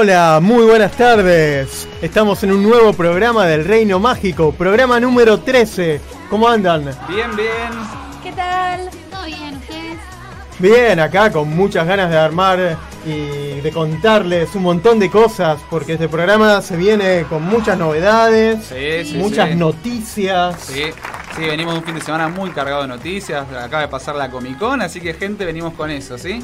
Hola, muy buenas tardes. Estamos en un nuevo programa del Reino Mágico, programa número 13. ¿Cómo andan? Bien, bien. ¿Qué tal? ¿Todo bien, ustedes? Bien, acá con muchas ganas de armar y de contarles un montón de cosas, porque este programa se viene con muchas novedades, Sí, sí, muchas sí. noticias. Sí, sí, venimos de un fin de semana muy cargado de noticias. Acaba de pasar la Comic Con, así que gente, venimos con eso, ¿sí?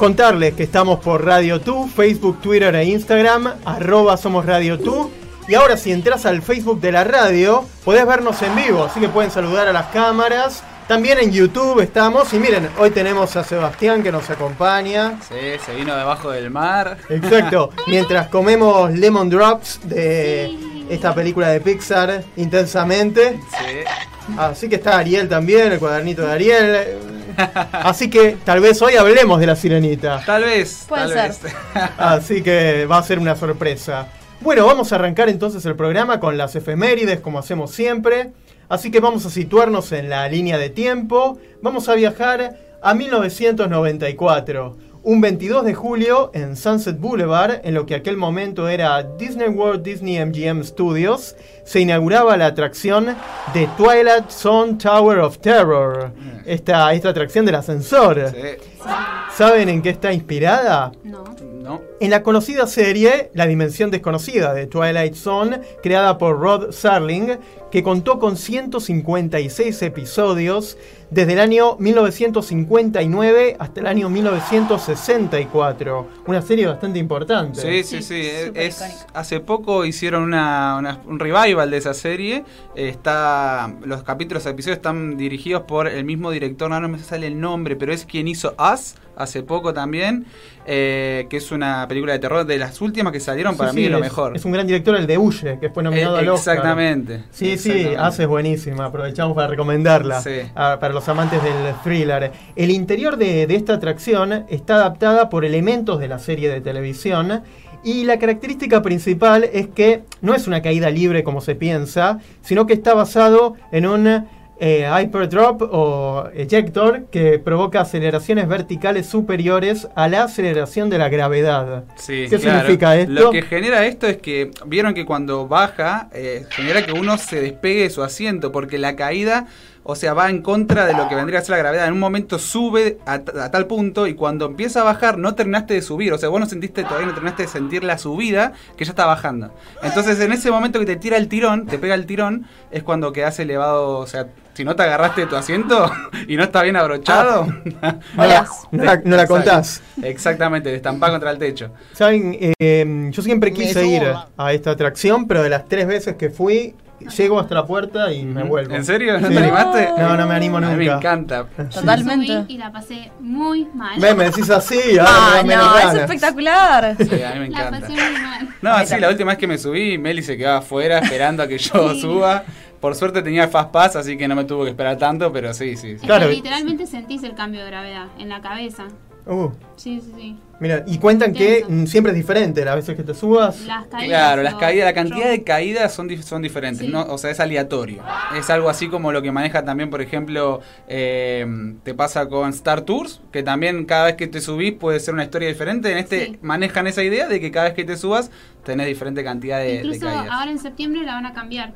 Contarles que estamos por Radio 2, Facebook, Twitter e Instagram, arroba somos Radio 2. Y ahora si entras al Facebook de la radio, podés vernos en vivo, así que pueden saludar a las cámaras. También en YouTube estamos. Y miren, hoy tenemos a Sebastián que nos acompaña. Sí, se vino debajo del mar. Exacto. Mientras comemos Lemon Drops de esta película de Pixar intensamente. Sí. Así que está Ariel también, el cuadernito de Ariel. Así que tal vez hoy hablemos de la sirenita. Tal vez. Puede tal ser. vez. Así que va a ser una sorpresa. Bueno, vamos a arrancar entonces el programa con las efemérides, como hacemos siempre. Así que vamos a situarnos en la línea de tiempo. Vamos a viajar a 1994. Un 22 de julio en Sunset Boulevard, en lo que aquel momento era Disney World Disney MGM Studios, se inauguraba la atracción de Twilight Zone Tower of Terror. Esta, esta atracción del ascensor. Sí. ¿Saben en qué está inspirada? No. No. En la conocida serie La Dimensión Desconocida de Twilight Zone, creada por Rod Serling, que contó con 156 episodios desde el año 1959 hasta el año 1964. Una serie bastante importante. Sí, sí, Sí, sí. es- hace poco hicieron una, una- un revival de esa serie. Está, los capítulos, los episodios están dirigidos por el mismo director, no, no me sale el nombre, pero es quien hizo Us hace poco también, eh, que es una película de terror de las últimas que salieron, Sí, para sí, mí es lo mejor. Es un gran director, el de Huye, que fue nominado Eh, al Oscar. exactamente. Sí, sí, hace buenísima. Aprovechamos para recomendarla Sí. a- para los amantes del thriller. El interior de, de esta atracción está adaptada por elementos de la serie de televisión. Y la característica principal es que no es una caída libre como se piensa, sino que está basado en un eh, hyperdrop o ejector que provoca aceleraciones verticales superiores a la aceleración de la gravedad. Sí, ¿Qué claro. significa esto? Lo que genera esto es que vieron que cuando baja eh, genera que uno se despegue de su asiento porque la caída, o sea, va en contra de lo que vendría a ser la gravedad. En un momento sube a, tal punto y cuando empieza a bajar no terminaste de subir, o sea, vos no sentiste todavía no terminaste de sentir la subida que ya está bajando. Entonces, en ese momento que te tira el tirón, te pega el tirón, es cuando quedas elevado, o sea, si no te agarraste de tu asiento y no está bien abrochado, No la, no la- no la contás. Exactamente, te estampás contra el techo. Saben, Eh, yo siempre quise ir a esta atracción, pero de las tres veces que fui, llego hasta la puerta y me vuelvo. ¿En serio? ¿No Sí. te animaste? No, no me animo A mí me nunca. encanta. Totalmente. Subí y la pasé muy mal. Ve, me decís así, menos no, es espectacular. Sí, a mí me La encanta. pasé muy mal. No, sí, la última vez que me subí, Meli se quedaba afuera esperando a que yo Sí. suba. Por suerte tenía Fast Pass, así que no me tuvo que esperar tanto, pero sí, sí. sí. Es Claro. que literalmente sentís el cambio de gravedad en la cabeza. Uh, Sí, sí, sí. mira, y cuentan que Intenso. mm, siempre es diferente las veces que te subas. Las caídas. Claro, las caídas, la cantidad de caídas son, dif- son diferentes, Sí. ¿no? o sea, es aleatorio. Es algo así como lo que maneja también, por ejemplo, eh, te pasa con Star Tours, que también cada vez que te subís puede ser una historia diferente. En este Sí. manejan esa idea de que cada vez que te subas tenés diferente cantidad de, de Incluso caídas. ahora en septiembre la van a cambiar.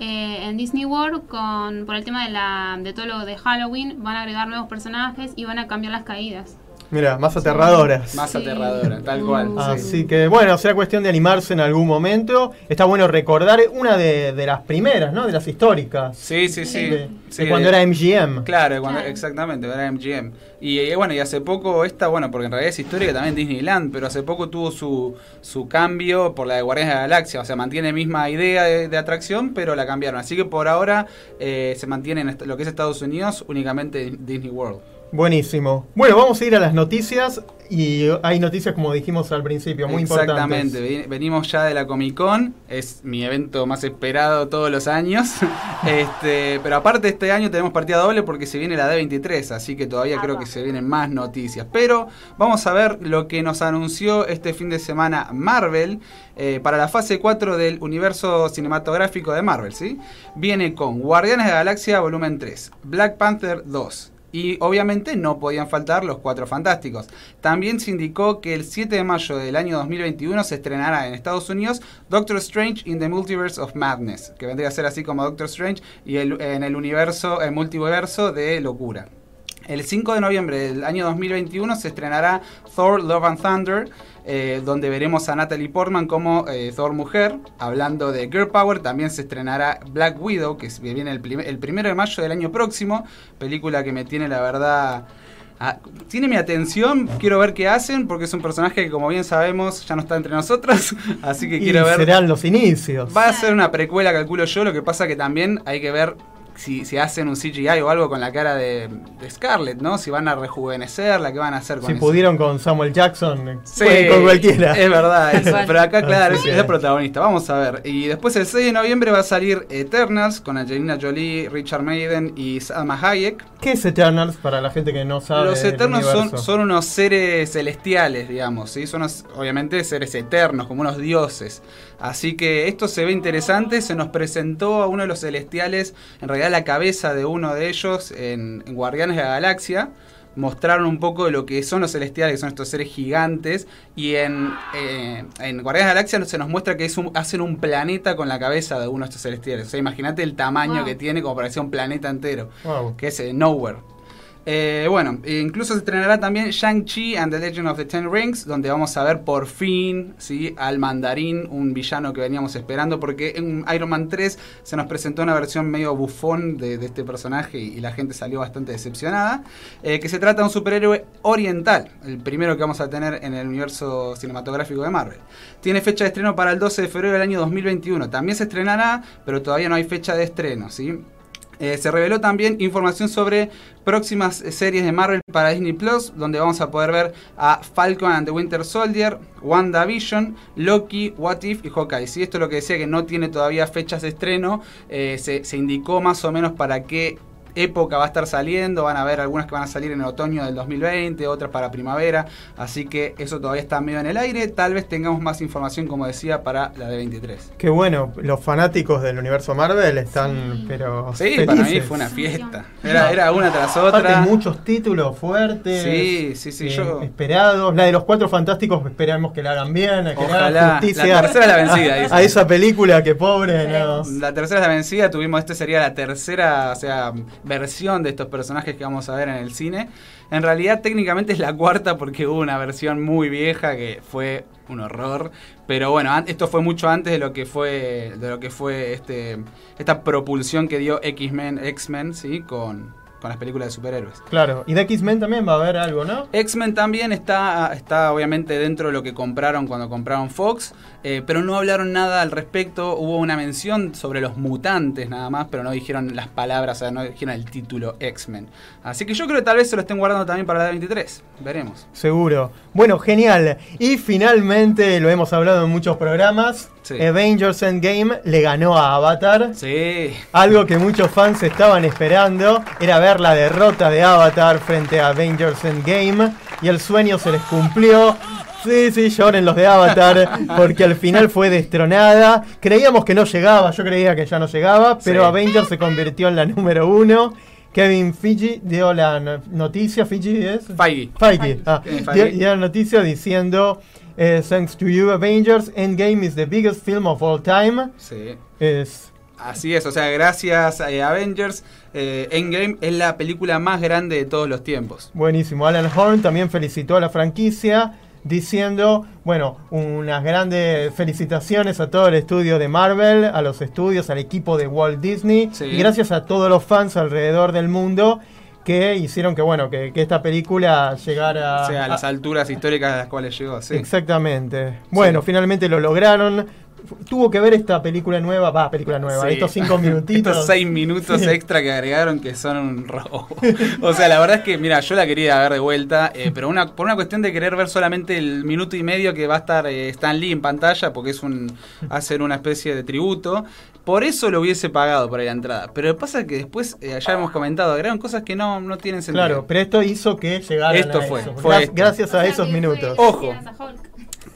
Eh, en Disney World, con, por el tema de, la, de todo lo de Halloween, van a agregar nuevos personajes y van a cambiar las caídas. Mira, más aterradoras. Más Sí. aterradora, tal cual. Sí. Así que bueno, será cuestión de animarse en algún momento. Está bueno recordar una de, de las primeras, ¿no? De las históricas. Sí, sí, sí. De, Sí, de cuando era MGM. Claro, cuando- exactamente, era MGM. Y eh, bueno, y hace poco esta, bueno, porque en realidad es histórica también Disneyland, pero hace poco tuvo su, su cambio por la de Guardianes de la Galaxia. O sea, mantiene misma idea de, de atracción, pero la cambiaron. Así que por ahora eh, se mantiene en lo que es Estados Unidos únicamente Disney World. Buenísimo. Bueno, vamos a ir a las noticias y hay noticias como dijimos al principio, muy Exactamente, importantes. Ven- venimos ya de la Comic Con, es mi evento más esperado todos los años. este, pero aparte este año tenemos partida doble porque se viene la D23, así que todavía creo que se vienen más noticias. Pero vamos a ver lo que nos anunció este fin de semana Marvel eh, para la fase 4 del universo cinematográfico de Marvel, ¿sí? Viene con Guardianes de la Galaxia volumen 3, Black Panther 2, Y obviamente no podían faltar los Cuatro Fantásticos. También se indicó que el 7 de mayo del año 2021 se estrenará en Estados Unidos Doctor Strange in the Multiverse of Madness, que vendría a ser así como Doctor Strange y el- en el universo, el multiverso de locura. El 5 de noviembre del año 2021 se estrenará Thor Love and Thunder, eh, donde veremos a Natalie Portman como eh, Thor mujer. Hablando de Girl Power, también se estrenará Black Widow, que viene el, prim- el primero de mayo del año próximo. Película que me tiene, la verdad. ah, tiene mi atención, quiero ver qué hacen, porque es un personaje que, como bien sabemos, ya no está entre nosotros. Así que Y quiero ver. serán los inicios. Va a ser una precuela, calculo yo. Lo que pasa que también hay que ver si, si hacen un CGI o algo con la cara de, de Scarlett, ¿no? Si van a rejuvenecerla, qué van a hacer con Si eso. pudieron con Samuel Jackson, Sí, pueden con cualquiera. Es verdad, eso. Pero acá, claro, es, la protagonista. Vamos a ver. Y después el 6 de noviembre va a salir Eternals con Angelina Jolie, Richard Madden y Salma Hayek. ¿Qué es Eternals para la gente que no sabe? Los del Eternos son, unos seres celestiales, digamos, ¿sí? Son unos, obviamente seres eternos, como unos dioses. Así que esto se ve interesante, se nos presentó a uno de los celestiales, en realidad la cabeza de uno de ellos en, en Guardianes de la Galaxia. Mostraron un poco de lo que son los celestiales, que son estos seres gigantes. Y en, eh, en Guardianes de la Galaxia se nos muestra que es un- hacen un planeta con la cabeza de uno de estos celestiales. O sea, imagínate el tamaño Wow. que tiene como para que sea un planeta entero Wow. que es eh, Nowhere. Eh, bueno, incluso se estrenará también Shang-Chi and the Legend of the Ten Rings, donde vamos a ver por fin ¿sí? al mandarín, un villano que veníamos esperando, porque en Iron Man 3 se nos presentó una versión medio bufón de, este personaje y, y la gente salió bastante decepcionada. eh, que se trata de un superhéroe oriental, el primero que vamos a tener en el universo cinematográfico de Marvel. Tiene fecha de estreno para el 12 de febrero del año 2021. También se estrenará, pero todavía no hay fecha de estreno, ¿sí? Eh, se reveló también información sobre próximas eh, series de Marvel para Disney Plus, donde vamos a poder ver a Falcon and the Winter Soldier, WandaVision, Loki, What If y Hawkeye. Si esto es lo que decía que no tiene todavía fechas de estreno, eh, se, se indicó más o menos para qué época va a estar saliendo, van a ver algunas que van a salir en el otoño del 2020, otras para primavera, así que eso todavía está medio en el aire, tal vez tengamos más información como decía para la de 23. Qué bueno, los fanáticos del universo Marvel están, Sí. pero Sí, felices. para mí fue una fiesta. Era, era una tras Aparte, otra. muchos títulos fuertes. Sí, sí, sí, eh, yo- Esperados. La de los cuatro fantásticos esperamos que la hagan bien, que le hagan Ojalá. justicia La tercera es la vencida. dicen. a esa película que pobre, no. La tercera es la vencida, tuvimos, este sería la tercera, o sea, versión de estos personajes que vamos a ver en el cine. En realidad técnicamente es la cuarta porque hubo una versión muy vieja que fue un horror, pero bueno, esto fue mucho antes de lo que fue de lo que fue este esta propulsión que dio X-Men, X-Men, sí, con con las películas de superhéroes. Claro, y de X-Men también va a haber algo, ¿no? X-Men también está, está obviamente dentro de lo que compraron cuando compraron Fox, eh, pero no hablaron nada al respecto. Hubo una mención sobre los mutantes nada más, pero no dijeron las palabras, o sea, no dijeron el título X-Men. Así que yo creo que tal vez se lo estén guardando también para la de 23. Veremos. Seguro. Bueno, genial. Y finalmente, lo hemos hablado en muchos programas, Sí. Avengers Endgame le ganó a Avatar. Sí. Algo que muchos fans estaban esperando era ver la derrota de Avatar frente a Avengers Endgame y el sueño se les cumplió. Sí, sí, lloren los de Avatar porque al final fue destronada. Creíamos que no llegaba, yo creía que ya no llegaba, pero Sí. Avengers se convirtió en la número uno. Kevin Fiji dio la no- noticia, Fiji es... Feige. Feige, ah, dio, dio la noticia diciendo, eh, thanks to you Avengers, Endgame is the biggest film of all time. Sí. Es Así es, o sea, gracias a Avengers, eh, Endgame es la película más grande de todos los tiempos. Buenísimo. Alan Horn también felicitó a la franquicia diciendo, bueno, unas grandes felicitaciones a todo el estudio de Marvel, a los estudios, al equipo de Walt Disney Sí. y gracias a todos los fans alrededor del mundo que hicieron que, bueno, que, que esta película llegara O sea, a las a- alturas históricas a las cuales llegó, sí. Exactamente. Bueno, Sí. finalmente lo lograron. Tuvo que ver esta película nueva, va, película nueva, Sí. estos cinco minutitos. Estos seis minutos Sí. extra que agregaron que son un robo. o sea, la verdad es que, mira, yo la quería ver de vuelta, eh, pero una, por una cuestión de querer ver solamente el minuto y medio que va a estar eh, Stan Lee en pantalla, porque es un hacer una especie de tributo. Por eso lo hubiese pagado por ahí la entrada. Pero lo que pasa es que después, eh, ya hemos comentado, agregaron cosas que no, no tienen sentido. Claro, pero esto hizo que llegaran Esto a fue, eso. fue Gra- esto. Gracias O a sea, esos minutos. Ojo.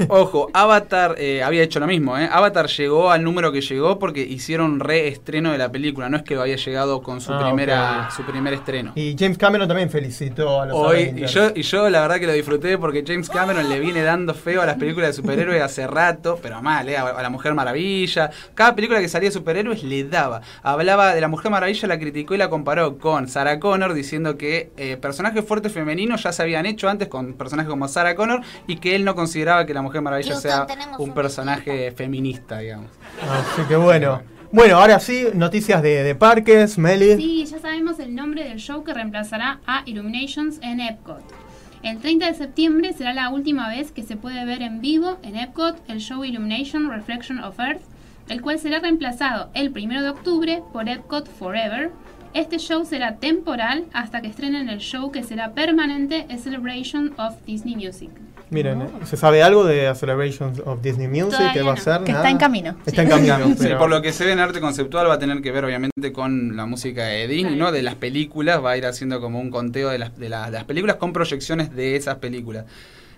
Ojo, Avatar eh, había hecho lo mismo, ¿eh? Avatar llegó al número que llegó porque hicieron reestreno de la película, no es que había llegado con su, Ah, primera, su primer estreno. Y James Cameron también felicitó a los Hoy, y yo, y yo la verdad que lo disfruté porque James Cameron le viene dando feo a las películas de superhéroes hace rato, pero mal, ¿eh? a, a la Mujer Maravilla. Cada película que salía de superhéroes le daba. Hablaba de la Mujer Maravilla, la criticó y la comparó con Sarah Connor, diciendo que eh, personajes fuertes femeninos ya se habían hecho antes con personajes como Sarah Connor y que él no consideraba que la Mujer Maravilla sea un un personaje feminista, digamos. Así que bueno. Bueno, ahora sí, noticias de, de parques, Meli. Sí, ya sabemos el nombre del show que reemplazará a Illuminations en Epcot. El 30 de septiembre será la última vez que se puede ver en vivo en Epcot el show Illumination Reflection of Earth, el cual será reemplazado el 1 de octubre por Epcot Forever. Este show será temporal hasta que estrenen el show que será permanente A Celebration of Disney Music. Miren, ¿eh? ¿se sabe algo de A Celebration of Disney Music? Todavía ¿Qué va a ser? Que está en camino. Está en camino. Sí, por lo que se ve en arte conceptual va a tener que ver obviamente con la música de Disney, ¿no? De las películas, va a ir haciendo como un conteo de las, de la- de las películas con proyecciones de esas películas.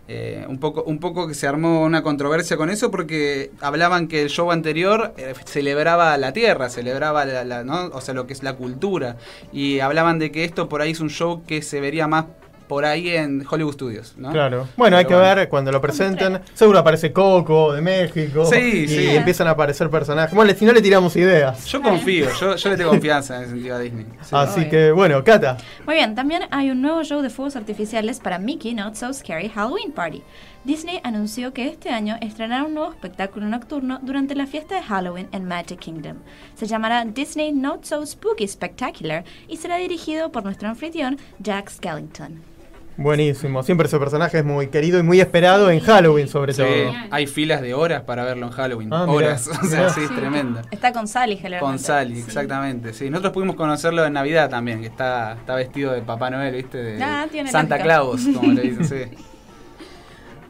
Eh, un poco un poco que se armó una controversia con eso porque hablaban que el show anterior eh, celebraba la tierra, celebraba la, la- ¿no? o sea, lo que es la cultura y hablaban de que esto por ahí es un show que se vería más por ahí en Hollywood Studios, ¿no? Claro. Bueno, hay que bueno. ver cuando lo presenten. Seguro aparece Coco de México. Sí, y sí. empiezan a aparecer personajes. Bueno, si no le tiramos ideas. Yo confío, yo, yo le tengo confianza en ese sentido a Disney. Sí. Así Obvio. que, bueno, Cata. Muy bien, también hay un nuevo show de fuegos artificiales para Mickey Not So Scary Halloween Party. Disney anunció que este año estrenará un nuevo espectáculo nocturno durante la fiesta de Halloween en Magic Kingdom. Se llamará Disney Not So Spooky Spectacular y será dirigido por nuestro anfitrión Jack Skellington. Buenísimo. Siempre ese personaje es muy querido y muy esperado en Halloween, sobre Sí, todo. hay filas de horas para verlo en Halloween. Ah, horas. O sea, sí, es tremenda. Está con Sally, generalmente. Con Sally, exactamente. Sí, nosotros pudimos conocerlo en Navidad también, que está, está vestido de Papá Noel, ¿viste? De Ah, tiene Santa lógica. Claus, como le dicen, sí.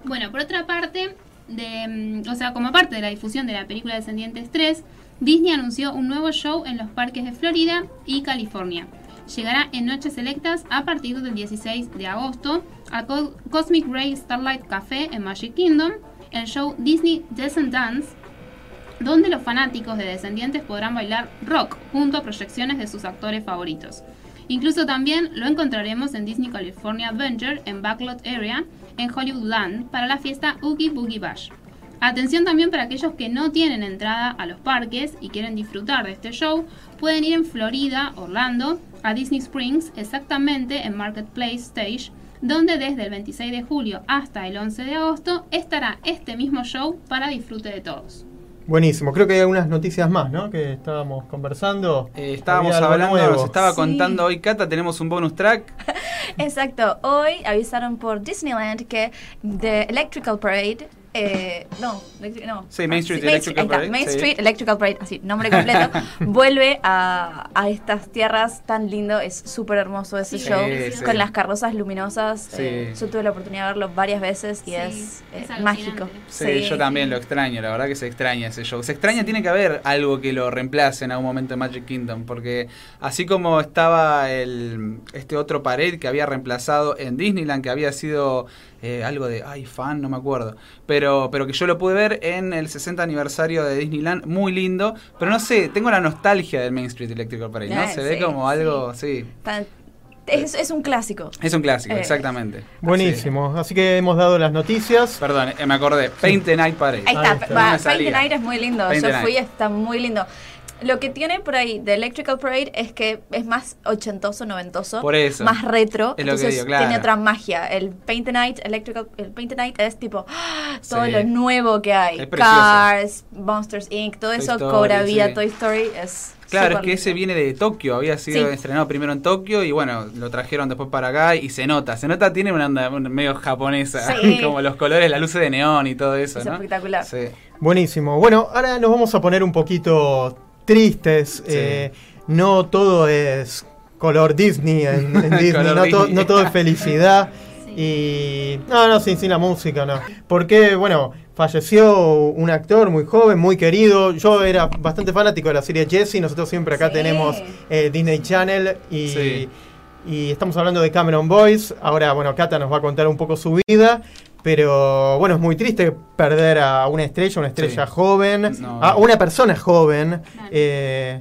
Bueno, por otra parte, de, mm, o sea, como parte de la difusión de la película Descendientes 3, Disney anunció un nuevo show en los parques de Florida y California. Llegará en noches selectas a partir del 16 de agosto a Co- Cosmic Ray Starlight Café en Magic Kingdom, el show Disney Descendants, donde los fanáticos de Descendientes podrán bailar rock junto a proyecciones de sus actores favoritos. Incluso también lo encontraremos en Disney California Adventure en Backlot Area en Hollywoodland para la fiesta Oogie Boogie Bash. Atención también para aquellos que no tienen entrada a los parques y quieren disfrutar de este show, pueden ir en Florida, Orlando, a Disney Springs, exactamente en Marketplace Stage, donde desde el 26 de julio hasta el 11 de agosto estará este mismo show para disfrute de todos. Buenísimo. Creo que hay algunas noticias más, ¿no? Que estábamos conversando. Eh, estábamos hablando, nuevo. nos estaba Sí. contando hoy Cata, tenemos un bonus track. Exacto, hoy avisaron por Disneyland que The Electrical Parade, eh, no, no. Sí, Main Street Electrical Parade, Main sí. Street Electrical Parade, así, nombre completo, vuelve a, a estas tierras tan lindo, es súper hermoso ese Sí, show, sí. con las carrozas luminosas, Sí. eh, yo tuve la oportunidad de verlo varias veces y Sí, es, es eh, mágico. Sí, yo también lo extraño, la verdad que se extraña ese show. Se extraña, tiene que haber algo que lo reemplace en algún momento en Magic Kingdom, porque así como estaba el este otro pared que había reemplazado en Disneyland, que había sido eh, algo de, ay, fan, no me acuerdo, pero, pero que yo lo pude ver en el 60 aniversario de Disneyland, muy lindo, pero no sé, tengo la nostalgia del Main Street Electrical Parade, ¿no? Ah, Se ve como algo, sí. Tan- es, es un clásico. Es un clásico, Eh. exactamente. Buenísimo. Así que hemos dado las noticias. Perdón, eh, me acordé. Paint the Night Parade. Ahí Ahí está, está. va, Paint the. Night es muy lindo. Paint Yo fui, está muy lindo. Lo que tiene por ahí de Electrical Parade es que es más ochentoso, noventoso. Por eso. Más retro. Es lo que entonces digo, claro. tiene otra magia. El Paint the Night, Electrical, el Paint the Night es tipo ¡ah! todo Sí. lo nuevo que hay. Es. Cars, Monsters Inc., todo Toy eso Story, cobra vida. sí. Toy Story es. Claro, es que ese viene de Tokio, había sido Sí. estrenado primero en Tokio y bueno, lo trajeron después para acá y se nota, se nota, tiene una onda medio japonesa, Sí. como los colores, las luces de neón y todo eso, Es ¿no? espectacular. Sí. Buenísimo. Bueno, ahora nos vamos a poner un poquito tristes. Eh, no todo es color Disney en, en Disney. Color no, to- Disney. no todo es felicidad. Sí. Y. No, no, sin, sin la música, no. Porque, bueno, falleció un actor muy joven, muy querido. Yo era bastante fanático de la serie Jesse. Nosotros siempre acá Sí. tenemos eh, Disney Channel y. Sí. Y estamos hablando de Cameron Boyce. Ahora, bueno, Cata nos va a contar un poco su vida. Pero bueno, es muy triste perder a una estrella, una estrella Sí. joven, No. a una persona joven. Claro. Eh, eh,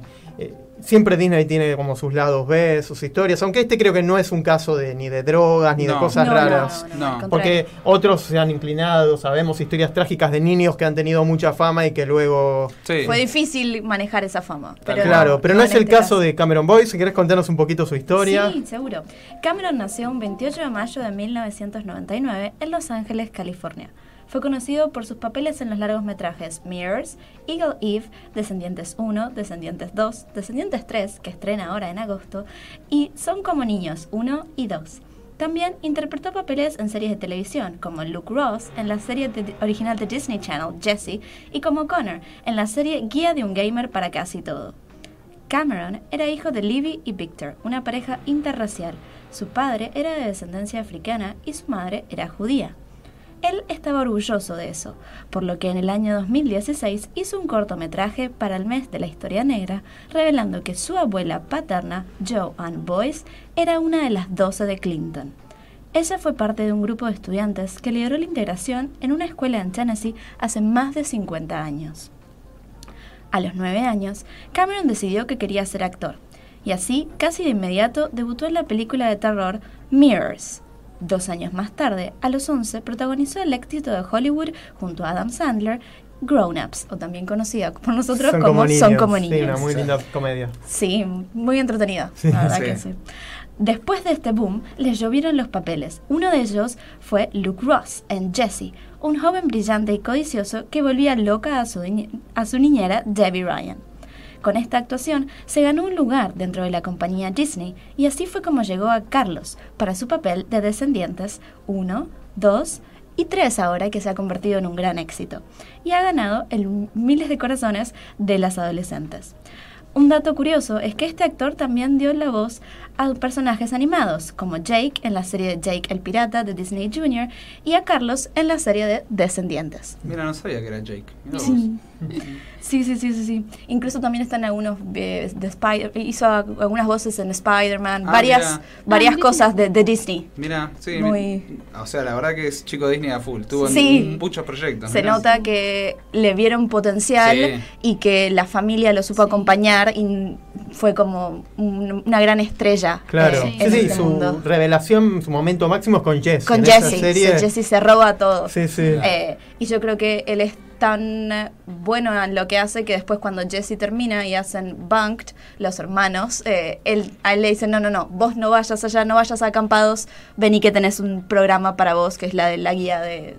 siempre Disney tiene como sus lados B, sus historias, aunque este creo que no es un caso de ni de drogas ni de cosas No, raras. no. Porque otros se han inclinado, sabemos historias trágicas de niños que han tenido mucha fama y que luego... Sí. Fue difícil manejar esa fama. Pero claro, pero no, es el este caso de Cameron Boyce. Si querés contarnos un poquito su historia. Sí, seguro. Cameron nació un 28 de mayo de 1999 en Los Ángeles, California. Fue conocido por sus papeles en los largometrajes Mirrors, Eagle Eve, Descendientes 1, Descendientes 2, Descendientes 3, que estrena ahora en agosto, y Son como niños 1 y 2. También interpretó papeles en series de televisión, como Luke Ross en la serie original de Disney Channel, Jesse, y como Connor en la serie Guía de un Gamer para casi todo. Cameron era hijo de Libby y Victor, una pareja interracial. Su padre era de descendencia africana y su madre era judía. Él estaba orgulloso de eso, por lo que en el año 2016 hizo un cortometraje para el mes de la historia negra, revelando que su abuela paterna, Joanne Boyce, era una de las 12 de Clinton. Ella fue parte de un grupo de estudiantes que lideró la integración en una escuela en Tennessee hace más de 50 años. A los nueve años, Cameron decidió que quería ser actor, y así, casi de inmediato, debutó en la película de terror Mirrors. Dos años más tarde, a los 11, protagonizó el éxito de Hollywood junto a Adam Sandler, Grown Ups, o también conocida por nosotros como, Son como niños. Sí, una muy linda comedia. Sí, muy entretenida, Sí. la verdad Sí. que sí. Después de este boom, les llovieron los papeles. Uno de ellos fue Luke Ross en Jesse, un joven brillante y codicioso que volvía loca a su, a su niñera Debbie Ryan. Con esta actuación se ganó un lugar dentro de la compañía Disney y así fue como llegó a Carlos para su papel de Descendientes 1, 2 y 3 ahora que se ha convertido en un gran éxito y ha ganado el miles de corazones de las adolescentes. Un dato curioso es que este actor también dio la voz a personajes animados, como Jake en la serie de Jake el Pirata de Disney Jr. y a Carlos en la serie de Descendientes. Mira, no sabía que era Jake. Sí. Sí, sí, sí, sí, sí. Incluso también están algunos eh, de Spider hizo algunas voces en Spider-Man, Ah, varias mira. varias Ah, cosas de, de Disney. Mira, sí. Muy- mi- O sea, la verdad que es chico Disney a full. Tuvo Sí. muchos proyectos. Se mirá. nota que le vieron potencial Sí. y que la familia lo supo Sí. acompañar y fue como un- una gran estrella Claro. eh, Sí, este su mundo. revelación, su momento máximo es con Jesse. Con Jesse, serie- Jesse se roba a todos. Sí, sí. Eh, y yo creo que él es tan eh, bueno en lo que hace que después cuando Jesse termina y hacen Bunked, los hermanos, eh, él, a él le dicen, no, no, no, vos no vayas allá, no vayas a acampados, vení que tenés un programa para vos, que es la de la guía de...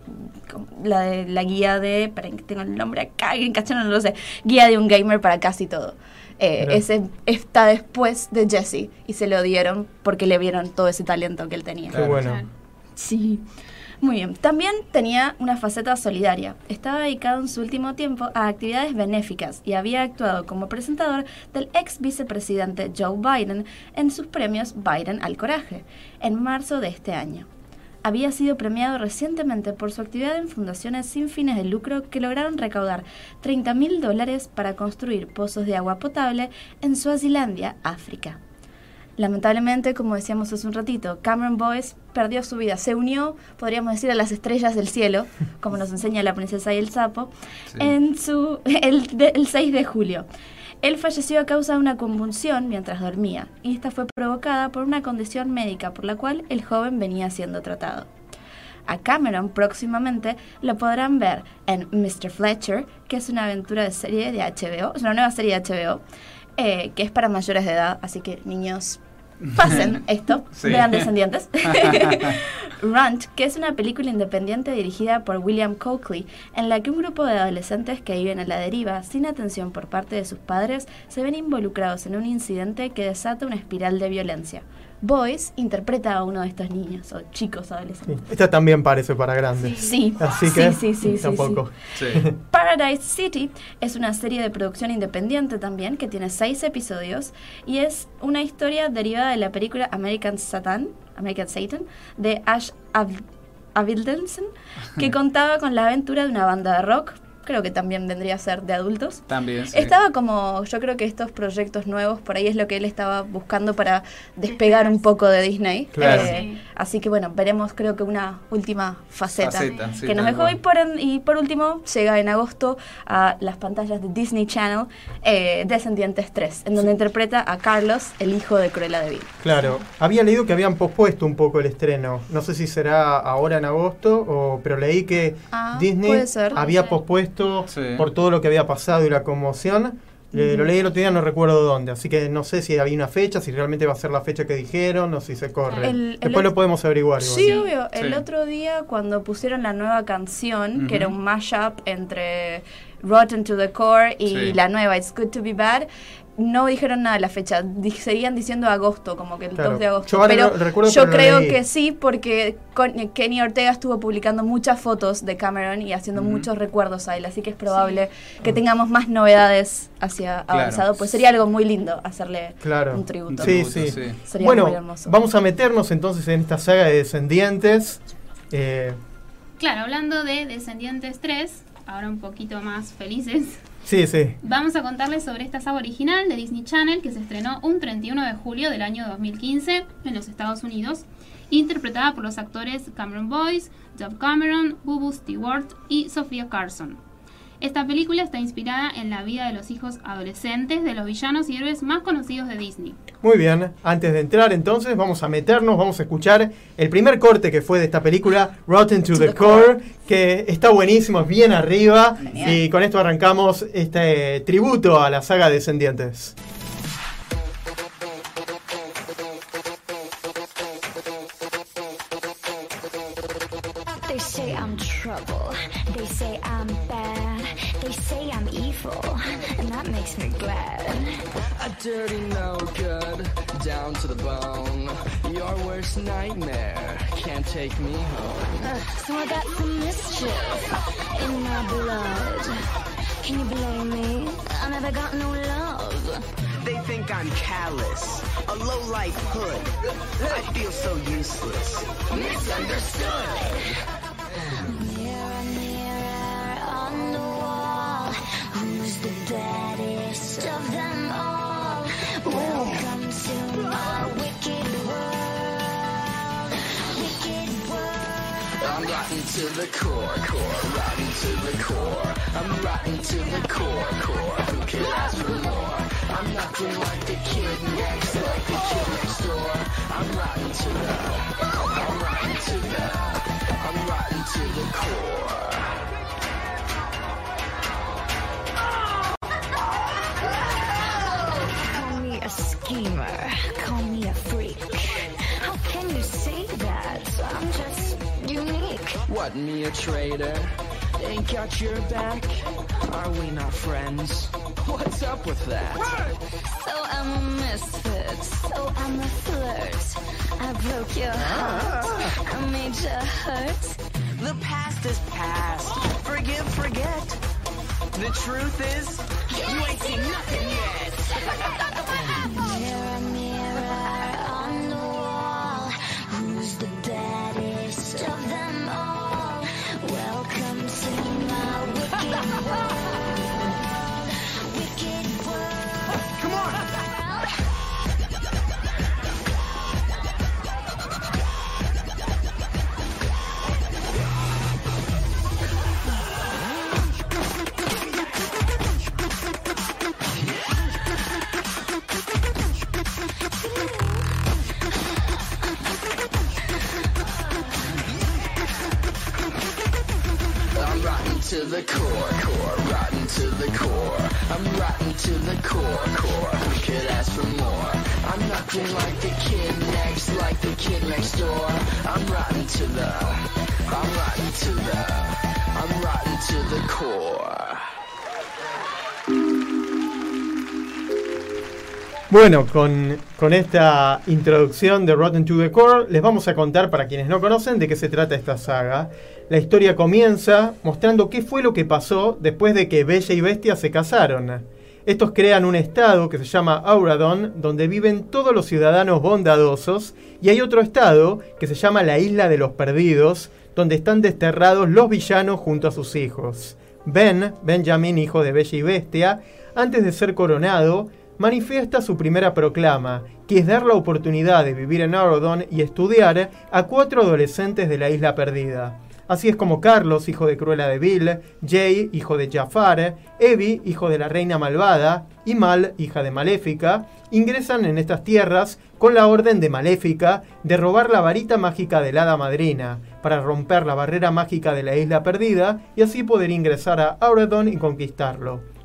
La de la guía de... Esperen que tengo el nombre acá, en castellano no lo sé. Guía de un gamer para casi todo. Eh, ese está después de Jesse y se lo dieron porque le vieron todo ese talento que él tenía. Qué bueno. Sí. Muy bien. También tenía una faceta solidaria. Estaba dedicado en su último tiempo a actividades benéficas y había actuado como presentador del ex vicepresidente Joe Biden en sus premios Biden al Coraje, en marzo de este año. Había sido premiado recientemente por su actividad en fundaciones sin fines de lucro que lograron recaudar 30 mil dólares para construir pozos de agua potable en Suazilandia, África. Lamentablemente, como decíamos hace un ratito, Cameron Boyce perdió su vida. Se unió, podríamos decir, a las estrellas del cielo, como nos enseña la princesa y el sapo, Sí. en su, el, el 6 de julio. Él falleció a causa de una convulsión mientras dormía, y esta fue provocada por una condición médica por la cual el joven venía siendo tratado. A Cameron próximamente lo podrán ver en Mr. Fletcher, que es una aventura de serie de HBO, es una nueva serie de HBO, eh, que es para mayores de edad, así que niños, pasen esto, Sí. vean Descendientes. Runt, que es una película independiente dirigida por William Coakley, en la que un grupo de adolescentes que viven a la deriva, sin atención por parte de sus padres, se ven involucrados en un incidente que desata una espiral de violencia. Boyce interpreta a uno de estos niños o chicos Sí. adolescentes. Esta también parece para grandes. Sí, Así que sí, sí, sí, sí, tampoco. sí. Sí. Paradise City es una serie de producción independiente también que tiene seis episodios y es una historia derivada de la película American Satan, American Satan de Ash Avildsen que contaba con la aventura de una banda de rock creo que también vendría a ser de adultos. También. sí. Estaba como, yo creo que estos proyectos nuevos, por ahí es lo que él estaba buscando para despegar un poco de Disney. Claro. Eh, Sí. Así que bueno, veremos creo que una última faceta, Faceta, sí, que nos dejó. Y por, en- y por último, llega en agosto a las pantallas de Disney Channel eh, Descendientes 3, en donde interpreta a Carlos, el hijo de Cruella de Vil. Claro, había leído que habían pospuesto un poco el estreno. No sé si será ahora en agosto, o, pero leí que Ah, Disney puede ser. había Puede pospuesto Sí. por todo lo que había pasado y la conmoción. Eh, Lo leí el otro día, no recuerdo dónde, así que no sé si había una fecha, si realmente va a ser la fecha que dijeron o si se corre. El- el Después lo podemos averiguar. igual. Sí, obvio. El Sí. otro día cuando pusieron la nueva canción, que era un mashup entre Rotten to the Core y Sí. la nueva It's Good to Be Bad, no dijeron nada de la fecha. Di- seguían diciendo agosto, como que el Claro. 2 de agosto. Yo pero recuerdo, yo creo leí. que sí, porque con- Kenny Ortega estuvo publicando muchas fotos de Cameron y haciendo muchos recuerdos a él. Así que es probable que tengamos más novedades hacia Claro. avanzado. Pues sería algo muy lindo hacerle Claro. un tributo. Sí, tributo, sí. sí. Sería bueno, muy hermoso. vamos a meternos entonces en esta saga de descendientes. Eh, Claro, hablando de Descendientes 3, ahora un poquito más felices, sí, sí. vamos a contarles sobre esta saga original de Disney Channel que se estrenó un 31 de julio del año 2015 en los Estados Unidos, interpretada por los actores Cameron Boyce, Dove Cameron, Bubu Stewart y Sofía Carson. Esta película está inspirada en la vida de los hijos adolescentes de los villanos y héroes más conocidos de Disney. Muy bien, antes de entrar entonces vamos a meternos, vamos a escuchar el primer corte que fue de esta película, Rotten to, the, Core, que está buenísimo, es bien arriba Genial. y con esto arrancamos este tributo a la saga Descendientes. Dirty no good, down to the bone. Your worst nightmare can't take me home. So I got some mischief in my blood. Can you blame me? I never got no love. They think I'm callous, a low-life hood. I feel so useless. Misunderstood. Mirror, mirror on the wall. Who's the baddest of them the core, core, rotten to the core. I'm rotten to the core, core. Who could ask for more? I'm nothing like the kid next, like the kid next door. I'm rotten to the, I'm rotten to the, I'm rotten to the core. A schemer. Call me a freak. How can you say that? I'm. What, me a traitor? Ain't got your back? Are we not friends? What's up with that? So I'm a misfit. So I'm a flirt. I broke your heart. Ah. I made you hurt. The past is past. Forgive, forget. The truth is, you ain't seen nothing yet. the core, core, rotten to the core. I'm rotten to the core, core. Who could ask for more? I'm nothing like the kid next, like the kid next door. I'm rotten to the, I'm rotten to the, I'm rotten to the core. Bueno, con, con esta introducción de Rotten to the Core, les vamos a contar, para quienes no conocen, de qué se trata esta saga. La historia comienza mostrando qué fue lo que pasó después de que Bella y Bestia se casaron. Estos crean un estado que se llama Auradon, donde viven todos los ciudadanos bondadosos, y hay otro estado que se llama la Isla de los Perdidos, donde están desterrados los villanos junto a sus hijos. Ben, Benjamin, hijo de Bella y Bestia, antes de ser coronado, manifiesta su primera proclama, que es dar la oportunidad de vivir en Auradon y estudiar a cuatro adolescentes de la isla perdida. Así es como Carlos, hijo de Cruella de Vil, Jay, hijo de Jafar, Evie, hijo de la reina malvada, y Mal, hija de Maléfica, ingresan en estas tierras con la orden de Maléfica de robar la varita mágica del hada madrina, para romper la barrera mágica de la isla perdida y así poder ingresar a Auradon y conquistarlo.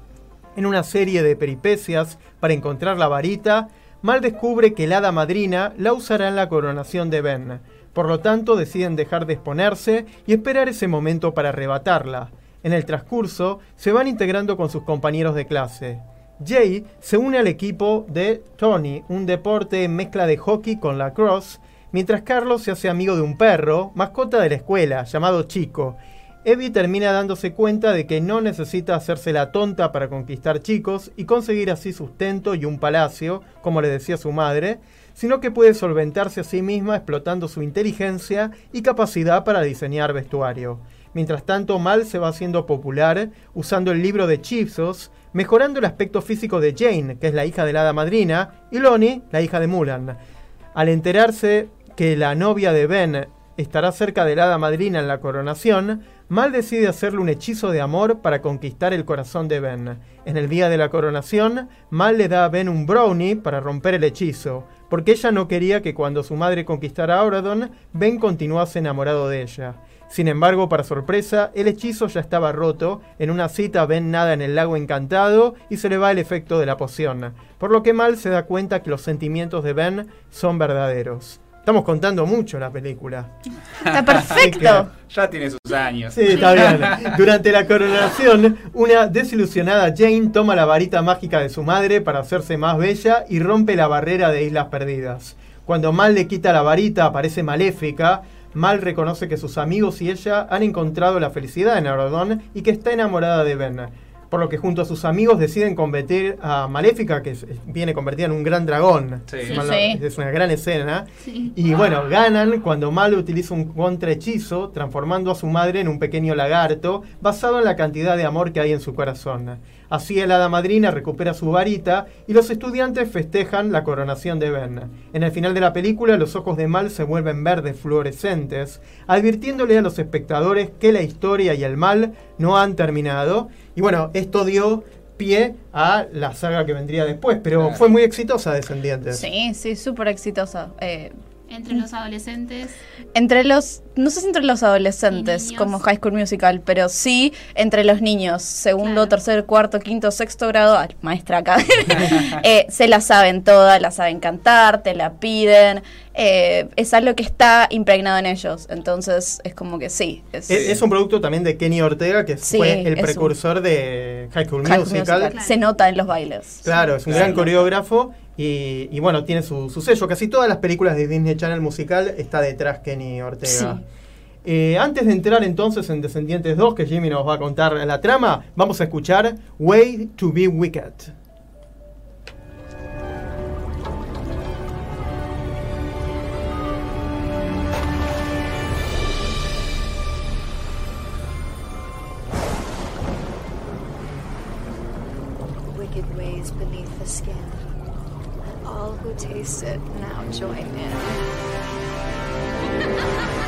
En una serie de peripecias para encontrar la varita, Mal descubre que el hada madrina la usará en la coronación de Ben. Por lo tanto, deciden dejar de exponerse y esperar ese momento para arrebatarla. En el transcurso, se van integrando con sus compañeros de clase. Jay se une al equipo de Tony, un deporte mezcla de hockey con lacrosse, mientras Carlos se hace amigo de un perro, mascota de la escuela, llamado Chico. Evie termina dándose cuenta de que no necesita hacerse la tonta para conquistar chicos y conseguir así sustento y un palacio, como le decía su madre, sino que puede solventarse a sí misma explotando su inteligencia y capacidad para diseñar vestuario. Mientras tanto, Mal se va haciendo popular usando el libro de Chipsos, mejorando el aspecto físico de Jane, que es la hija de la hada madrina, y Lonnie, la hija de Mulan. Al enterarse que la novia de Ben estará cerca de la hada madrina en la coronación, Mal decide hacerle un hechizo de amor para conquistar el corazón de Ben. En el día de la coronación, Mal le da a Ben un brownie para romper el hechizo, porque ella no quería que cuando su madre conquistara a Auradon, Ben continuase enamorado de ella. Sin embargo, para sorpresa, el hechizo ya estaba roto, en una cita Ben nada en el lago encantado y se le va el efecto de la poción, por lo que Mal se da cuenta que los sentimientos de Ben son verdaderos. Estamos contando mucho la película. Está perfecto. Ya tiene sus años. Sí, está bien. Durante la coronación, una desilusionada Jane toma la varita mágica de su madre para hacerse más bella y rompe la barrera de Islas Perdidas. Cuando Mal le quita la varita, aparece maléfica. Mal reconoce que sus amigos y ella han encontrado la felicidad en Auradon y que está enamorada de Ben. Por lo que junto a sus amigos deciden convertir a Maléfica, que viene convertida en un gran dragón. Sí. Es una gran escena. Sí. Y bueno, ganan cuando Mal utiliza un contrahechizo, transformando a su madre en un pequeño lagarto, basado en la cantidad de amor que hay en su corazón. Así el hada madrina recupera su varita y los estudiantes festejan la coronación de Ben. En el final de la película, los ojos de Mal se vuelven verdes fluorescentes, advirtiéndole a los espectadores que la historia y el mal no han terminado. Y bueno, esto dio pie a la saga que vendría después, pero Claro. fue muy exitosa Descendientes. Sí, sí, súper exitosa. Eh, Entre los adolescentes. entre los, no sé si entre los adolescentes como High School Musical, pero sí entre los niños, segundo, Claro. tercer, cuarto, quinto, sexto grado, ay, maestra acá, eh, se la saben todas, la saben cantar, te la piden, eh, es algo que está impregnado en ellos, entonces es como que sí. Es, Es, es un producto también de Kenny Ortega, que Sí, fue el un- precursor de High School High School Musical. Musical. Se nota en los bailes. Claro, es un Claro. gran coreógrafo y, y bueno, tiene su, su sello. Casi todas las películas de Disney Channel musical está detrás Kenny Ortega. Sí. Eh, antes de entrar entonces en Descendientes 2, que Jimmy nos va a contar la trama, vamos a escuchar Way to be Wicked. wicked ways beneath the skin. All who taste it now join in.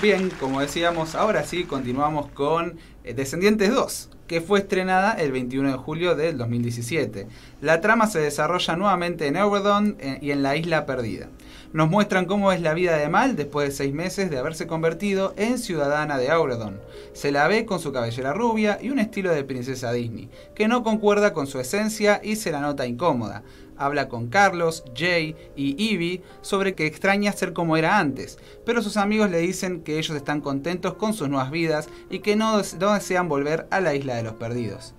Bien, como decíamos, ahora sí continuamos con eh, Descendientes 2, que fue estrenada el 21 de julio del 2017. La trama se desarrolla nuevamente en Eurodon eh, y en la Isla Perdida. Nos muestran cómo es la vida de Mal después de seis meses de haberse convertido en ciudadana de Auradon. Se la ve con su cabellera rubia y un estilo de princesa Disney, que no concuerda con su esencia y se la nota incómoda. Habla con Carlos, Jay y Evie sobre que extraña ser como era antes, pero sus amigos le dicen que ellos están contentos con sus nuevas vidas y que no, desean volver a la isla de los perdidos.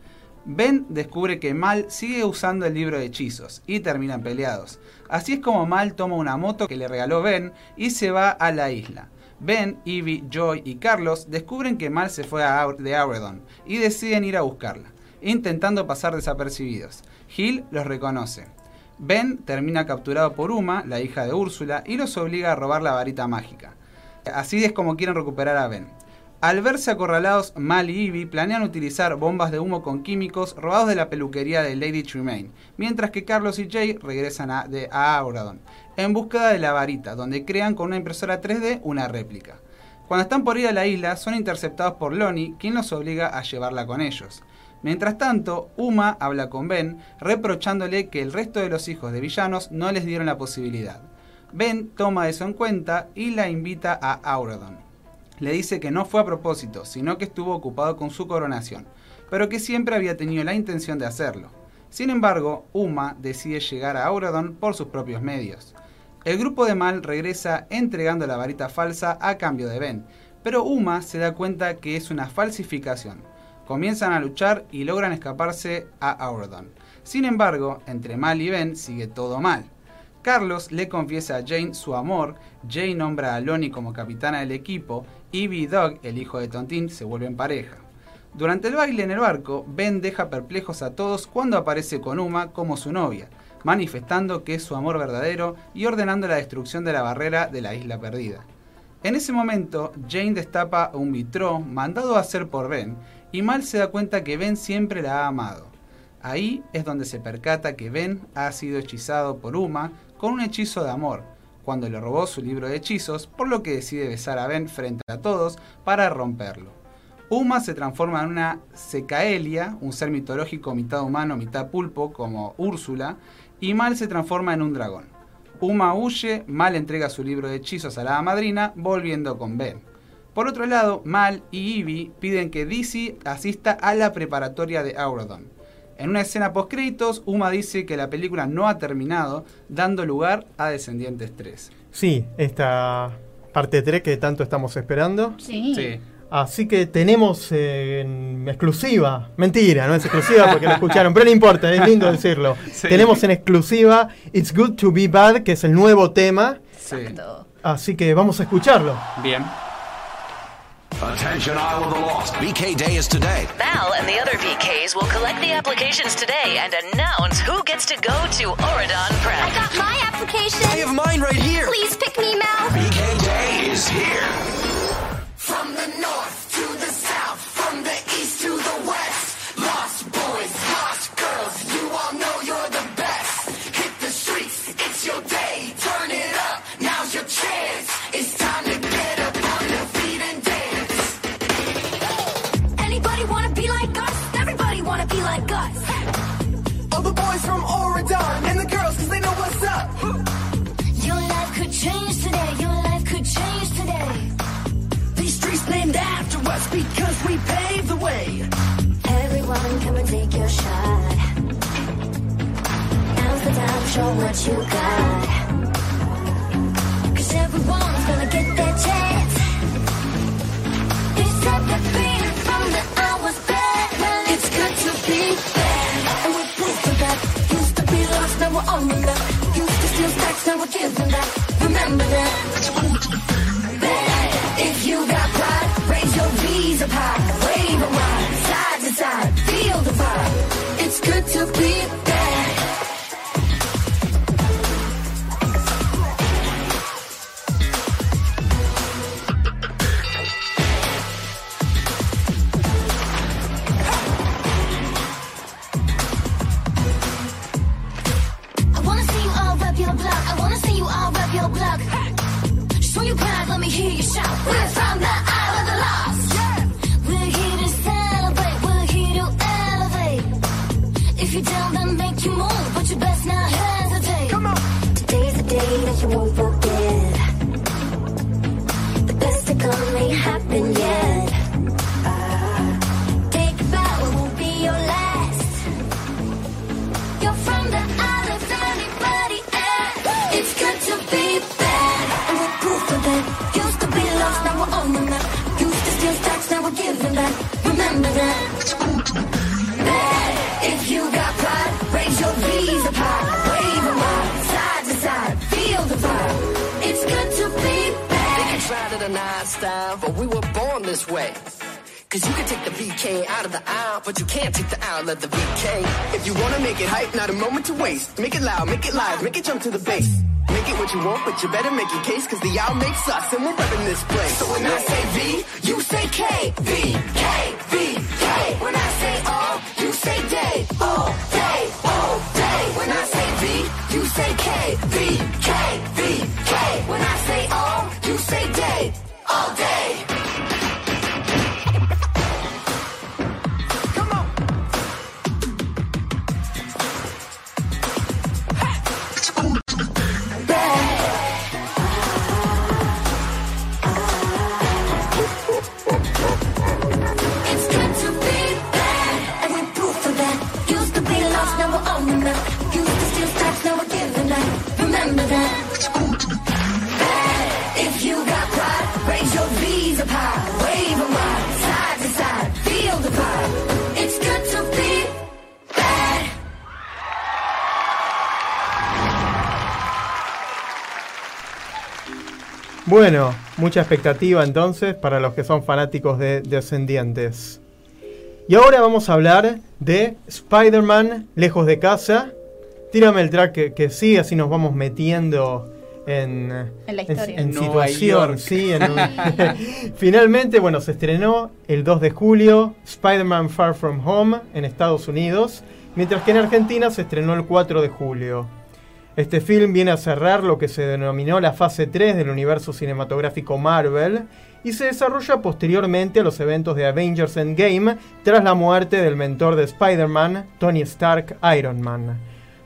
Ben descubre que Mal sigue usando el libro de hechizos y terminan peleados. Así es como Mal toma una moto que le regaló Ben y se va a la isla. Ben, Evie, Joy y Carlos descubren que Mal se fue a de Auredon y deciden ir a buscarla, intentando pasar desapercibidos. Hill los reconoce. Ben termina capturado por Uma, la hija de Úrsula, y los obliga a robar la varita mágica. Así es como quieren recuperar a Ben. Al verse acorralados, Mal y Ivy planean utilizar bombas de humo con químicos robados de la peluquería de Lady Tremaine, mientras que Carlos y Jay regresan a, de, a Auradon, en búsqueda de la varita, donde crean con una impresora 3D una réplica. Cuando están por ir a la isla, son interceptados por Lonnie, quien los obliga a llevarla con ellos. Mientras tanto, Uma habla con Ben, reprochándole que el resto de los hijos de villanos no les dieron la posibilidad. Ben toma eso en cuenta y la invita a Auradon le dice que no fue a propósito, sino que estuvo ocupado con su coronación, pero que siempre había tenido la intención de hacerlo. Sin embargo, Uma decide llegar a Auradon por sus propios medios. El grupo de Mal regresa entregando la varita falsa a cambio de Ben, pero Uma se da cuenta que es una falsificación. Comienzan a luchar y logran escaparse a Auradon. Sin embargo, entre Mal y Ben sigue todo mal. Carlos le confiesa a Jane su amor, Jane nombra a Lonnie como capitana del equipo, y Doug, el hijo de Tontín, se vuelven pareja. Durante el baile en el barco, Ben deja perplejos a todos cuando aparece con Uma como su novia, manifestando que es su amor verdadero y ordenando la destrucción de la barrera de la isla perdida. En ese momento, Jane destapa un vitró mandado a hacer por Ben y Mal se da cuenta que Ben siempre la ha amado. Ahí es donde se percata que Ben ha sido hechizado por Uma con un hechizo de amor, cuando le robó su libro de hechizos, por lo que decide besar a Ben frente a todos para romperlo. Uma se transforma en una Secaelia, un ser mitológico mitad humano, mitad pulpo, como Úrsula, y Mal se transforma en un dragón. Uma huye, Mal entrega su libro de hechizos a la madrina, volviendo con Ben. Por otro lado, Mal y Ivy piden que Dizzy asista a la preparatoria de Aurodon. En una escena post créditos, Uma dice que la película no ha terminado, dando lugar a Descendientes 3. Sí, esta parte 3 que tanto estamos esperando. Sí. Sí. Así que tenemos eh, en exclusiva, mentira, no es exclusiva porque lo escucharon, pero no importa, es lindo decirlo. Sí. Tenemos en exclusiva It's Good to Be Bad, que es el nuevo tema, Sí. Exacto. así que vamos a escucharlo. Bien. Attention, Isle of the Lost. BK Day is today. Val and the other BKs will collect the applications today and announce who gets to go to Oridon Prep. I got my application. I have mine right here. Please pick me, Mal. BK Day is here. From the north show what you got. Cause everyone's gonna get their chance. It's set the beat from the hours back. It's good to be bad. And we're proof of that. Used to be lost, now we're on the map. Used to steal stacks, now we're giving back. Remember that. Bad. If you got pride, raise your V's up high. Wave wide, side to side, feel the vibe. It's good to be. Take out of the aisle, but you can't take the aisle of the VK. If you wanna make it hype, not a moment to waste. Make it loud, make it live, make it jump to the bass. Make it what you want, but you better make your case, cause the owl makes us, and we're repping this place. So when I say V, you say K. V, K, V, K. When I Bueno, mucha expectativa entonces para los que son fanáticos de Descendientes. Y ahora vamos a hablar de Spider-Man Lejos de Casa. Tírame el track que, que sí, así nos vamos metiendo en, En la historia. en Nueva situación. York. Sí, en un- Finalmente, bueno, se estrenó el 2 de julio Spider-Man Far From Home en Estados Unidos, mientras que en Argentina se estrenó el 4 de julio. Este film viene a cerrar lo que se denominó la fase 3 del universo cinematográfico Marvel y se desarrolla posteriormente a los eventos de Avengers Endgame tras la muerte del mentor de Spider-Man, Tony Stark Iron Man.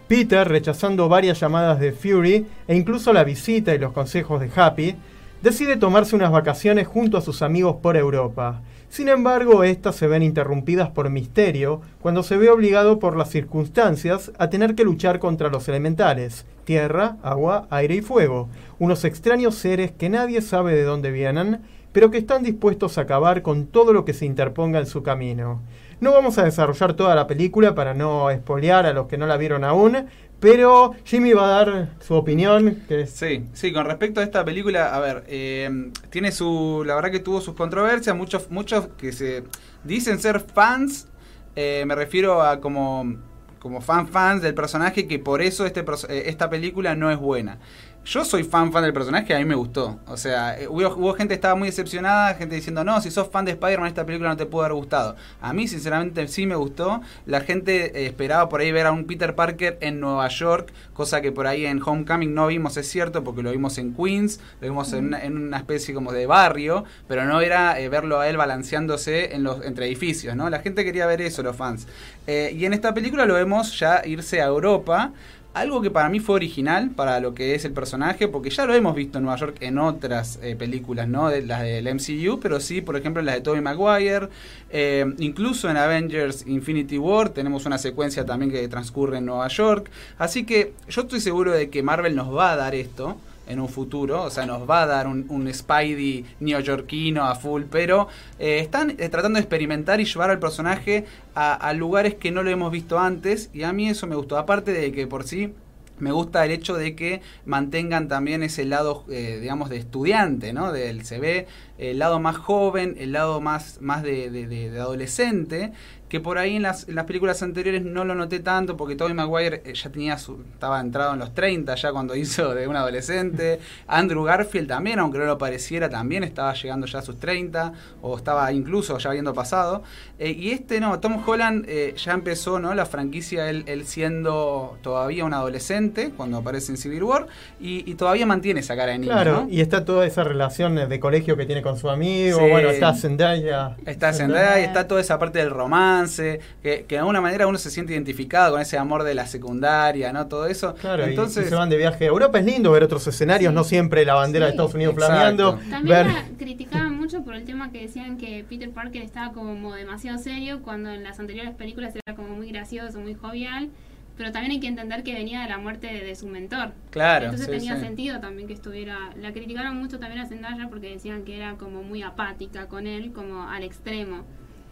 Peter, rechazando varias llamadas de Fury e incluso la visita y los consejos de Happy, decide tomarse unas vacaciones junto a sus amigos por Europa. Sin embargo, estas se ven interrumpidas por Misterio cuando se ve obligado por las circunstancias a tener que luchar contra los elementales, tierra, agua, aire y fuego, unos extraños seres que nadie sabe de dónde vienen, pero que están dispuestos a acabar con todo lo que se interponga en su camino. No vamos a desarrollar toda la película para no espolear a los que no la vieron aún, pero Jimmy va a dar su opinión. Que Sí, sí, con respecto a esta película, a ver, eh, tiene su, la verdad que tuvo sus controversias, muchos, muchos que se dicen ser fans, eh, me refiero a como, como fan fans del personaje, que por eso este, eh, esta película no es buena. Yo soy fan fan del personaje, a mí me gustó. O sea, eh, hubo, hubo gente que estaba muy decepcionada, gente diciendo, no, si sos fan de Spider-Man, esta película no te puede haber gustado. A mí, sinceramente, sí me gustó. La gente eh, esperaba por ahí ver a un Peter Parker en Nueva York, cosa que por ahí en Homecoming no vimos, es cierto, porque lo vimos en Queens, lo vimos en, una, en una especie como de barrio, pero no era eh, verlo a él balanceándose en los, entre edificios, ¿no? La gente quería ver eso, los fans. Eh, y en esta película lo vemos ya irse a Europa. Algo que para mí fue original para lo que es el personaje, porque ya lo hemos visto en Nueva York en otras eh, películas, ¿no? De las del MCU, pero sí, por ejemplo, en las de Tobey Maguire. eh, incluso en Avengers Infinity War tenemos una secuencia también que transcurre en Nueva York. Así que yo estoy seguro de que Marvel nos va a dar esto en un futuro, o sea, nos va a dar un, un Spidey neoyorquino a full, pero eh, están eh, tratando de experimentar y llevar al personaje a, lugares que no lo hemos visto antes, y a mí eso me gustó, aparte de que por sí me gusta el hecho de que mantengan también ese lado, eh, digamos, de estudiante, ¿no? Del, se ve el lado más joven, el lado más, más de- de adolescente, que por ahí en las, en las películas anteriores no lo noté tanto, porque Tobey Maguire eh, ya tenía su, estaba entrado en los 30 ya cuando hizo de un adolescente. Andrew Garfield también, aunque no lo pareciera, también estaba llegando ya a sus 30, o estaba incluso ya habiendo pasado. Eh, y este no, Tom Holland eh, ya empezó, ¿no? La franquicia, él, él siendo todavía un adolescente, cuando aparece en Civil War, y, y todavía mantiene esa cara de niño, Claro, ¿no? y está toda esa relación de colegio que tiene con su amigo. Sí. Bueno, está Zendaya. Está Zendaya y está toda esa parte del romance, que, que de alguna manera uno se siente identificado con ese amor de la secundaria, ¿no? Todo eso. Claro, Entonces, y, se van de viaje a Europa. Es lindo ver otros escenarios, no siempre la bandera de Estados Unidos Exacto. flameando. También Ver, la criticaban mucho por el tema que decían que Peter Parker estaba como demasiado serio cuando en las anteriores películas era como muy gracioso, muy jovial. Pero también hay que entender que venía de la muerte de, de su mentor. Claro, Entonces sí, tenía sí. sentido también que estuviera. La criticaron mucho también a Zendaya porque decían que era como muy apática con él, como al extremo.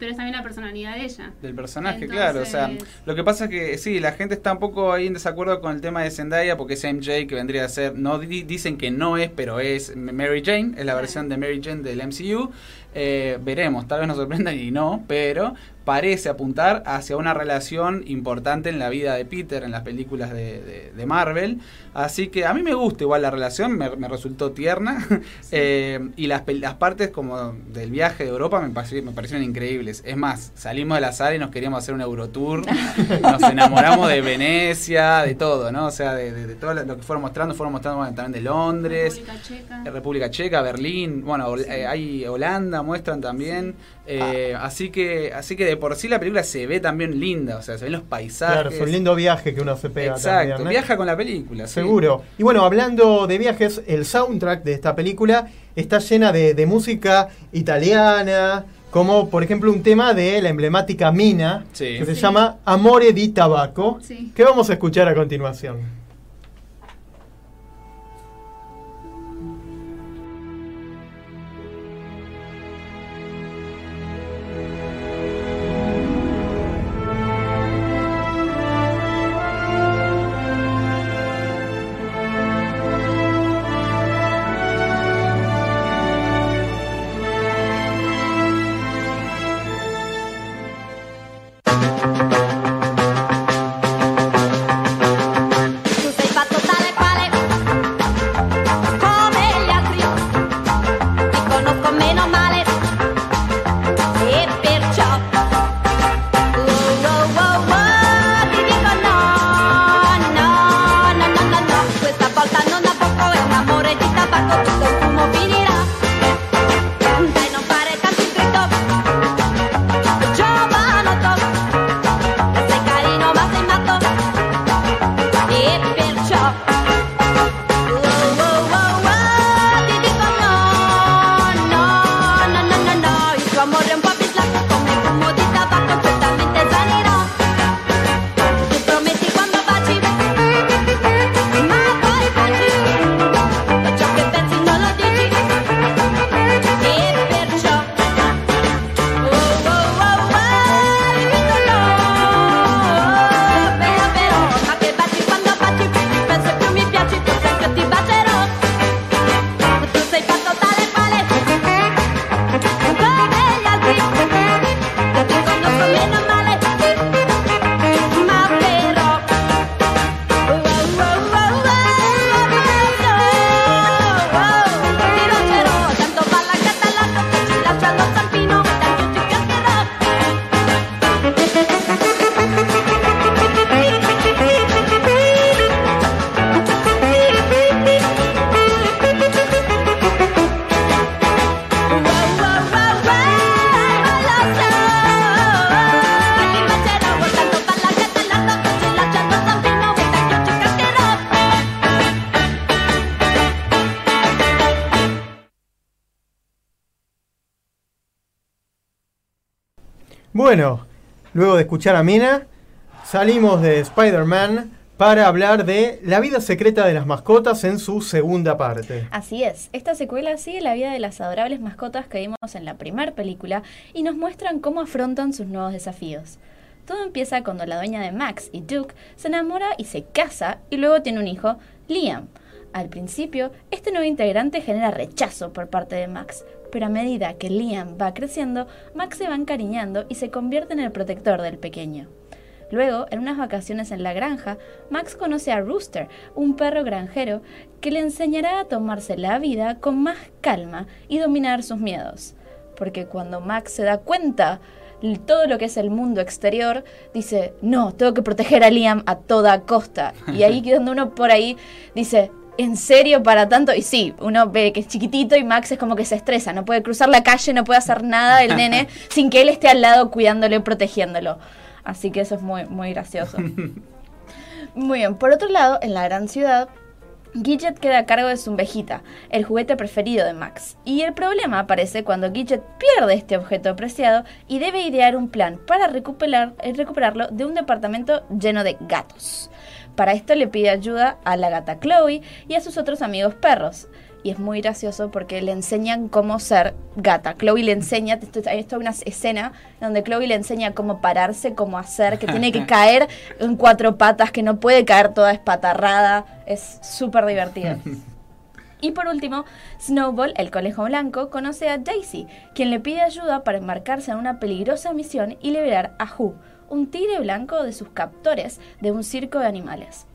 Pero es también la personalidad de ella. del personaje, Entonces- claro. O sea, lo que pasa es que sí, la gente está un poco ahí en desacuerdo con el tema de Zendaya porque es MJ que vendría a ser, no di- dicen que no es, pero es Mary Jane, es la versión de Mary Jane del MCU. Eh, veremos, tal vez nos sorprendan y no, pero parece apuntar hacia una relación importante en la vida de Peter en las películas de, de- de Marvel. Así que a mí me gusta igual la relación, me, me resultó tierna. Eh, y las, pel- las partes como del viaje de Europa me, pareció- me parecieron increíbles. Es más, salimos de la sala y nos queríamos hacer un Eurotour. nos enamoramos de Venecia, de todo, ¿no? O sea, de, de- de todo lo que fueron mostrando. Fueron mostrando bueno, también de Londres. República Checa. Eh, República Checa, Berlín, bueno, eh, hay Holanda, muestran también. Eh, Así que así que de por sí la película se ve también linda, o sea, se ven los paisajes. claro, es un lindo viaje que uno se pega Exacto, también. ¿eh? viaja con la película. sí. Seguro. Y bueno, hablando de viajes, el soundtrack de esta película está llena de, de música italiana, como por ejemplo un tema de la emblemática Mina, Sí. que se Sí. llama Amore di Tabaco, Sí. que vamos a escuchar a continuación. Bueno, luego de escuchar a Mina, salimos de Spider-Man para hablar de la vida secreta de las mascotas en su segunda parte. Así es, esta secuela sigue la vida de las adorables mascotas que vimos en la primera película y nos muestran cómo afrontan sus nuevos desafíos. Todo empieza cuando la dueña de Max y Duke se enamora y se casa y luego tiene un hijo, Liam. Al principio, este nuevo integrante genera rechazo por parte de Max, pero a medida que Liam va creciendo, Max se va encariñando y se convierte en el protector del pequeño. Luego, en unas vacaciones en la granja, Max conoce a Rooster, un perro granjero que le enseñará a tomarse la vida con más calma y dominar sus miedos. Porque cuando Max se da cuenta de todo lo que es el mundo exterior, dice, no, tengo que proteger a Liam a toda costa. Y ahí cuando uno por ahí dice, ¿en serio para tanto? Y sí, uno ve que es chiquitito y Max es como que se estresa, no puede cruzar la calle, no puede hacer nada el nene sin que él esté al lado cuidándolo y protegiéndolo. Así que eso es muy, muy gracioso. Muy bien, por otro lado, en la gran ciudad, Gidget queda a cargo de su ovejita, el juguete preferido de Max. Y el problema aparece cuando Gidget pierde este objeto preciado y debe idear un plan para recuperar, eh, recuperarlo de un departamento lleno de gatos. Para esto le pide ayuda a la gata Chloe y a sus otros amigos perros. Y es muy gracioso porque le enseñan cómo ser gata. Chloe le enseña, esto, esto es una escena donde Chloe le enseña cómo pararse, cómo hacer, que tiene que caer en cuatro patas, que no puede caer toda espatarrada. Es súper divertido. Y por último, Snowball, el conejo blanco, conoce a Daisy, quien le pide ayuda para embarcarse en una peligrosa misión y liberar a Who, un tigre blanco de sus captores de un circo de animales.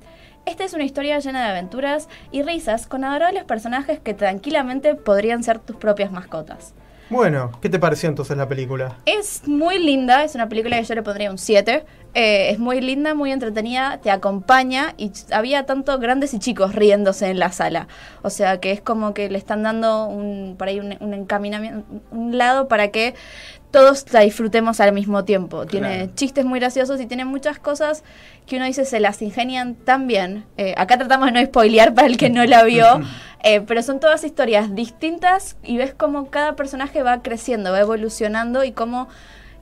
Esta es una historia llena de aventuras y risas con adorables personajes que tranquilamente podrían ser tus propias mascotas. Bueno, ¿qué te pareció entonces la película? Es muy linda, es una película que yo le pondría un 7. Eh, es muy linda, muy entretenida, te acompaña y había tanto grandes y chicos riéndose en la sala. O sea que es como que le están dando un, por ahí un, un encaminamiento, un lado para que todos la disfrutemos al mismo tiempo. Tiene Claro. chistes muy graciosos y tiene muchas cosas que uno dice se las ingenian tan bien. Eh, acá tratamos de no spoilear para el que no la vio, eh, pero son todas historias distintas y ves cómo cada personaje va creciendo, va evolucionando y cómo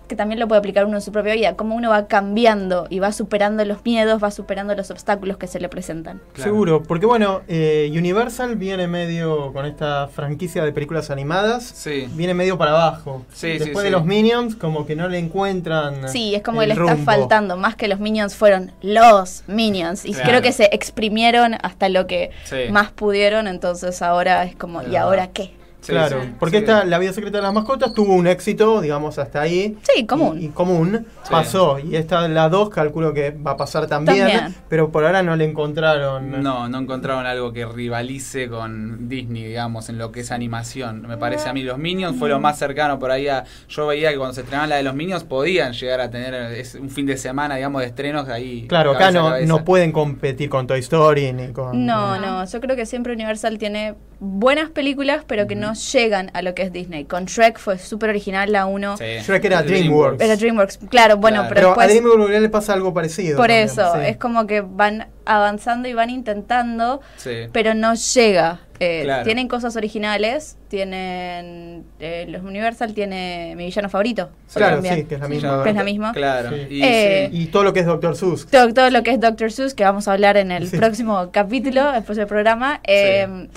que también lo puede aplicar uno en su propia vida, cómo uno va cambiando y va superando los miedos, va superando los obstáculos que se le presentan. Seguro, porque bueno, eh, Universal viene medio con esta franquicia de películas animadas, Sí. viene medio para abajo. Sí, Después sí. de los Minions, como que no le encuentran. Sí, es como el que le está faltando, más que los Minions fueron los Minions y Claro. creo que se exprimieron hasta lo que Sí. más pudieron, entonces ahora es como, ¿y ahora qué? Sí, claro, sí, porque sí. esta, La vida secreta de las mascotas tuvo un éxito, digamos, hasta ahí. Sí, común. Y, y común Sí. pasó. Y esta, la 2, calculo que va a pasar también, También. pero por ahora no le encontraron. No, no encontraron algo que rivalice con Disney, digamos, en lo que es animación. Me parece a mí, los Minions fue lo más cercano por ahí a... Yo veía que cuando se estrenaban la de los Minions podían llegar a tener es un fin de semana, digamos, de estrenos ahí. Claro, acá no, no pueden competir con Toy Story ni con. No, no, yo creo que siempre Universal tiene buenas películas, pero que no llegan a lo que es Disney. Con Shrek fue súper original la 1. Sí. Shrek era DreamWorks. Era DreamWorks, claro, bueno, Claro. pero, Pero a después... DreamWorks le pasa algo parecido. Por también, eso, sí. es como que van avanzando y van intentando, Sí. pero no llega. Eh, Claro. Tienen cosas originales, tienen... eh, los Universal tiene mi villano favorito. Claro, también. sí, que es la Sí, misma. Que es la misma. Claro. Sí. Y, Eh, sí. Y todo lo que es Dr. Seuss. todo, todo lo que es Dr. Seuss, que vamos a hablar en el Sí. próximo capítulo, después del programa. eh,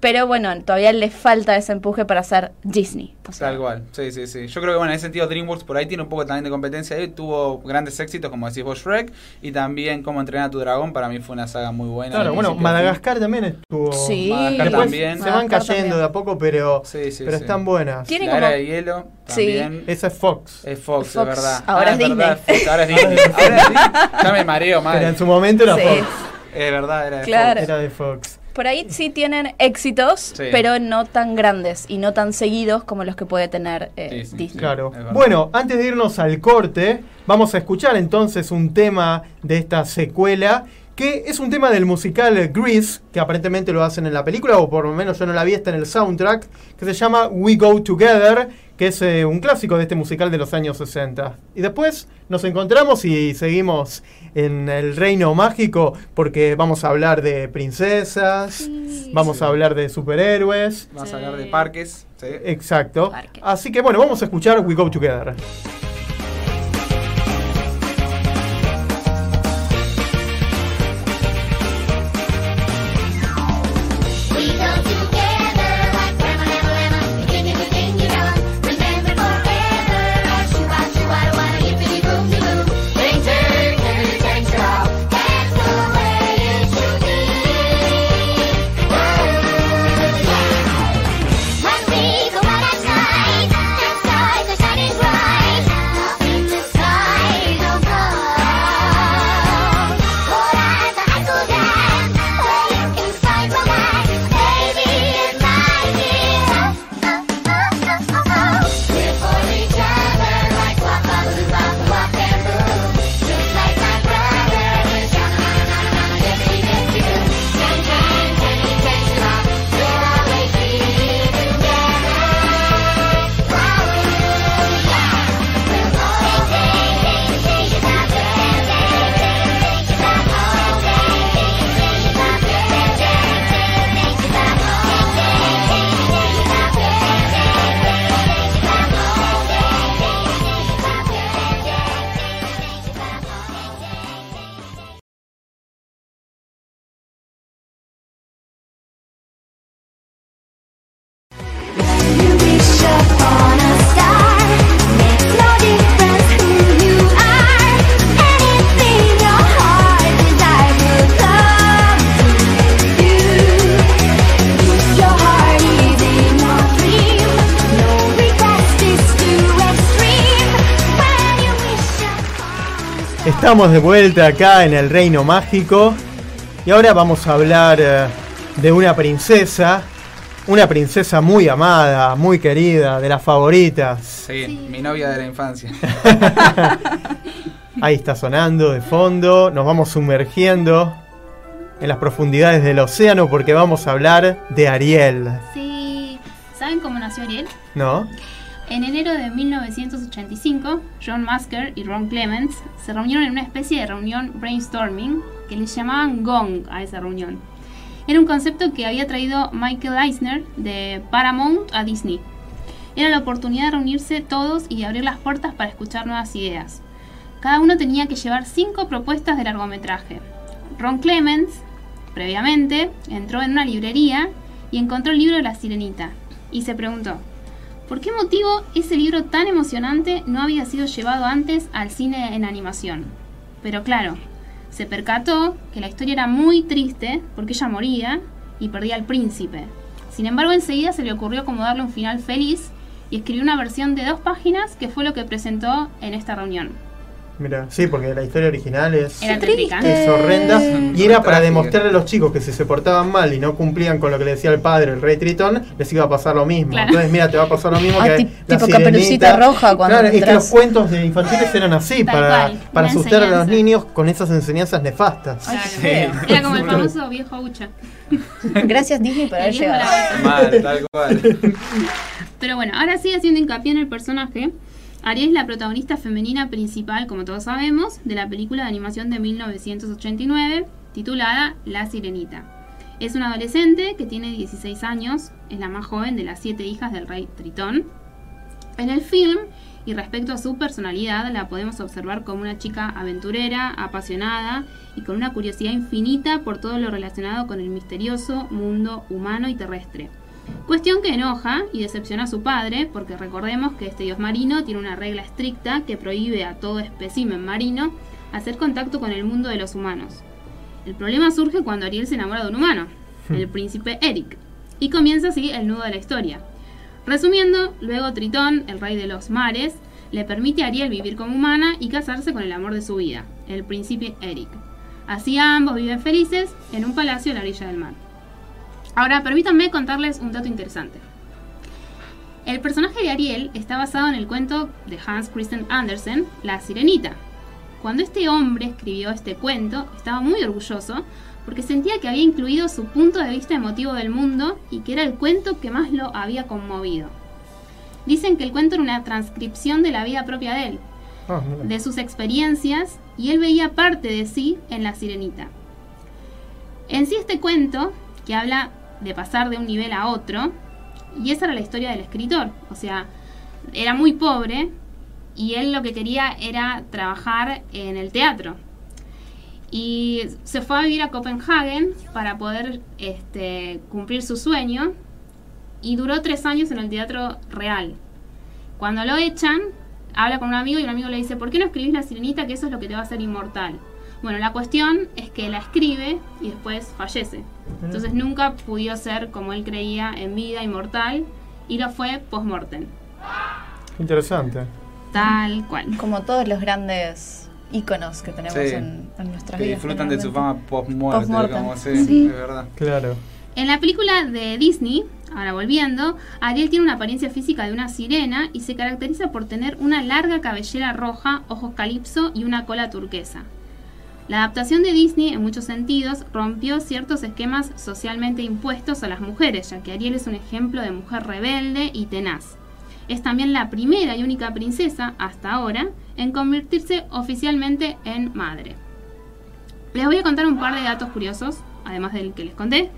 Pero bueno, todavía le falta ese empuje para hacer Disney. O sea, Tal cual, sí, sí, sí. Yo creo que bueno, en ese sentido DreamWorks por ahí tiene un poco también de competencia ahí, tuvo grandes éxitos como decís vos Shrek y también Cómo entrenar a tu dragón, para mí fue una saga muy buena. Claro, bueno. Madagascar también estuvo. Sí. Madagascar también. Se van cayendo también. de a poco, pero, Sí, sí, pero sí. están buenas. Tiene La como- era de hielo Sí. también. Esa es Fox. Es Fox, Fox. es verdad. Ahora es verdad, Disney. Fox, ahora es Disney. Ahora es Disney. Ya me mareo mal. Pero en su momento era Sí. Fox. Es verdad, era de Claro. Era de Fox. Por ahí sí tienen éxitos, Sí. pero no tan grandes y no tan seguidos como los que puede tener eh, Sí, sí. Disney. Claro. es verdad. Bueno, antes de irnos al corte, vamos a escuchar entonces un tema de esta secuela. Que es un tema del musical Grease, que aparentemente lo hacen en la película, o por lo menos yo no la vi, está en el soundtrack, que se llama We Go Together, que es eh, un clásico de este musical de los años 60. Y después nos encontramos y seguimos en el reino mágico, porque vamos a hablar de princesas, vamos a hablar de superhéroes. Vamos a hablar de parques. ¿sí? Exacto. Parque. Así que bueno, vamos a escuchar We Go Together. Estamos de vuelta acá en el Reino Mágico y ahora vamos a hablar eh, de una princesa, una princesa muy amada, muy querida, de las favoritas. Sí, mi novia de la infancia. Ahí está sonando de fondo, nos vamos sumergiendo en las profundidades del océano porque vamos a hablar de Ariel, Sí. ¿Saben cómo nació Ariel? ¿no? En enero de 1985, John Masker y Ron Clements se reunieron en una especie de reunión brainstorming que les llamaban Gong a esa reunión. Era un concepto que había traído Michael Eisner de Paramount a Disney. Era la oportunidad de reunirse todos y de abrir las puertas para escuchar nuevas ideas. Cada uno tenía que llevar cinco propuestas de largometraje. Ron Clements, previamente, entró en una librería y encontró el libro de La Sirenita y se preguntó, ¿Por qué motivo ese libro tan emocionante no había sido llevado antes al cine en animación? Pero claro, se percató que la historia era muy triste porque ella moría y perdía al príncipe. Sin embargo, enseguida se le ocurrió como darle un final feliz y escribió una versión de dos páginas que fue lo que presentó en esta reunión. Mira, sí, porque la historia original es, Era tétrica. es horrenda y era para demostrarle a los chicos que si se portaban mal y no cumplían con lo que le decía el padre, el rey Tritón, les iba a pasar lo mismo. Claro. Entonces, mira, te va a pasar lo mismo Ah, que ti- la tipo Sirenita. Caperucita Roja cuando Claro, es que entras. los cuentos de infantiles eran así, Tal para, cual, para una asustar a los niños con esas enseñanzas nefastas. Ay, Sí. Era como el famoso viejo Ucha. Gracias Disney por haber llegado. Mal, tal cual. Pero bueno, ahora sigue haciendo hincapié en el personaje. Ariel es la protagonista femenina principal, como todos sabemos, de la película de animación de 1989 titulada La Sirenita. Es una adolescente que tiene 16 años, es la más joven de las siete hijas del rey Tritón. En el film, y respecto a su personalidad, la podemos observar como una chica aventurera, apasionada y con una curiosidad infinita por todo lo relacionado con el misterioso mundo humano y terrestre. Cuestión que enoja y decepciona a su padre, porque recordemos que este dios marino tiene una regla estricta que prohíbe a todo espécimen marino hacer contacto con el mundo de los humanos. El problema surge cuando Ariel se enamora de un humano, el príncipe Eric, y comienza así el nudo de la historia. Resumiendo, luego Tritón, el rey de los mares, le permite a Ariel vivir como humana y casarse con el amor de su vida, el príncipe Eric. Así ambos viven felices en un palacio a la orilla del mar. Ahora, permítanme contarles un dato interesante. El personaje de Ariel está basado en el cuento de Hans Christian Andersen, La Sirenita. Cuando este hombre escribió este cuento, estaba muy orgulloso porque sentía que había incluido su punto de vista emotivo del mundo y que era el cuento que más lo había conmovido. Dicen que el cuento era una transcripción de la vida propia de él, Ah, de sus experiencias, y él veía parte de sí en la sirenita. En sí este cuento, que habla de pasar de un nivel a otro, y esa era la historia del escritor, o sea, era muy pobre y él lo que quería era trabajar en el teatro. Y se fue a vivir a Copenhagen para poder este, cumplir su sueño y duró tres años en el teatro real. Cuando lo echan, habla con un amigo y un amigo le dice, ¿por qué no escribís La Sirenita? Que eso es lo que te va a hacer inmortal. Bueno, la cuestión es que la escribe y después fallece. Entonces nunca pudo ser como él creía en vida inmortal y lo fue post-mortem. Interesante. Tal cual. Como todos los grandes íconos que tenemos Sí. en, en nuestras Que vidas. disfrutan de su fama post-muerte, Post-mortem. como sí, Sí. es verdad. Claro. En la película de Disney, ahora volviendo, Ariel tiene una apariencia física de una sirena y se caracteriza por tener una larga cabellera roja, ojos calipso y una cola turquesa. La adaptación de Disney, en muchos sentidos, rompió ciertos esquemas socialmente impuestos a las mujeres, ya que Ariel es un ejemplo de mujer rebelde y tenaz. Es también la primera y única princesa, hasta ahora, en convertirse oficialmente en madre. Les voy a contar un par de datos curiosos, además del que les conté.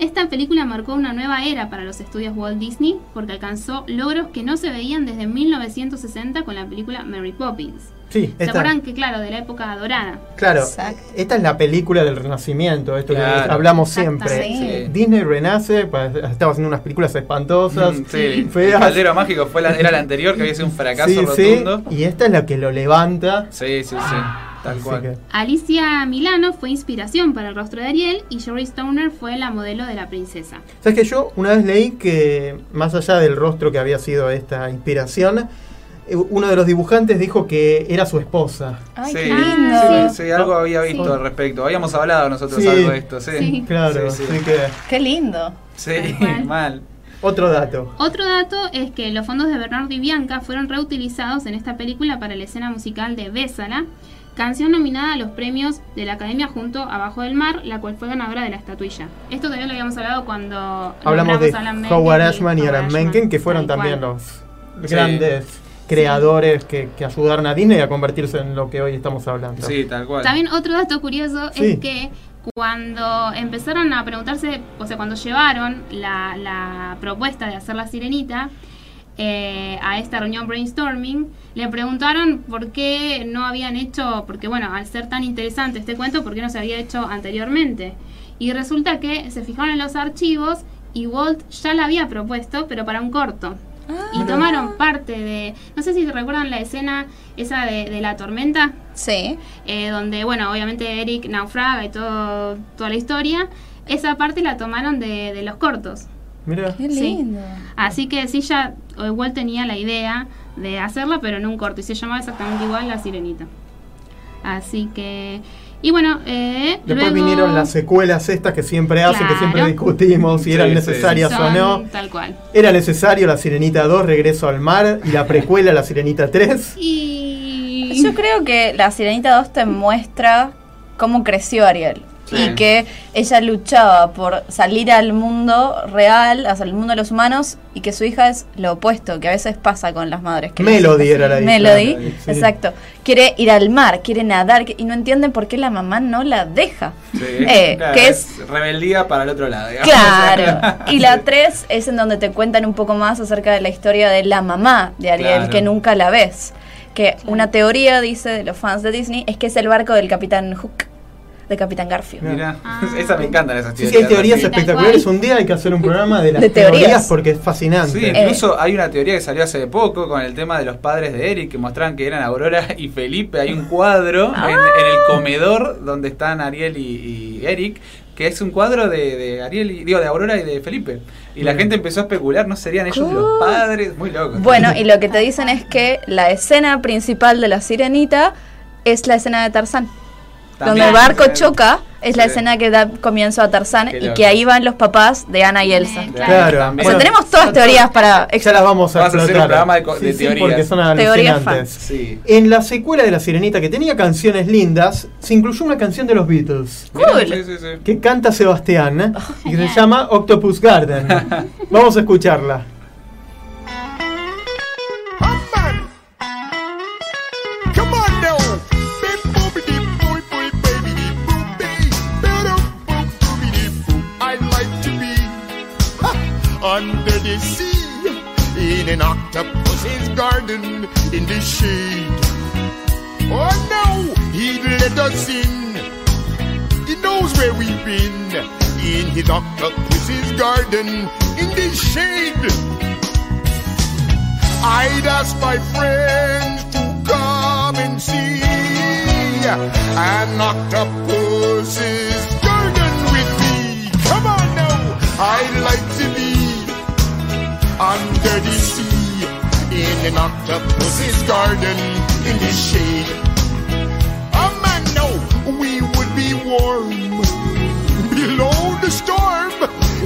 Esta película marcó una nueva era para los estudios Walt Disney porque alcanzó logros que no se veían desde 1960 con la película Mary Poppins. Sí, ¿Se esta, acuerdan que, claro, de la época dorada? claro, Exacto. esta es la película del renacimiento, esto que hablamos siempre. Sí. Disney renace, pa- estaba haciendo unas películas espantosas, Mm, sí, el. Caldero Mágico fue la, era la anterior, que había sido un fracaso Sí, sí, rotundo. y esta es la que lo levanta. Sí, sí, sí, tal cual. que- Alicia Milano fue inspiración para el rostro de Ariel y Jory Stoner fue la modelo de la princesa. ¿Sabes que yo una vez leí que, más allá del rostro que había sido esta inspiración, uno de los dibujantes dijo que era su esposa. Ay, sí, qué lindo. sí, sí, algo había visto Sí. al respecto. Habíamos hablado nosotros Sí. algo de esto, sí. Sí. Claro, Sí, sí. así que Qué lindo. Sí, mal. otro dato. Otro dato es que los fondos de Bernardo y Bianca fueron reutilizados en esta película para la escena musical de Bésala, canción nominada a los premios de la Academia junto a Bajo del Mar, la cual fue ganadora de la estatuilla. Esto también lo habíamos hablado cuando Hablamos de Alan Menken Howard Ashman y Alan Ashman, Menken, que fueron también los grandes creadores que, que ayudaron a Disney a convertirse en lo que hoy estamos hablando. Sí, tal cual. También otro dato curioso Sí. es que cuando empezaron a preguntarse, o sea, cuando llevaron la, la propuesta de hacer la sirenita eh, a esta reunión brainstorming, le preguntaron por qué no habían hecho, porque bueno, al ser tan interesante este cuento, por qué no se había hecho anteriormente. Y resulta que se fijaron en los archivos y Walt ya la había propuesto, pero para un corto. Y tomaron parte de, no sé si recuerdan la escena esa de, de la tormenta, Sí. eh, donde, bueno, obviamente Eric naufraga y todo, toda la historia. Esa parte la tomaron de, de los cortos. Mira, Qué Sí. lindo. Así que sí, ya igual tenía la idea de hacerla, pero en un corto. Y se llamaba exactamente igual La Sirenita. Así que... Y bueno, eh, después luego- vinieron las secuelas estas que siempre hacen, que siempre discutimos si Sí, eran sí. necesarias o son no. Tal cual. Era necesario La Sirenita 2, Regreso al Mar, y la precuela La Sirenita 3. Y... Yo creo que la Sirenita 2 te muestra cómo creció Ariel. Sí. Y que ella luchaba por salir al mundo real, hacia el mundo de los humanos, y que su hija es lo opuesto, que a veces pasa con las madres. Que Melody era la hija. Melody, Sí. exacto. Quiere ir al mar, quiere nadar, y no entienden por qué la mamá no la deja. Sí, Eh, claro, que es rebeldía para el otro lado. digamos. Claro. Y la 3 es en donde te cuentan un poco más acerca de la historia de la mamá de Ariel, Claro. que nunca la ves. Que una teoría, dice, de los fans de Disney, es que es el barco del Capitán Hook, de Capitán Garfield. Mira, Ah. esa me encantan esas teorías. sí, hay teorías espectaculares. Un día hay que hacer un programa de las De teorías. teorías porque es fascinante. Sí, incluso hay una teoría que salió hace poco con el tema de los padres de Eric que mostraban que eran Aurora y Felipe. Hay un cuadro en, en el comedor donde están Ariel y, y Eric que es un cuadro de, de Ariel y, digo de Aurora y de Felipe. Y la gente empezó a especular, no serían ellos los padres, muy locos. Bueno, y lo que te dicen es que la escena principal de la sirenita es la escena de Tarzán. También. Donde el barco choca, es la Sí. escena que da comienzo a Tarzán Qué y loco. que ahí van los papás de Ana y Elsa. Claro. También. O sea, tenemos todas teorías para... Ya las vamos a Vas a hacer un explotar. programa de co- de Sí, sí, teorías. porque son Teorías alucinantes. Sí. En la secuela de La Sirenita, que tenía canciones lindas, se incluyó una canción de los Beatles. Cool. sí, sí, sí. Que canta Sebastián y se llama Octopus Garden. Vamos a escucharla. The sea in an octopus's garden in the shade. Oh no, he let us in. He knows where we've been in his octopus's garden in the shade. I'd ask my friends to come and see an octopus's garden with me. Come on now, I'd like to be under the sea in an octopus's garden in the shade. Oh man, no, we would be warm below the storm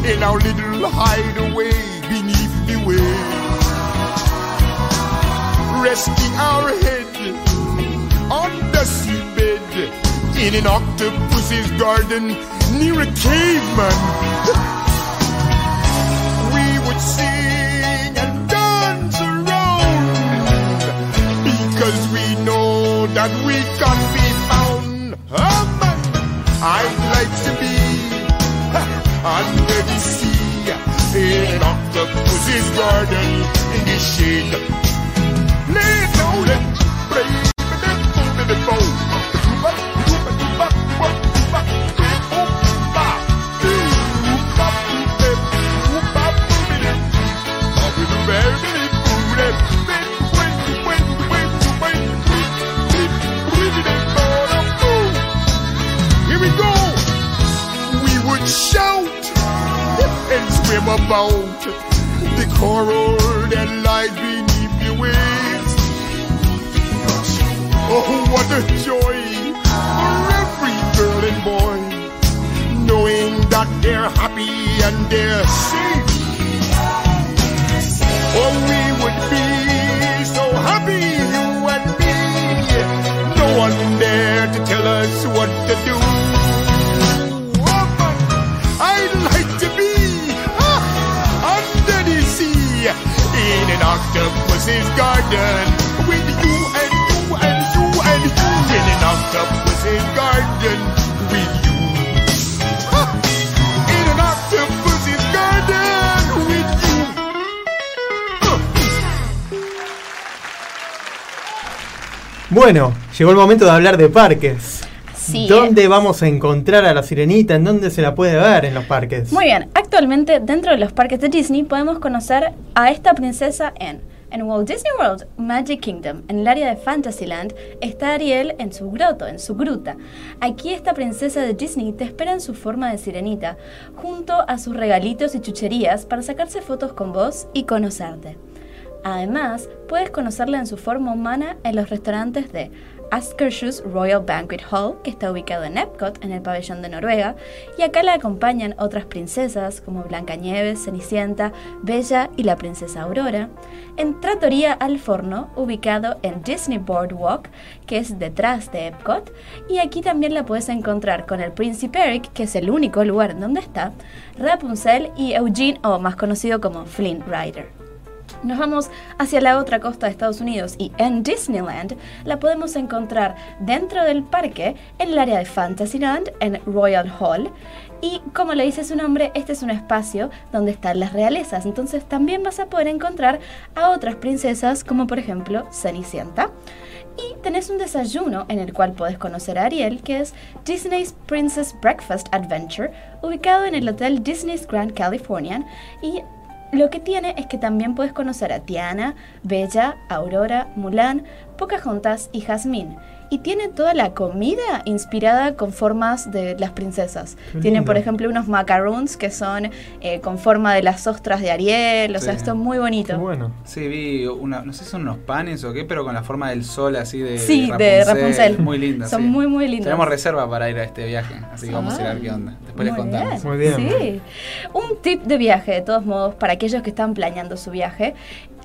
in our little hideaway beneath the waves resting our head on the seabed in an octopus's garden near a caveman. We because we know that we can be found. Man, I'd like to be under the sea in octopus's garden in the shade. Lay down and play with the bow. About the coral that lies beneath the waves. Oh, what a joy for every girl and boy, knowing that they're happy and they're safe. Oh, we would be so happy, you and me. No one there to tell us what to do. In an octopus's garden with you and you and you and you in an octopus's garden with you. In an octopus's garden with you. Bueno, llegó el momento de hablar de parques. Sí, ¿Dónde vamos a encontrar a la sirenita? ¿En dónde se la puede ver en los parques? Muy bien, actualmente dentro de los parques de Disney podemos conocer a esta princesa en, en Walt Disney World Magic Kingdom, en el área de Fantasyland, está Ariel en su groto, en su gruta. Aquí esta princesa de Disney te espera en su forma de sirenita, junto a sus regalitos y chucherías para sacarse fotos con vos y conocerte. Además, puedes conocerla en su forma humana en los restaurantes de Askershus Royal Banquet Hall, que está ubicado en Epcot, en el pabellón de Noruega, y acá la acompañan otras princesas como Blancanieves, Cenicienta, Bella y la princesa Aurora, en Trattoria al Forno, ubicado en Disney Boardwalk, que es detrás de Epcot, y aquí también la puedes encontrar con el Príncipe Eric, que es el único lugar donde está, Rapunzel y Eugene, o más conocido como Flynn Rider. Nos vamos hacia la otra costa de Estados Unidos y en Disneyland la podemos encontrar dentro del parque en el área de Fantasyland en Royal Hall. Y como le dice su nombre, este es un espacio donde están las realezas. Entonces también vas a poder encontrar a otras princesas como por ejemplo Cenicienta. Y tenés un desayuno en el cual podés conocer a Ariel, que es Disney's Princess Breakfast Adventure, ubicado en el Hotel Disney's Grand Californian. Y lo que tiene es que también puedes conocer a Tiana, Bella, Aurora, Mulan, Pocahontas y Jasmine. Y tiene toda la comida inspirada con formas de las princesas. Qué Tienen, por ejemplo, unos macaroons que son eh, con forma de las ostras de Ariel. O sea, esto es muy bonito. bueno. Sí, vi una, no sé si son unos panes o qué, pero con la forma del sol así de Sí, de Rapunzel. Muy linda. Son sí. muy, muy lindos. Tenemos reserva para ir a este viaje, así que vamos a ir a ver qué onda. Después les contamos. bien. Muy bien. Sí. Un tip de viaje, de todos modos, para aquellos que están planeando su viaje.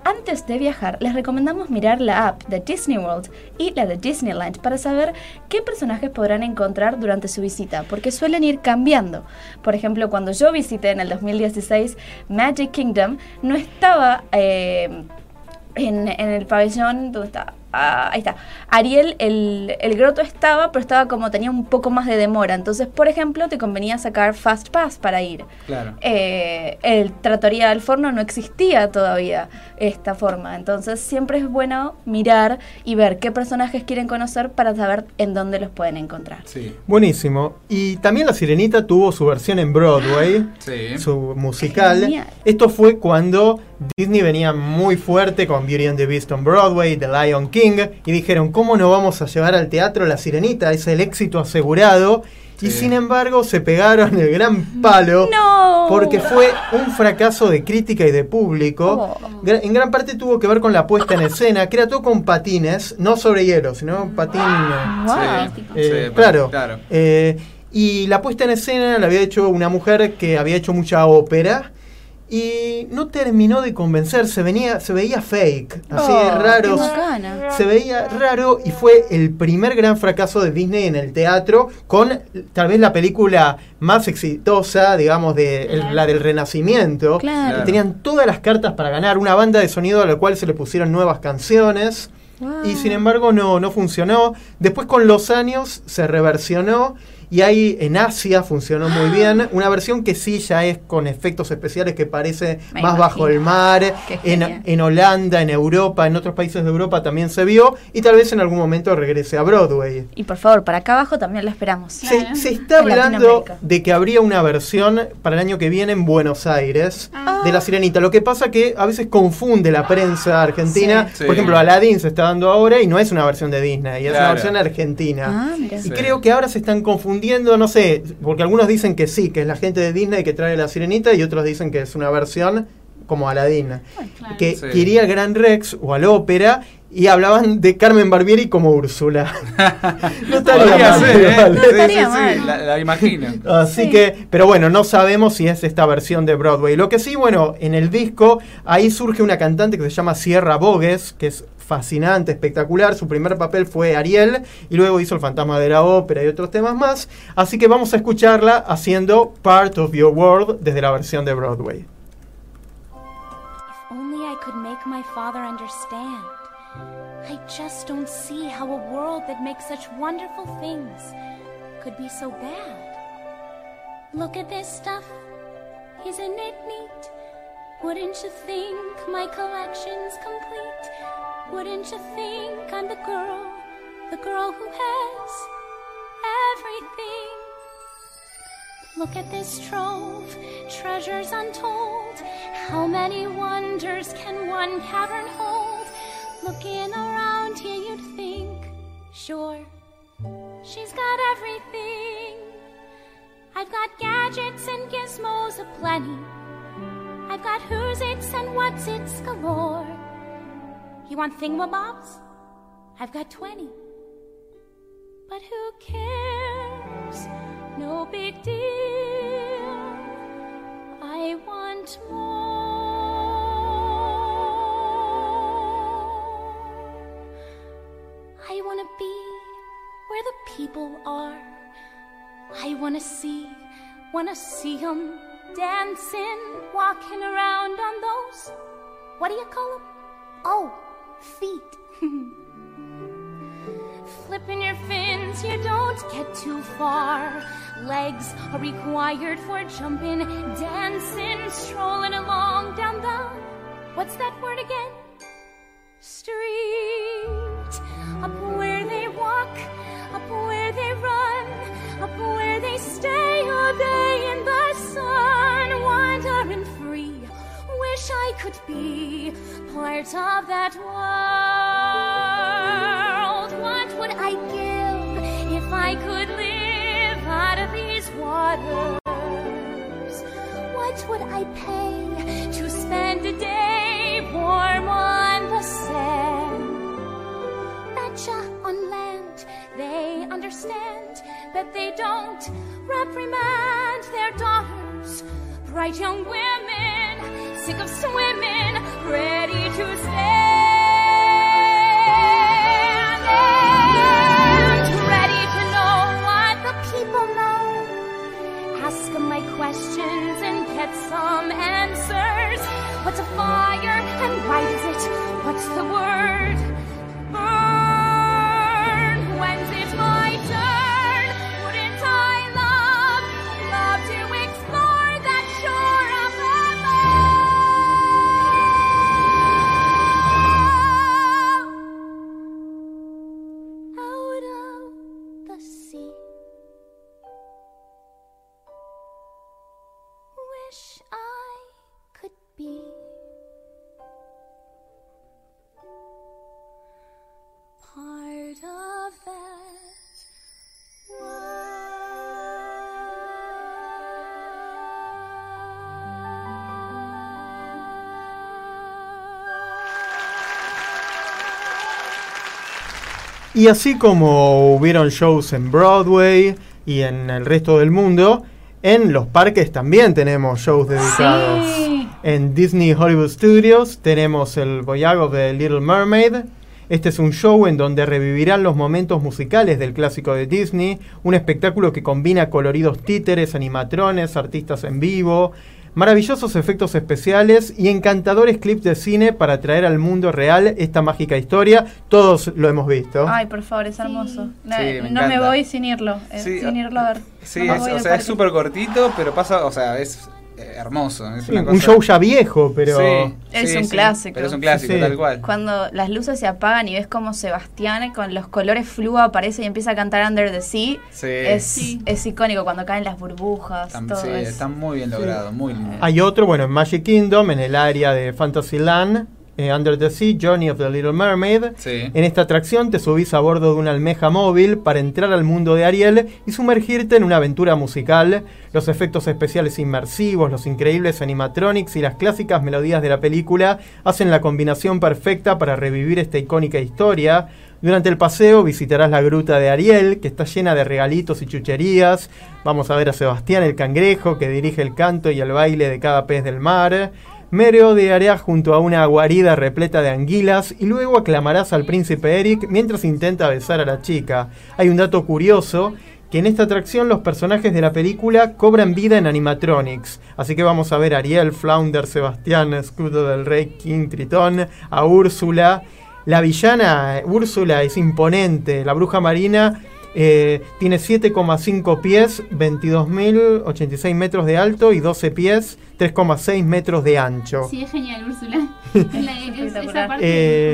Antes de viajar, les recomendamos mirar la app de Disney World y la de Disneyland para saber qué personajes podrán encontrar durante su visita, porque suelen ir cambiando. Por ejemplo, cuando yo visité en el 2016 Magic Kingdom, no estaba eh, en, en el pabellón, ¿dónde está? Ah, ahí está. Ariel, el, el groto estaba, pero estaba como tenía un poco más de demora. Entonces, por ejemplo, te convenía sacar Fast Pass para ir. Claro. Eh, el Trattoria del Forno no existía todavía esta forma. Entonces, siempre es bueno mirar y ver qué personajes quieren conocer para saber en dónde los pueden encontrar. Sí. Buenísimo. Y también La Sirenita tuvo su versión en Broadway, Sí. su musical. Genial. Esto fue cuando Disney venía muy fuerte con Beauty and the Beast on Broadway, The Lion King, y dijeron, ¿cómo no vamos a llevar al teatro La Sirenita? Es el éxito asegurado. Y sin embargo se pegaron el gran palo ¡No! porque fue un fracaso de crítica y de público. Oh. En gran parte tuvo que ver con la puesta en escena, que era todo con patines, no sobre hielo, sino patín... eh, Wow. Sí, eh, sí, claro. claro. Eh, y la puesta en escena la había hecho una mujer que había hecho mucha ópera y no terminó de convencer, se, venía, se veía fake, así Oh, raro. qué bacana. Se veía raro y fue el primer gran fracaso de Disney en el teatro con tal vez la película más exitosa, digamos, de el- la del Renacimiento. Claro. Que tenían todas las cartas para ganar, una banda de sonido a la cual se le pusieron nuevas canciones. Wow. Y sin embargo no, no funcionó. Después con los años se reversionó y ahí en Asia funcionó muy bien. Una versión que sí ya es con efectos especiales que parece Me más bajo el mar. En, en Holanda, en Europa, en otros países de Europa también se vio. Y tal vez en algún momento regrese a Broadway. Y por favor, para acá abajo también lo esperamos. Se, Claro. se está En hablando de que habría una versión para el año que viene en Buenos Aires Ah. de La Sirenita. Lo que pasa que a veces confunde la prensa argentina. Sí. Por ejemplo, Aladdin se está dando ahora y no es una versión de Disney, es una versión argentina. Ah, mira. Y Sí. creo que ahora se están confundiendo, no sé, porque algunos dicen que sí, que es la gente de Disney que trae la sirenita y otros dicen que es una versión como Aladdin, Claro. que, Sí. que iría al Gran Rex o al ópera y hablaban de Carmen Barbieri como Úrsula. no estaría mal, ser, ¿eh? Sí, sí, estaría sí, mal. La, la imagino. Así que, pero bueno, no sabemos si es esta versión de Broadway. Lo que sí, bueno, en el disco ahí surge una cantante que se llama Sierra Bogues, que es fascinante, espectacular. Su primer papel fue Ariel y luego hizo El Fantasma de la Ópera y otros temas más. Así que vamos a escucharla haciendo Part of Your World desde la versión de Broadway. I just don't see how a world that makes such wonderful things could be so bad. Look at this stuff. Isn't it neat? Wouldn't you think my collection's complete? Wouldn't you think I'm the girl, the girl who has everything? Look at this trove, treasures untold. How many wonders can one cavern hold? Looking around here, you'd think, sure, she's got everything. I've got gadgets and gizmos aplenty. I've got who's its and what's its galore. You want thingamabobs? I've got 20. But who cares? No big deal. I want more. I want to be where the people are. I want to see, want to see 'em dancing, walking around on those. What do you call 'em? Oh, feet. Flipping your fins, you don't get too far. Legs are required for jumping, dancing, strolling along down the. What's that word again? Street. Up where they walk, up where they run, up where they stay all day in the sun, wandering. Wish I could be part of that world. What would I give if I could live out of these waters? What would I pay to spend a day warm on the sand? Betcha on land they understand, but they don't reprimand their daughters. Bright young women, sick of swimming, ready to stand and ready to know what the people know. Ask 'em my questions and get some answers. What's a fire and why does it? What's the word? Y así como hubieron shows en Broadway y en el resto del mundo, en los parques también tenemos shows dedicados. Sí. En Disney Hollywood Studios tenemos el Voyage of the Little Mermaid. Este es un show en donde revivirán los momentos musicales del clásico de Disney, un espectáculo que combina coloridos títeres, animatrones, artistas en vivo, maravillosos efectos especiales y encantadores clips de cine para traer al mundo real esta mágica historia. Todos lo hemos visto. Ay, por favor, es hermoso. No, Sí, me no me encanta. voy sin irlo. eh, Sí, sin irlo a ver. Sí, No es- o sea, es súper cortito, pero pasa, o sea, es hermoso. Es Sí, una un show ya viejo, pero... Sí, Es sí, un sí, clásico. Pero es un clásico, Sí, sí. tal cual. Cuando las luces se apagan y ves como Sebastián con los colores fluo aparece y empieza a cantar Under the Sea, Sí. es, Sí. es icónico cuando caen las burbujas. Están, todo sí, es- está muy bien logrado, muy lindo. Hay otro, bueno, en Magic Kingdom, en el área de Fantasyland, eh, Under the Sea, Journey of the Little Mermaid. Sí. En esta atracción te subís a bordo de una almeja móvil para entrar al mundo de Ariel y sumergirte en una aventura musical. Los efectos especiales inmersivos, los increíbles animatronics y las clásicas melodías de la película hacen la combinación perfecta para revivir esta icónica historia. Durante el paseo visitarás la gruta de Ariel, que está llena de regalitos y chucherías. Vamos a ver a Sebastián el cangrejo, que dirige el canto y el baile de cada pez del mar. Merodearás junto a una guarida repleta de anguilas y luego aclamarás al príncipe Eric mientras intenta besar a la chica. Hay un dato curioso que en esta atracción los personajes de la película cobran vida en animatronics. Así que vamos a ver a Ariel, Flounder, Sebastián, Escudo del Rey, King, Tritón, a Úrsula. La villana Úrsula es imponente, la bruja marina eh, tiene 7,5 pies, 22.086 metros de alto y 12 pies, 3,6 metros de ancho. Sí, es genial, Úrsula. Es la- es- esa parte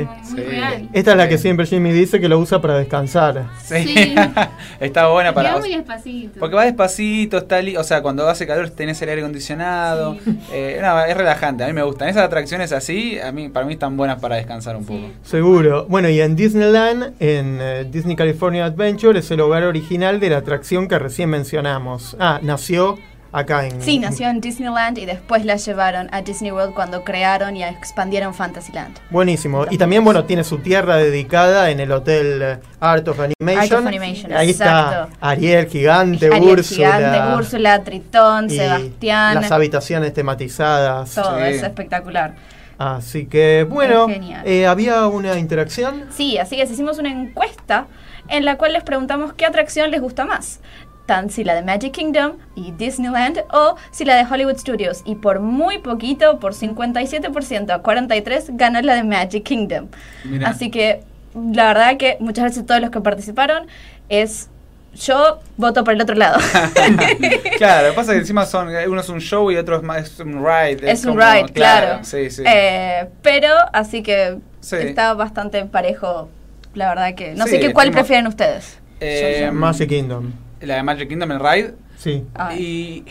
Eh, es real. Esta es la que siempre Jimmy dice que lo usa para descansar. Sí. Sí. está buena para. va muy despacito. Porque va despacito, está li- o sea, cuando hace calor tenés el aire acondicionado. Eh, no, es relajante, a mí me gustan. Esas atracciones así, a mí, para mí están buenas para descansar un poco. Seguro. Bueno, y en Disneyland, en eh, Disney California Adventure, es el hogar original de la atracción que recién mencionamos. Ah, nació acá en... Sí, nació en Disneyland y después la llevaron a Disney World cuando crearon y expandieron Fantasyland. Buenísimo. Y también, bueno, tiene su tierra dedicada en el hotel eh, Art of Animation. Art of Animation, Ahí exacto. está Ariel Gigante, Ariel Úrsula. Gigante, Úrsula, Tritón, y Sebastián. Las habitaciones tematizadas. Todo Sí. es espectacular. Así que, bueno, Es genial. eh, ¿había una interacción? Sí, así que hicimos una encuesta en la cual les preguntamos qué atracción les gusta más. Tan si la de Magic Kingdom y Disneyland o si la de Hollywood Studios. Y por muy poquito, por 57% a 43%, ganó la de Magic Kingdom. Así que la verdad que muchas gracias a todos los que participaron. Es yo voto por el otro lado. claro, lo que pasa es que encima son, uno es un show y otro es más es un ride. es un como- ride, claro. Sí, sí. Eh, pero así que Sí. está bastante parejo. La verdad que no Sí, sé qué cuál tenemos- prefieren ustedes. Eh, Magic Kingdom. La de Magic Kingdom, el ride. Sí. Y.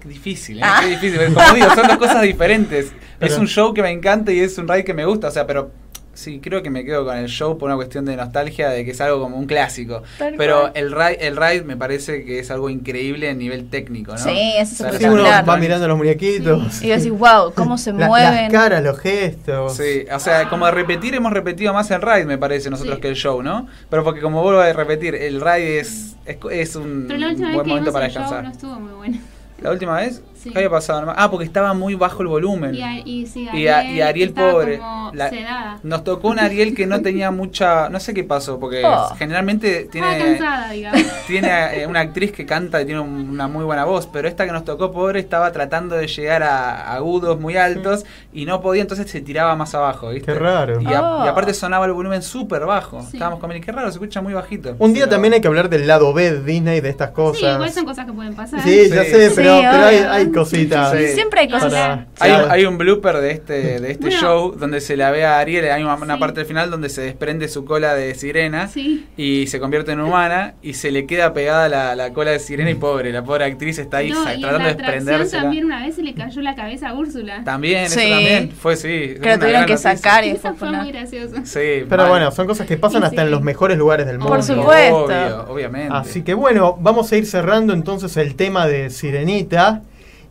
Qué difícil, ¿eh? Ah. Qué difícil. Como digo, son dos cosas diferentes. Pero- es un show que me encanta y es un ride que me gusta, o sea, pero. Sí, creo que me quedo con el show por una cuestión de nostalgia, de que es algo como un clásico. Tal Pero cual. el ride, el ride me parece que es algo increíble a nivel técnico, ¿no? Sí, eso es Sí, uno va mirando los muñequitos. Y decís, wow, cómo se La- mueven. Las caras, los gestos. Sí, o sea, como de repetir, hemos repetido más el ride, me parece, nosotros Sí. que el show, ¿no? Pero porque como vuelvo a repetir, el ride es, es, es un Pero la última vez buen que momento para el show descansar. no estuvo muy bueno. ¿La última vez? Sí. ¿Qué había pasado? Ah, porque estaba muy bajo el volumen. Y, a- y sí, Y, a- y Ariel pobre. como La- sedada. nos tocó un Ariel que no tenía mucha. No sé qué pasó, porque Oh. generalmente tiene. cansada, digamos. Tiene eh, una actriz que canta y tiene un- una muy buena voz, pero esta que nos tocó pobre estaba tratando de llegar a agudos muy altos y no podía, entonces se tiraba más abajo, ¿viste? Qué raro. Y, a- Oh. y aparte sonaba el volumen súper bajo. Sí. Estábamos con Meli, qué raro, se escucha muy bajito. Un día Pero- también hay que hablar del lado B de Disney de estas Sí, cosas. igual son cosas que pueden pasar. Sí, ya Sí. sé, Sí, pero, pero hay. Hay cositas. Sí. Siempre hay cosas. Para- Hay, un blooper de este, de este Bueno. show donde se la ve a Ariel, hay una, una Sí. parte del final donde se desprende su cola de sirena Sí. y se convierte en humana y se le queda pegada la, la cola de sirena y pobre, la pobre actriz está ahí No, sa- y en tratando la de desprenderse. también una vez se le cayó la cabeza a Úrsula. También, eso Sí. también, fue sí. Que lo tuvieron que noticia. sacar y Eso fue fue una- muy gracioso. Sí, Pero mal. bueno, son cosas que pasan Sí, hasta en los mejores lugares del mundo. Por supuesto. Obvio, obviamente. Así que bueno, vamos a ir cerrando entonces el tema de Sirenita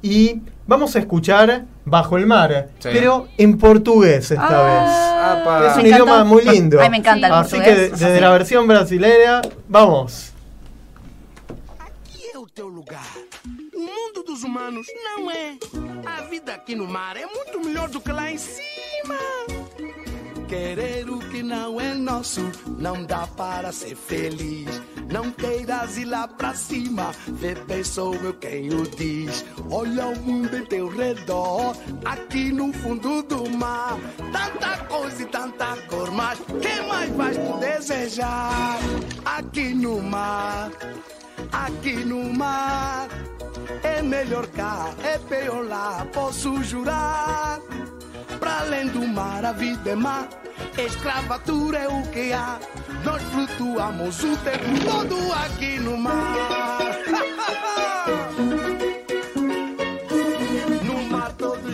y vamos a escuchar Bajo el Mar, Sí. pero en portugués esta Ah, Apa. vez. Es me un encanta. idioma muy lindo. Ay, me encanta el Así que portugués. desde la versión brasileña, vamos. Aqui é o teu lugar. O mundo dos humanos não é. A vida aqui no mar é muito melhor do que lá em cima. Querer o que não é nosso não dá para ser feliz. Não queiras ir lá pra cima, bem sou eu quem o diz. Olha o mundo em teu redor, aqui no fundo do mar. Tanta coisa e tanta cor, mas quem mais vais tu desejar? Aqui no mar, aqui no mar. É melhor cá, é pior lá, posso jurar. Pra além do mar, a vida é má. Escravatura é o que há. Nós flutuamos o tempo todo aqui no mar.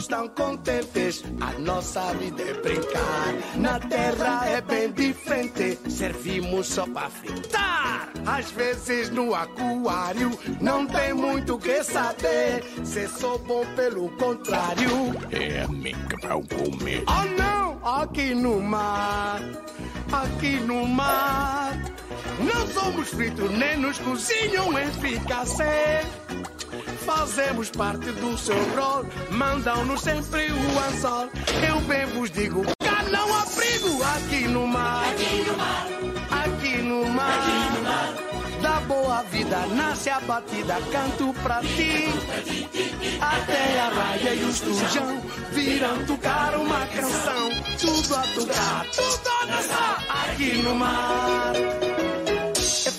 estão contentes. A nossa vida é brincar. Na terra é bem diferente. Servimos só pra fritar. Às vezes no aquário não tem muito o que saber. Se sou bom pelo contrário. É mim que vão comer. Oh não! Aqui no mar, aqui no mar. Não somos fritos nem nos cozinham em fricassé. Fazemos parte do seu rol, mandam-nos sempre o anzol. Eu bem vos digo, cá não há perigo aqui no mar. Aqui no mar, aqui no mar. Da boa vida nasce a batida, canto pra ti. Até a raia e o estujão viram tocar uma canção. Tudo a tocar, tudo a dançar aqui no mar.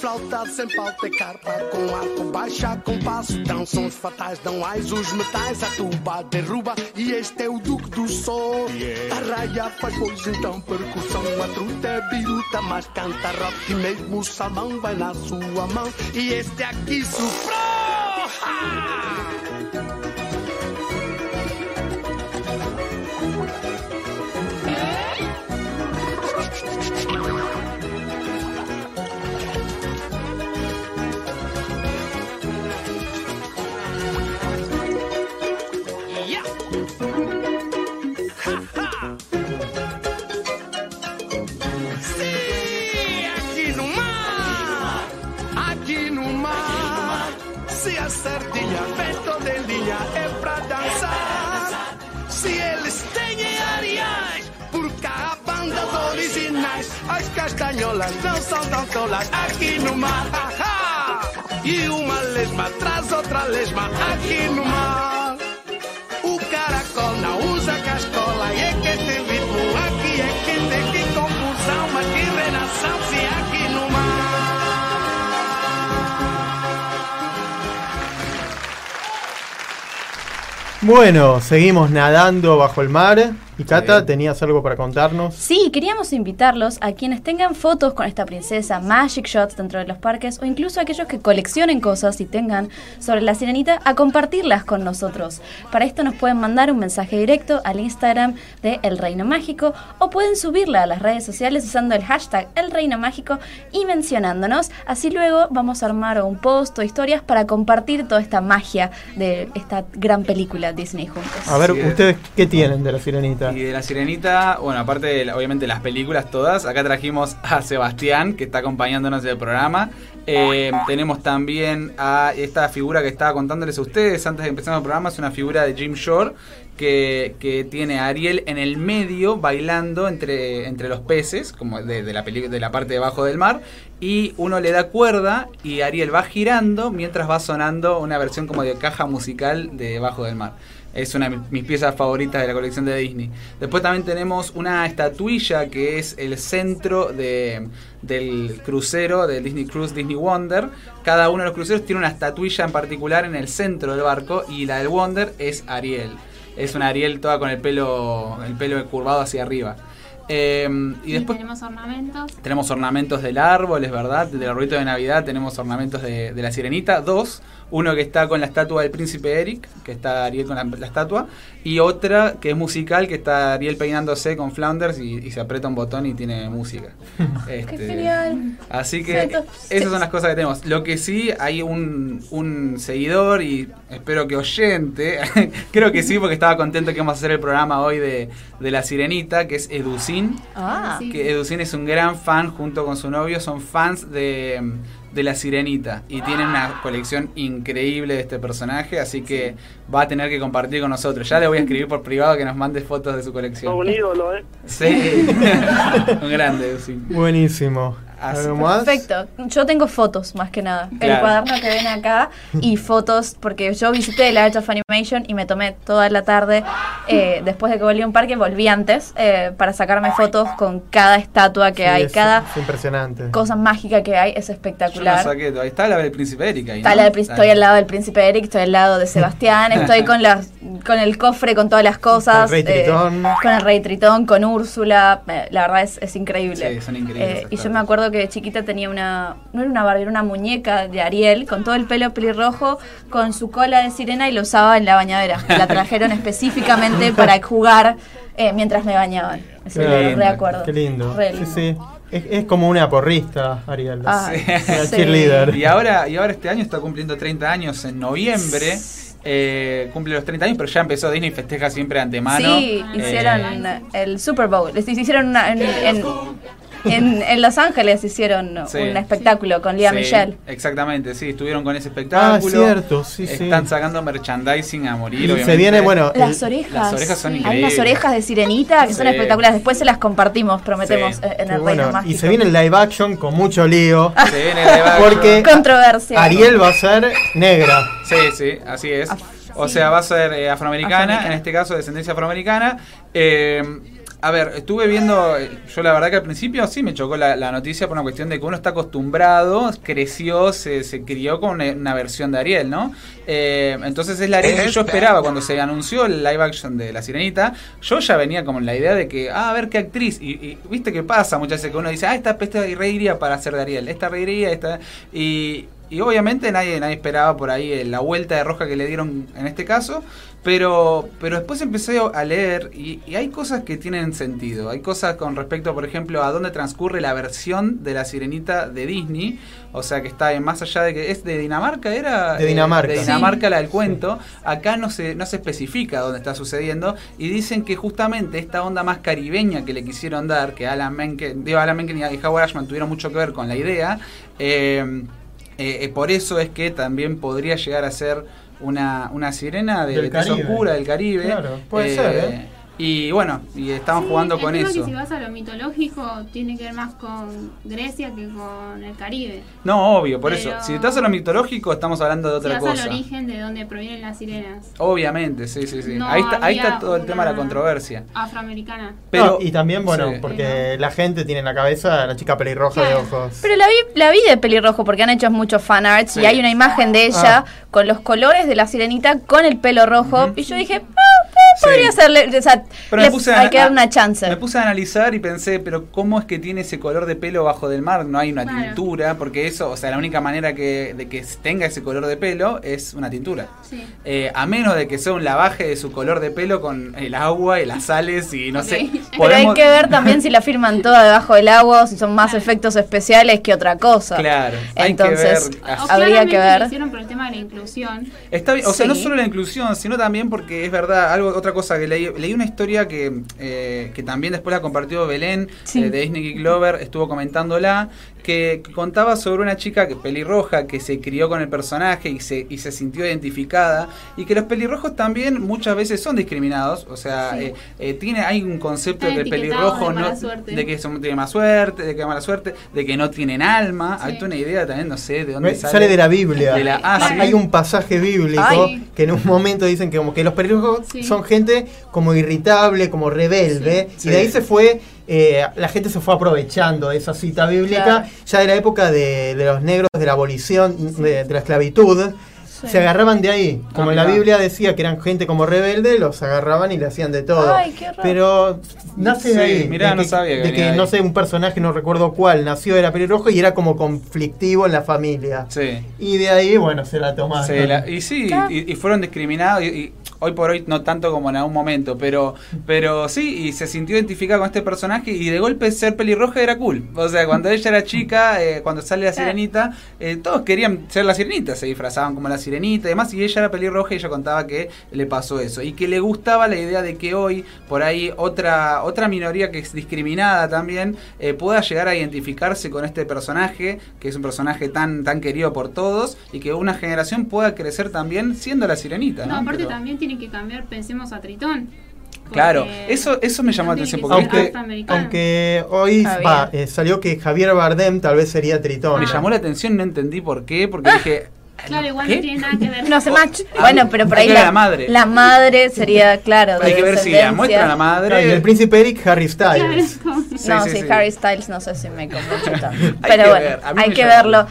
Flauta sem pauta, carpa com arco, baixa com passo. Dão sons fatais, dão ais os metais. A tuba derruba e este é o duque do sol. A raia faz pois então percussão. A truta é biruta, mas canta rock. E mesmo o salmão vai na sua mão. E este aqui sufrou. Vem toda em linha é pra dançar. Se eles têm areais, por cá a banda dos originais. As castanholas não são tão tolas aqui no mar. Ha, ha. E uma lesma traz outra lesma aqui no mar. Bueno, seguimos nadando bajo el mar. Y Cata, ¿tenías algo para contarnos? Sí, queríamos invitarlos a quienes tengan fotos con esta princesa, Magic Shots dentro de los parques o incluso aquellos que coleccionen cosas y tengan sobre la sirenita a compartirlas con nosotros. Para esto nos pueden mandar un mensaje directo al Instagram de El Reino Mágico o pueden subirla a las redes sociales usando el hashtag El Reino Mágico y mencionándonos. Así luego vamos a armar un post o historias para compartir toda esta magia de esta gran película Disney juntos. A ver. ¿ustedes qué tienen de la sirenita? Y de la sirenita, bueno, aparte de obviamente las películas todas, acá trajimos a Sebastián, que está acompañándonos en el programa. Eh, tenemos también a esta figura que estaba contándoles a ustedes antes de empezar el programa, es una figura de Jim Shore que, que tiene a Ariel en el medio bailando entre, entre los peces, como de, de la peli- de la parte debajo del mar, y uno le da cuerda y Ariel va girando mientras va sonando una versión como de caja musical de debajo del mar. Es una de mis piezas favoritas de la colección de Disney. Después también tenemos una estatuilla que es el centro de, del crucero de Disney Cruise Disney Wonder. Cada uno de los cruceros tiene una estatuilla en particular en el centro del barco y la del Wonder es Ariel. Es una Ariel toda con el pelo, el pelo curvado hacia arriba. Eh, y Y después tenemos ornamentos. tenemos ornamentos del árbol, es verdad, del arbolito de Navidad tenemos ornamentos de, de la sirenita, dos, uno que está con la estatua del príncipe Eric, que está Ariel con la, la estatua, y otra que es musical, que está Ariel peinándose con Flounders y, y se aprieta un botón y tiene música. Este, ¡Qué genial! Así que Siento- esas son las cosas que tenemos. Lo que sí, hay un, un seguidor y espero que oyente, creo que sí, porque estaba contento que vamos a hacer el programa hoy de, de la sirenita, que es Educin. Ah. Que Educin es un gran fan junto con su novio, son fans de, de la sirenita y tienen una colección increíble de este personaje, así que va a tener que compartir con nosotros. Ya le voy a escribir por privado que nos mande fotos de su colección. un ídolo, ¿eh? Sí, un grande. Buenísimo. Así- ¿Algo más? Perfecto. Yo tengo fotos más que nada. El cuaderno que ven acá y fotos, porque yo visité el Art of Animation y me tomé toda la tarde, eh, después de que volví a un parque, volví antes, eh, para sacarme fotos con cada estatua que Sí, hay, es, cada es impresionante. cosa mágica que hay, es Yo espectacular. saqué, ahí está la del príncipe Erika. ahí, Está la del príncipe- estoy al lado del príncipe Eric, estoy al lado de Sebastián, estoy con las, con el cofre, con todas las cosas. Con el Rey eh, Tritón. con el Rey Tritón, con Úrsula. eh, la verdad es, es increíble. Sí, son increíbles Eh, y yo me acuerdo que de chiquita tenía una, no era una Barbie, era una muñeca de Ariel con todo el pelo pelirrojo, con su cola de sirena y lo usaba en la bañadera. La trajeron específicamente para jugar eh, mientras me bañaban. Eso Qué lo lindo, reacuerdo. Qué lindo. Re Sí, lindo. sí. Es, es como una porrista, Ariel. Ah, sí. cheerleader. Y ahora, y ahora este año está cumpliendo 30 años en noviembre. Eh, cumple los 30 años, pero ya empezó Disney festeja siempre de antemano. Sí, Eh, hicieron el Super Bowl. Les hicieron una, en, en, en- en Los Ángeles hicieron Sí. un espectáculo con Sí, Michelle. Exactamente, sí, estuvieron con ese espectáculo. Ah, cierto, sí, sí. Están sacando merchandising a morir. Y se viene, bueno, Las orejas. Las orejas son Hay increíbles. unas orejas de sirenita que son espectaculares. Después se las compartimos, prometemos, Sí. eh, en el bueno, Reino y Mágico. se viene el live action con mucho lío. Se viene el live action. Porque Controversia. Ariel va a ser negra. Sí, sí, así es. O sea, va a ser eh, afroamericana, Afroamericana. en este caso de descendencia afroamericana. Eh, a ver, estuve viendo, eh, yo la verdad que al principio sí me chocó la, la noticia por una cuestión de que uno está acostumbrado, creció, se, se crió con una, una versión de Ariel, ¿no? Eh, entonces es la Ariel que yo esperaba cuando se anunció el live action de La Sirenita. Yo ya venía como en la idea de que, ah, a ver qué actriz. Y, y viste qué pasa muchas veces que uno dice, ah, esta, esta reiría para ser de Ariel, esta reiría, esta. Y, y obviamente nadie, nadie esperaba por ahí eh, la vuelta de roja que le dieron en este caso. Pero, pero después empecé a leer y, y hay cosas que tienen sentido. Hay cosas con respecto, por ejemplo, a dónde transcurre la versión de la sirenita de Disney. O sea, que está en más allá de que es de Dinamarca, era. De Eh, Dinamarca. de Sí. Dinamarca la del cuento. Acá no se, no se especifica dónde está sucediendo. Y dicen que justamente esta onda más caribeña que le quisieron dar, que Alan Menken, digo, Alan Menken y Howard Ashman tuvieron mucho que ver con la idea. eh, eh, eh, por eso es que también podría llegar a ser una, una sirena de Del Caribe. oscura del Caribe. Claro, puede ser, ¿eh? Y bueno, y estaban Sí, jugando el con tema eso. que si vas a lo mitológico, tiene que ver más con Grecia que con el Caribe. No, obvio, por eso. Si estás a lo mitológico, estamos hablando de Si otra vas cosa. al origen de donde provienen las sirenas. Obviamente, sí, sí, sí. No ahí, está, ahí está todo el tema de la controversia. Afroamericana. Pero, No, y también, bueno, Sí. porque la gente tiene en la cabeza a la chica pelirroja de ojos. Pero la vi, la vi de pelirrojo porque han hecho muchos fan arts Sí. y hay una imagen de ella Ah. con los colores de la sirenita con el pelo rojo. Y yo dije, ah, eh, Sí. podría serle. O sea, Pero le- me puse a- hay que dar una chance. Me puse a analizar y pensé, pero ¿cómo es que tiene ese color de pelo bajo del mar? No hay una Claro. tintura, porque eso, o sea, la única manera que, de que tenga ese color de pelo es una tintura. Sí. Eh, a menos de que sea un lavaje de su color de pelo con el agua y las sales y no sé. Pero hay podemos- que ver también si la firman toda debajo del agua o si son más efectos especiales que otra cosa. Claro, hay Entonces, que ver. Habría que ver. Lo hicieron por el tema de la inclusión. Está bien, o sea, no solo la inclusión, sino también porque es verdad, algo otra cosa que leí, leí una historia que, eh, que también después la compartió Belén Sí. eh, de Disney Geek Glover, estuvo comentándola, que, contaba sobre una chica que pelirroja que se crió con el personaje y se, y se sintió identificada y que los pelirrojos también muchas veces son discriminados, o sea, Sí. eh, eh, tiene hay un concepto Están de que el etiquetados pelirrojo de no de que son, tiene más suerte, de que mala suerte, de que no tienen alma, Sí. hay una idea también, no sé, de dónde Me- sale. Sale de la Biblia. De la- ah, ¿sí? Hay un pasaje bíblico Ay. que en un momento dicen que como que los pelirrojos Sí. son gente como irritable, como rebelde, Sí. y de ahí se fue, eh, la gente se fue aprovechando de esa cita bíblica, Claro. ya de la época de, de los negros, de la abolición, de, de la esclavitud. Sí. Se agarraban de ahí. Como Ah, en la mirá. Biblia decía que eran gente como rebelde, los agarraban y le hacían de todo. Ay, qué raro. Pero nace de ahí. mirá, de no que, sabía que de que, ahí. no sé, un personaje, no recuerdo cuál, nació, era pelirrojo y era como conflictivo en la familia. Sí. Y de ahí, bueno, se la tomaron. La- y sí, y, y fueron discriminados y, y hoy por hoy no tanto como en algún momento, pero pero sí, y se sintió identificada con este personaje y de golpe ser pelirroja era cool. O sea, cuando ella era chica, eh, cuando sale la sirenita, eh, todos querían ser la sirenita, se disfrazaban como la sirenita y demás, y ella era pelirroja y ella contaba que le pasó eso. Y que le gustaba la idea de que hoy, por ahí, otra, otra minoría que es discriminada también, eh, pueda llegar a identificarse con este personaje, que es un personaje tan, tan querido por todos, y que una generación pueda crecer también siendo la sirenita. No, ¿no? aparte Pero- también tiene que cambiar, pensemos a Tritón. Claro, eso, eso me llamó la atención. Porque Aunque, hoy va, eh, salió que Javier Bardem tal vez sería Tritón. me llamó la atención, no entendí por qué, porque dije... Claro, igual ¿Qué? no tiene nada que ver. No hace match. Ah, Bueno, pero por hay ahí la, la madre. la madre sería, claro, de Hay que ver si la muestra la madre. Claro, y el príncipe Eric Harry Styles. Sí, no, sí. Harry Styles no sé si me convence tanto. Hay Pero que bueno, ver, hay que verlo.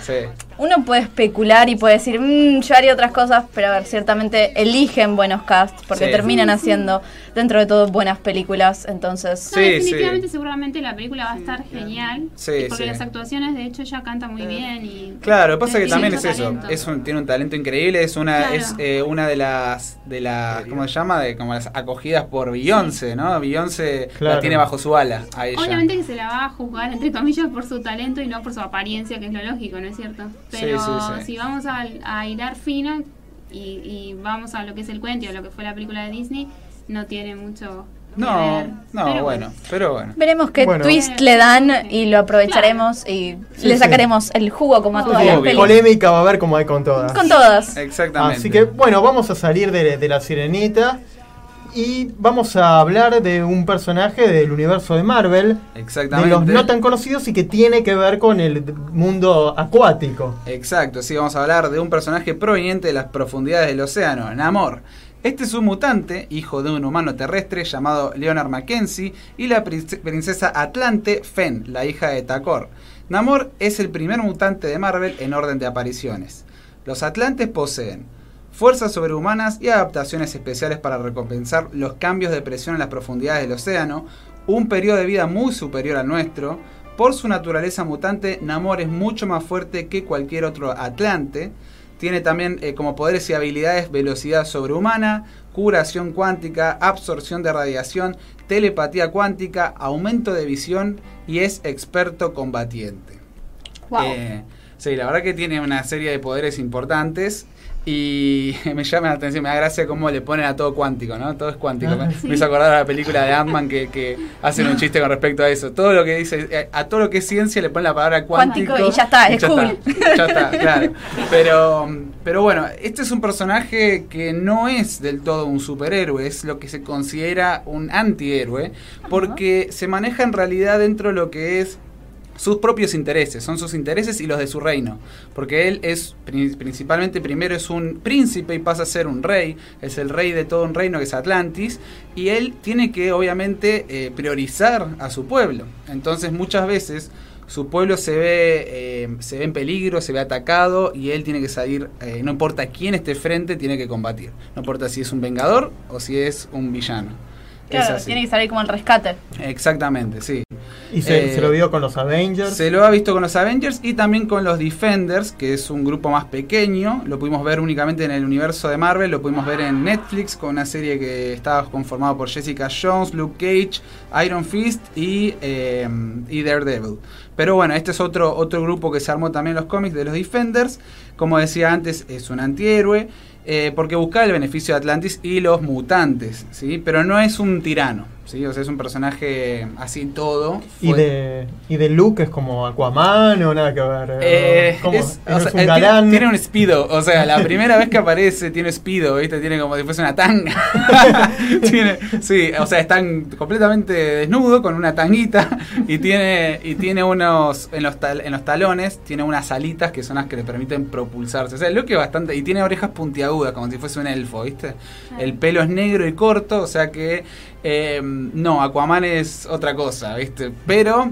Uno puede especular y puede decir, "Mm, yo haría otras cosas, pero a ver, ciertamente eligen buenos casts porque Sí. terminan Sí, sí. haciendo, dentro de todo, buenas películas. Entonces, No, definitivamente seguramente la película va a estar genial. Sí, porque sí. las actuaciones, de hecho, ella canta muy bien. Y Claro, pasa que también es eso, es un, tiene un talento increíble, es una Claro. es eh, una de las de las ¿cómo se llama? de como las acogidas por Beyoncé, ¿no? Beyoncé Claro. la tiene bajo su ala a ella. Obviamente que se la va a juzgar, entre comillas, por su talento y no por su apariencia, que es lo lógico, ¿no es cierto? Pero sí, sí. si vamos a, a hilar fino y, y vamos a lo que es el cuento y a lo que fue la película de Disney, no tiene mucho No, ver. no, Pero bueno, pero bueno. veremos qué Bueno. twist le dan y lo aprovecharemos y Sí, le sí. sacaremos el jugo como a todas las pelis. Polémica va a haber como hay con todas. Con todas. Exactamente. Así que bueno, vamos a salir de, de la sirenita y vamos a hablar de un personaje del universo de Marvel, Exactamente. de los no tan conocidos y que tiene que ver con el mundo acuático. Exacto, sí, vamos a hablar de un personaje proveniente de las profundidades del océano, Namor. Este es un mutante, hijo de un humano terrestre llamado Leonard Mackenzie, y la prince- princesa Atlante, Fen, la hija de Takor. Namor es el primer mutante de Marvel en orden de apariciones. Los Atlantes poseen fuerzas sobrehumanas y adaptaciones especiales para recompensar los cambios de presión en las profundidades del océano, un periodo de vida muy superior al nuestro. Por su naturaleza mutante, Namor es mucho más fuerte que cualquier otro Atlante. Tiene también eh, como poderes y habilidades velocidad sobrehumana, curación cuántica, absorción de radiación, telepatía cuántica, aumento de visión y es experto combatiente. Wow. Eh, sí, la verdad que tiene una serie de poderes importantes y me llama la atención, me da gracia cómo le ponen a todo cuántico, ¿no? Todo es cuántico. Ah, me, sí. me hizo acordar a la película de Ant-Man que, que hacen un chiste con respecto a eso. Todo lo que dice, eh, a todo lo que es ciencia le ponen la palabra cuántico. Cuántico y ya está, es ya cool. está, ya está, claro. Pero, pero bueno, este es un personaje que no es del todo un superhéroe, es lo que se considera un antihéroe, porque se maneja en realidad dentro de lo que es sus propios intereses, son sus intereses y los de su reino, porque él es pri- principalmente primero es un príncipe y pasa a ser un rey, es el rey de todo un reino que es Atlantis, y él tiene que obviamente eh, priorizar a su pueblo, entonces muchas veces su pueblo se ve, eh, se ve en peligro, se ve atacado y él tiene que salir, eh, no importa quién esté frente, tiene que combatir, no importa si es un vengador o si es un villano. Claro, tiene que salir como el rescate. Exactamente, sí. Y se, Eh, se lo vio con los Avengers. Se lo ha visto con los Avengers y también con los Defenders, que es un grupo más pequeño. Lo pudimos ver únicamente en el universo de Marvel, lo pudimos ver en Netflix con una serie que estaba conformada por Jessica Jones, Luke Cage, Iron Fist y, eh, y Daredevil. Pero bueno, este es otro, otro grupo que se armó también en los cómics de los Defenders. Como decía antes, es un antihéroe. eh, porque busca el beneficio de Atlantis y los mutantes, ¿sí? Pero no es un tirano, ¿sí? O sea, es un personaje así todo. Y de, y de Luke es como Aquaman o nada que ver. Eh, es, ¿No o es sea, un eh, tiene, un speedo, o sea, la primera vez que aparece tiene speedo, ¿viste? Tiene como si fuese una tanga. Tiene- sí, o sea, está completamente desnudo con una tanguita y tiene y tiene unos en los tal- en los talones tiene unas alitas que son las que le permiten propulsarse. O sea, el look es bastante y tiene orejas puntiagudas como si fuese un elfo, ¿viste? El pelo es negro y corto, o sea que eh, no, Aquaman es otra cosa, ¿viste? Pero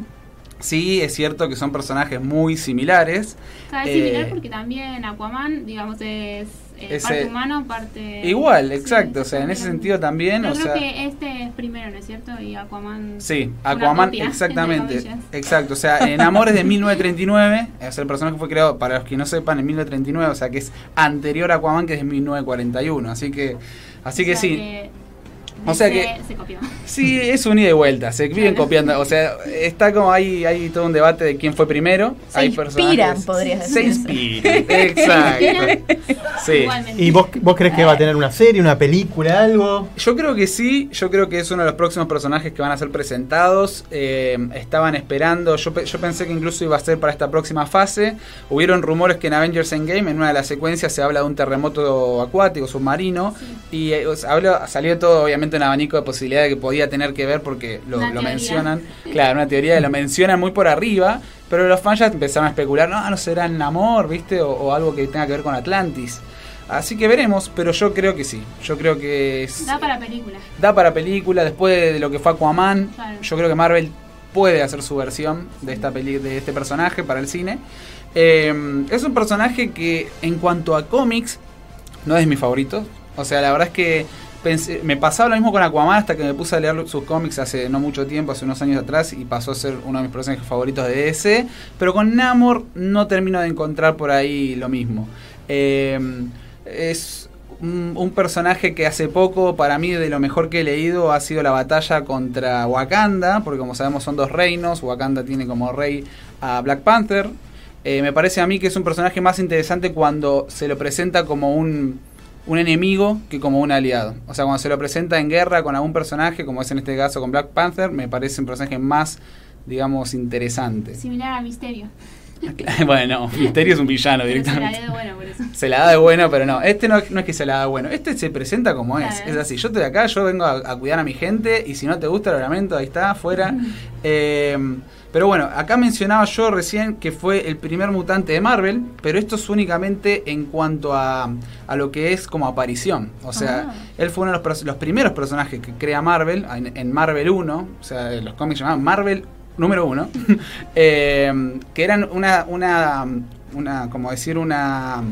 sí es cierto que son personajes muy similares. Cada vez Eh, similar porque también Aquaman, digamos, es eh, parte humano, parte... Igual, exacto, o sea, en ese sentido también, Yo o creo sea, que este es primero, ¿no es cierto? Y Aquaman... Sí, Aquaman, copia, exactamente. Exacto, o sea, en Amores de 1939, o sea, el personaje fue creado, para los que no sepan, en 1939, o sea, que es anterior a Aquaman, que es de 1941, así que, así que O sea sí. que O sea que- Se copió. Sí, es un ida y vuelta, se viven copiando, o sea, está como ahí, hay todo un debate de quién fue primero. Se hay inspiran, personajes- podrías Se decirse. inspiran, exacto. Sí. ¿Y vos, vos crees que va a tener una serie, una película, algo? Yo creo que sí, yo creo que es uno de los próximos personajes que van a ser presentados. Eh, estaban esperando, yo, yo pensé que incluso iba a ser para esta próxima fase. Hubieron rumores que en Avengers Endgame, en una de las secuencias, se habla de un terremoto acuático, submarino. Y eh, o sea, habló- salió todo, obviamente, un abanico de posibilidades que podía tener que ver porque lo, mencionan. Claro, una teoría que lo mencionan muy por arriba. Pero los fans ya empezaron a especular, no, no será en amor, ¿viste? O, o algo que tenga que ver con Atlantis. Así que veremos, pero yo creo que sí. Yo creo que es, Da para película. da para película después de lo que fue Aquaman. Claro. Yo creo que Marvel puede hacer su versión de esta peli de este personaje para el cine. Eh, es un personaje que en cuanto a cómics no es mi favorito. O sea, la verdad es que me pasaba lo mismo con Aquaman hasta que me puse a leer sus cómics hace no mucho tiempo, hace unos años atrás, y pasó a ser uno de mis personajes favoritos de DC. Pero con Namor no termino de encontrar por ahí lo mismo. Eh, es un, un personaje que hace poco, para mí, de lo mejor que he leído, ha sido la batalla contra Wakanda, porque como sabemos son dos reinos, Wakanda tiene como rey a Black Panther. Eh, me parece a mí que es un personaje más interesante cuando se lo presenta como un, un enemigo que como un aliado. O sea, cuando se lo presenta en guerra con algún personaje, como es en este caso con Black Panther, me parece un personaje más, digamos, interesante. Similar a Misterio. bueno, Misterio es un villano Pero se la directamente. lee de bueno por eso. Se la da de bueno, pero no. Este no, no es que se la da de bueno. Este se presenta como es. Claro. Es así. Yo estoy acá, yo vengo a, a cuidar a mi gente. Y si no te gusta, lo lamento, ahí está, fuera. Eh, pero bueno, acá mencionaba yo recién que fue el primer mutante de Marvel. Pero esto es únicamente en cuanto a, a lo que es como aparición. O sea, Ah. él fue uno de los, los primeros personajes que crea Marvel. En, en Marvel 1. O sea, los cómics llamaban Marvel número 1. eh, que eran una, una, una, como decir, una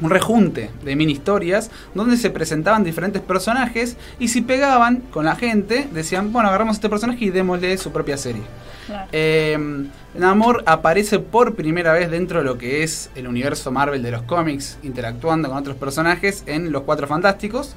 un rejunte de mini historias donde se presentaban diferentes personajes y si pegaban con la gente decían, bueno, agarramos este personaje y démosle su propia serie. Eh, Namor aparece por primera vez dentro de lo que es el universo Marvel de los cómics, interactuando con otros personajes en Los Cuatro Fantásticos,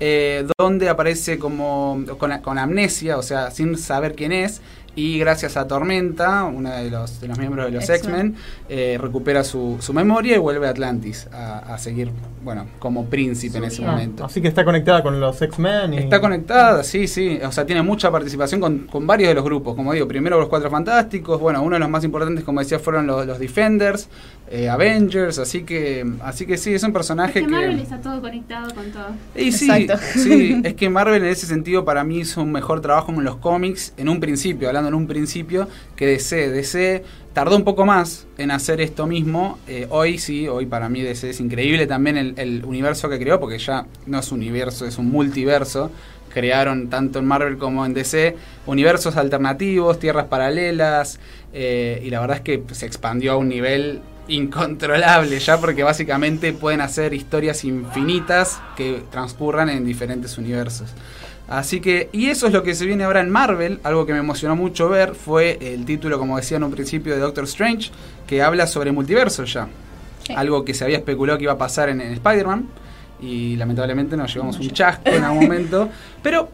eh, donde aparece como con, con amnesia, o sea, sin saber quién es, y gracias a Tormenta, uno de los, de los miembros de los X-Men. Eh, recupera su, su memoria y vuelve a Atlantis a, a seguir, bueno, como príncipe en ese Ah, momento. Así que está conectada con los X-Men. y- Está conectada, sí, sí. O sea, tiene mucha participación con, con varios de los grupos. Como digo, primero los Cuatro Fantásticos. Bueno, uno de los más importantes, como decía, fueron los, los Defenders, eh, Avengers. Así que, así que sí, es un Es personaje que que. Marvel está todo conectado con todo. Y sí, Exacto. sí, es que Marvel en ese sentido para mí hizo un mejor trabajo en los cómics, en un principio, hablando en un principio, que DC. DC tardó un poco más en hacer esto mismo. eh, hoy sí, hoy para mí DC es increíble también el, el universo que creó, porque ya no es un universo, es un multiverso. Crearon tanto en Marvel como en DC universos alternativos, tierras paralelas, eh, y la verdad es que se expandió a un nivel incontrolable ya porque básicamente pueden hacer historias infinitas que transcurran en diferentes universos. Así que, y eso es lo que se viene ahora en Marvel, algo que me emocionó mucho ver fue el título, como decía en un principio, de Doctor Strange, que habla sobre multiverso ya. Algo que se había especulado que iba a pasar en, en Spider-Man, y lamentablemente nos llevamos un chasco en algún momento, pero,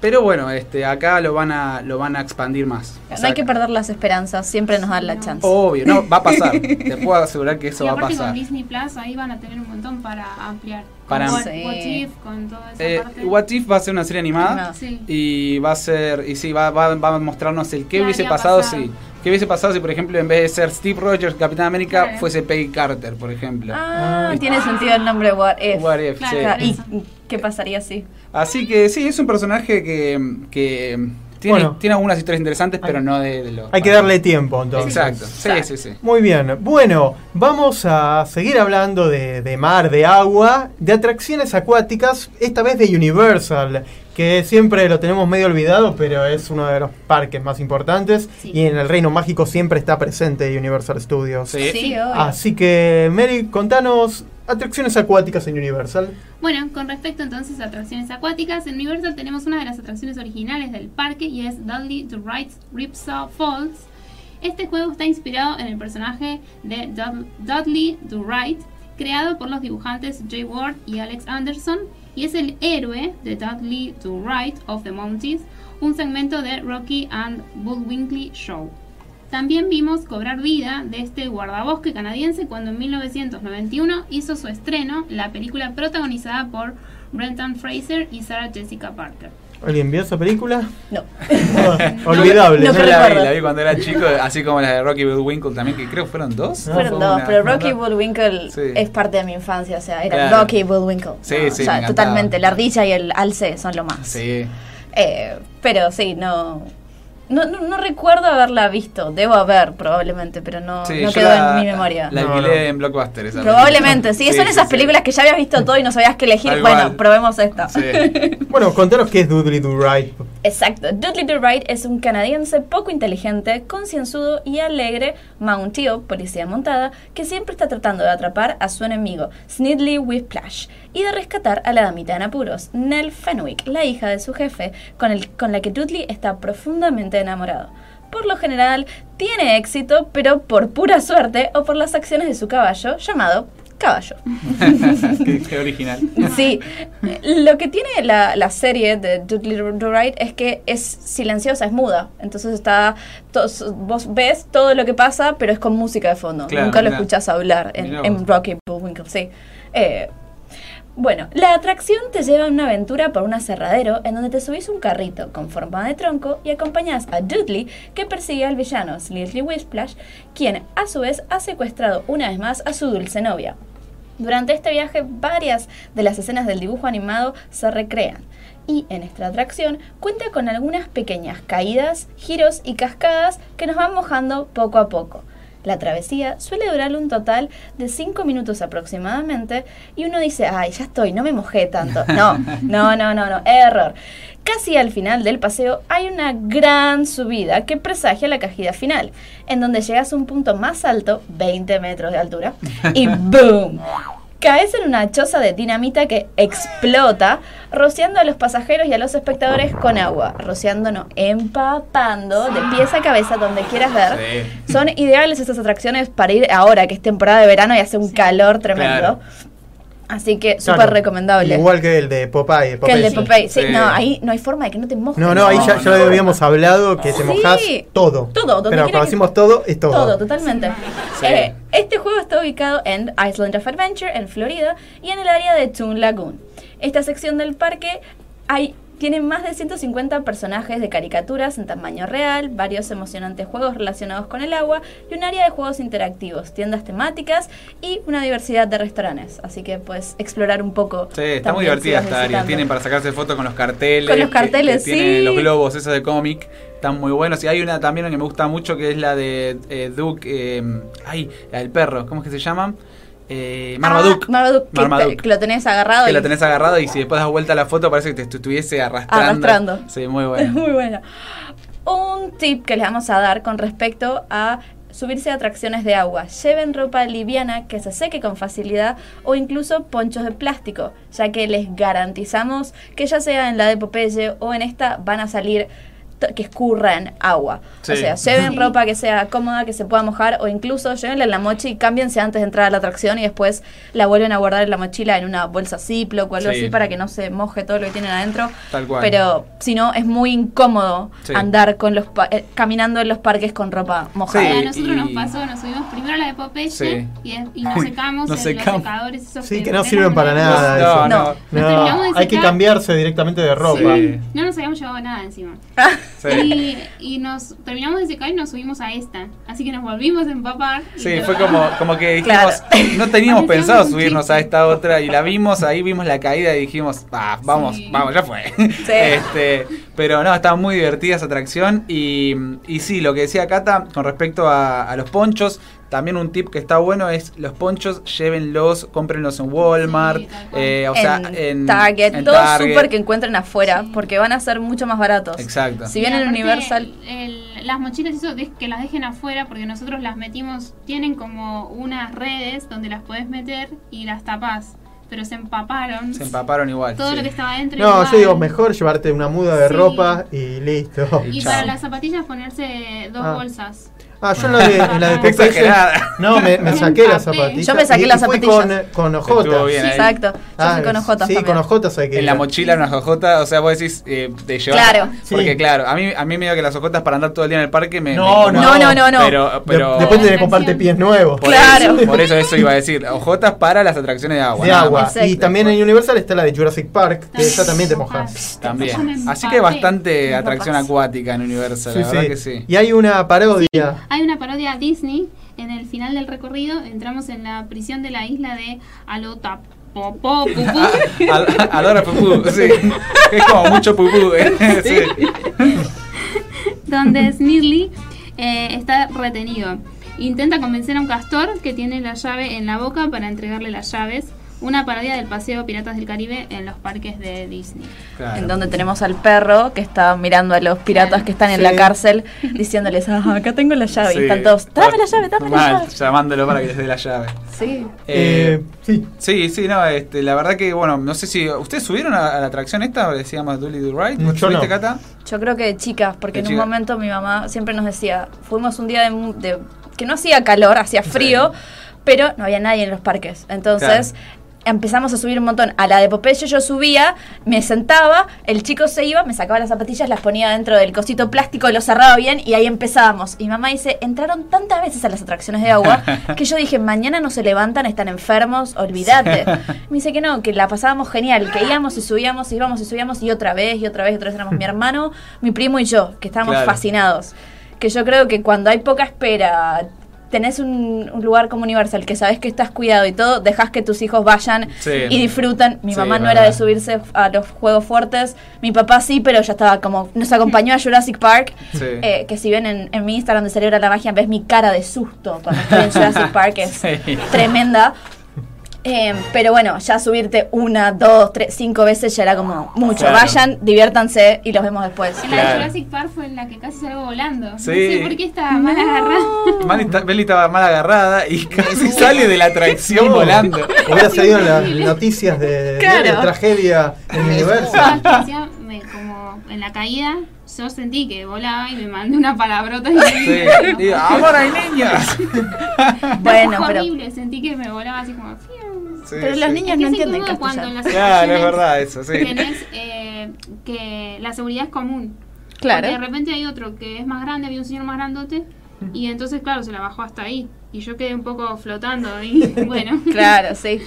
pero bueno, este, acá lo van a, lo van a expandir más. O No sea, hay que perder las esperanzas, siempre nos dan la chance. Obvio, no, va a pasar. Te puedo asegurar que eso y va a pasar. con Disney Plus ahí van a tener un montón para ampliar. Para- What, Sí. What If, con toda esa Eh, parte. What If va a ser una serie animada Sí. y va a ser, y sí, va, va, va a mostrarnos el qué ¿Qué hubiese pasado pasado? si, qué hubiese pasado si por ejemplo en vez de ser Steve Rogers, Capitán América, Claro. fuese Peggy Carter, por ejemplo. Ah, tiene sentido el nombre What If. What If, Claro, sí. ¿Y qué pasaría si? Así que sí, es un personaje que, que tiene, Bueno. tiene algunas historias interesantes, pero no de, de los... Hay que darle tiempo entonces. Exacto, sí, sí, sí. Muy bien. Bueno, vamos a seguir hablando de, de mar, de agua, de atracciones acuáticas, esta vez de Universal, que siempre lo tenemos medio olvidado, pero es uno de los parques más importantes Sí. y en el Reino Mágico siempre está presente Universal Studios. Sí. Sí, obvio. Así que, Mary, contanos atracciones acuáticas en Universal. Bueno, con respecto entonces a atracciones acuáticas, en Universal tenemos una de las atracciones originales del parque y es Dudley the Right's Ripsaw Falls. Este juego está inspirado en el personaje de Dud- Dudley the Right, creado por los dibujantes Jay Ward y Alex Anderson, y es el héroe de Dudley the Right of the Mountains, un segmento de Rocky and Bullwinkle Show. También vimos cobrar vida de este guardabosque canadiense cuando en 1991 hizo su estreno la película protagonizada por Brendan Fraser y Sarah Jessica Parker. ¿Alguien vio esa película? No. Olvidable. No, Yo la vi, la vi cuando era chico, así como la de Rocky Bullwinkle también, que creo que fueron dos. No, Fueron Fue dos, una- pero Rocky Bullwinkle Sí. es parte de mi infancia, o sea, era Claro. Rocky Bullwinkle. Sí, No, sí, o sea, me totalmente, la ardilla y el alce son lo más. Sí. Eh, pero sí, no, no, no, no recuerdo haberla visto, debo haber probablemente, pero no, Sí, no quedó la- en mi memoria. La alquilé no. en Blockbuster. esa Probablemente, sí, son esas sí. películas que ya habías visto todo y no sabías qué elegir. Bueno, probemos esta. Sí. Bueno, contanos qué es Dudley Do Right. Exacto. Dudley Do Right es un canadiense poco inteligente, concienzudo y alegre Mountio, policía montada, que siempre está tratando de atrapar a su enemigo, Snidley Whiplash, y de rescatar a la damita en apuros, Nell Fenwick, la hija de su jefe, con, el, con la que Dudley está profundamente enamorado. Por lo general, tiene éxito, pero por pura suerte o por las acciones de su caballo, llamado caballo. qué, qué original. Sí, lo que tiene la, la serie de Dudley Do Right es que es silenciosa, es muda. Entonces está, tos- vos ves todo lo que pasa, pero es con música de fondo. Claro, Nunca lo escuchás hablar en, en. Rocky Bullwinkle, sí. Eh, bueno, la atracción te lleva a una aventura por un aserradero en donde te subís un carrito con forma de tronco y acompañás a Dudley que persigue al villano Slippery Whiplash, quien a su vez ha secuestrado una vez más a su dulce novia. Durante este viaje, varias de las escenas del dibujo animado se recrean. Y en esta atracción cuenta con algunas pequeñas caídas, giros y cascadas que nos van mojando poco a poco. La travesía suele durar un total de 5 minutos aproximadamente y uno dice, ay, ya estoy, no me mojé tanto. No, no, no, no, no, error. Casi al final del paseo hay una gran subida que presagia la caída final, en donde llegas a un punto más alto, 20 metros de altura, y ¡boom! Caes en una choza de dinamita que explota, rociando a los pasajeros y a los espectadores con agua, rociándonos, empapando de pies a cabeza donde quieras ver. Son ideales estas atracciones para ir ahora, que es temporada de verano y hace un calor tremendo. Claro. Así que súper Claro, recomendable. Igual que el de Popeye. que el de sí. Popeye. Sí, Sí. no, ahí no hay forma de que no te mojes. No, no, ahí ya, ya lo habíamos hablado, que te Sí. mojas todo. Todo, donde Pero cuando que- decimos todo, es todo. Todo, totalmente. Sí. Eh, este juego está ubicado en Island of Adventure, en Florida, y en el área de Toon Lagoon. Esta sección del parque hay, tiene más de 150 personajes de caricaturas en tamaño real, varios emocionantes juegos relacionados con el agua y un área de juegos interactivos, tiendas temáticas y una diversidad de restaurantes. Así que puedes explorar un poco. Sí, está muy divertida esta área. Tienen para sacarse fotos con los carteles. Con los carteles, que tienen sí. los globos esos de cómic. Están muy buenos. Y hay una también que me gusta mucho que es la de eh, Duke. eh, ay, la del perro. ¿Cómo es que se llama? Eh, Marmaduke. Ah, Marmaduke, que, Marmaduke. te- que lo tenés agarrado Que y la tenés agarrado y si después das vuelta a la foto parece que te estu- estuviese arrastrando. Arrastrando. Sí, muy bueno. muy bueno. Un tip que les vamos a dar con respecto a subirse a atracciones de agua. Lleven ropa liviana que se seque con facilidad o incluso ponchos de plástico, ya que les garantizamos que ya sea en la de Popeye o en esta van a salir que escurran agua. Sí. O sea, lleven Sí. ropa que sea cómoda, que se pueda mojar o incluso llévenla en la mochi y cámbiense antes de entrar a la atracción y después la vuelven a guardar en la mochila en una bolsa Ziploc o algo Sí. así para que no se moje todo lo que tienen adentro. Tal cual. Pero si no, es muy incómodo Sí. andar con los pa- eh, caminando en los parques con ropa mojada. a nosotros nos pasó, nos subimos primero a la de Popeye Sí. y, y nos secamos Nos en secamos. los secadores esos Sí, que no sirven para nada. No, eso. no. Terminamos de Hay que cambiarse directamente de ropa. Sí. No nos habíamos llevado nada encima. Sí. Y, y nos terminamos de secar y nos subimos a esta. Así que nos volvimos a empapar. Sí, todo. fue como, como que dijimos, no teníamos pensado subirnos a esta otra y la vimos, ahí vimos la caída y dijimos, ah, vamos, vamos, ya fue. Este, pero no, estaba muy divertida esa atracción y, y sí, lo que decía Cata con respecto a, a los ponchos, también un tip que está bueno es los ponchos llévenlos, cómprenlos en Walmart, eh, o sea, en, Target, en todo Target. súper que encuentren afuera, porque van a ser mucho más baratos. Exacto. Si bien en Universal el- las mochilas, eso de- que las dejen afuera, porque nosotros las metimos, tienen como unas redes donde las podés meter y las tapás. Pero se empaparon. Se empaparon igual. Todo sí. lo que estaba adentro. No, igual. yo digo mejor llevarte una muda de Sí. ropa y listo. Y para las zapatillas ponerse dos Ah. bolsas. Ah, yo en la de, en la de Popeye- exagerada. No, me, me saqué las zapatillas. Yo me saqué y- las zapatillas. con, con ojotas. Bien. Exacto. Yo fui con ojotas Sí, también. con ojotas hay que En ir. la mochila una jojota, o sea, vos decís eh, de llevar. Claro. Porque Sí. claro, a mí, a mí me dio que las ojotas para andar todo el día en el parque me. No, me no. No, no, no, no. Pero, pero De- después tenés que comprarte pies nuevos. por Claro. Eso, por eso eso iba a decir. Ojotas para las atracciones de agua. de agua. Y también en Universal está la de Jurassic Park, que esa también te mojas. También. Así que bastante atracción acuática en Universal, Sí, la verdad sí. que sí. Y hay una parodia. Hay una parodia a Disney. En el final del recorrido entramos en la prisión de la isla de Alota. Popó, pupú. Adora pupú, sí. Es como mucho pupú. ¿eh? Sí. donde Snidley eh, está retenido. Intenta convencer a un castor que tiene la llave en la boca para entregarle las llaves. Una parodia del paseo Piratas del Caribe en los parques de Disney. En donde tenemos al perro que está mirando a los piratas que están en la cárcel diciéndoles, ah, acá tengo la llave. Sí. Y están todos, dame la llave, dame la Mal, llave. llamándolo para que les dé la llave. Sí. Eh, sí. Sí, sí, no, este, la verdad que, bueno, no sé si. ¿Ustedes subieron a, a la atracción esta? Decíamos Dolly Do Right. Yo ¿Vos subiste, no. Cata? Yo creo que de chicas, porque De en un momento mi mamá siempre nos decía, fuimos un día de, de- que no hacía calor, hacía frío, pero no había nadie en los parques. Entonces empezamos a subir un montón. A la de Popeye yo subía, me sentaba, el chico se iba, me sacaba las zapatillas, las ponía dentro del cosito plástico, lo cerraba bien y ahí empezábamos. Y mamá dice, entraron tantas veces a las atracciones de agua que yo dije, mañana no se levantan, están enfermos, olvídate. Me dice que no, que la pasábamos genial, que íbamos y subíamos, íbamos y subíamos y otra vez y otra vez y otra vez éramos mi hermano, mi primo y yo, que estábamos Claro. fascinados. Que yo creo que cuando hay poca espera, tenés un, un lugar como Universal que sabes que estás cuidado y todo, dejas que tus hijos vayan Sí. y disfruten. Mi Sí, mamá no era de subirse a los juegos fuertes, mi papá sí, pero ya estaba como, nos acompañó a Jurassic Park, Sí. eh, que si ven en, en mi Instagram de Celebra la Magia, ves mi cara de susto cuando estoy en Jurassic Park, es tremenda. Eh, pero bueno, ya subirte una, dos, tres, cinco veces ya era como mucho. Claro. Vayan, diviértanse y los vemos después. En la de. Jurassic Park fue en la que casi salgo volando. Sí. No sé por qué estaba mal agarrada. Belly estaba mal agarrada y casi sale de la atracción volando. Hubiera salido las noticias de, Claro. de tragedia en decía, me- como en la caída, yo sentí que volaba y me mandé una palabrota. Y Sí. Digo, ahora hay niños. Bueno, Fue pero- horrible, sentí que me volaba así como... Sí, Pero sí. los niños Es que no entienden cuando en las Claro, es verdad eso, sí. Tenés eh, que la seguridad es común. Claro. Porque de repente hay otro que es más grande, había un señor más grandote, y entonces, claro, se la bajó hasta ahí. Y yo quedé un poco flotando y bueno. Claro, sí.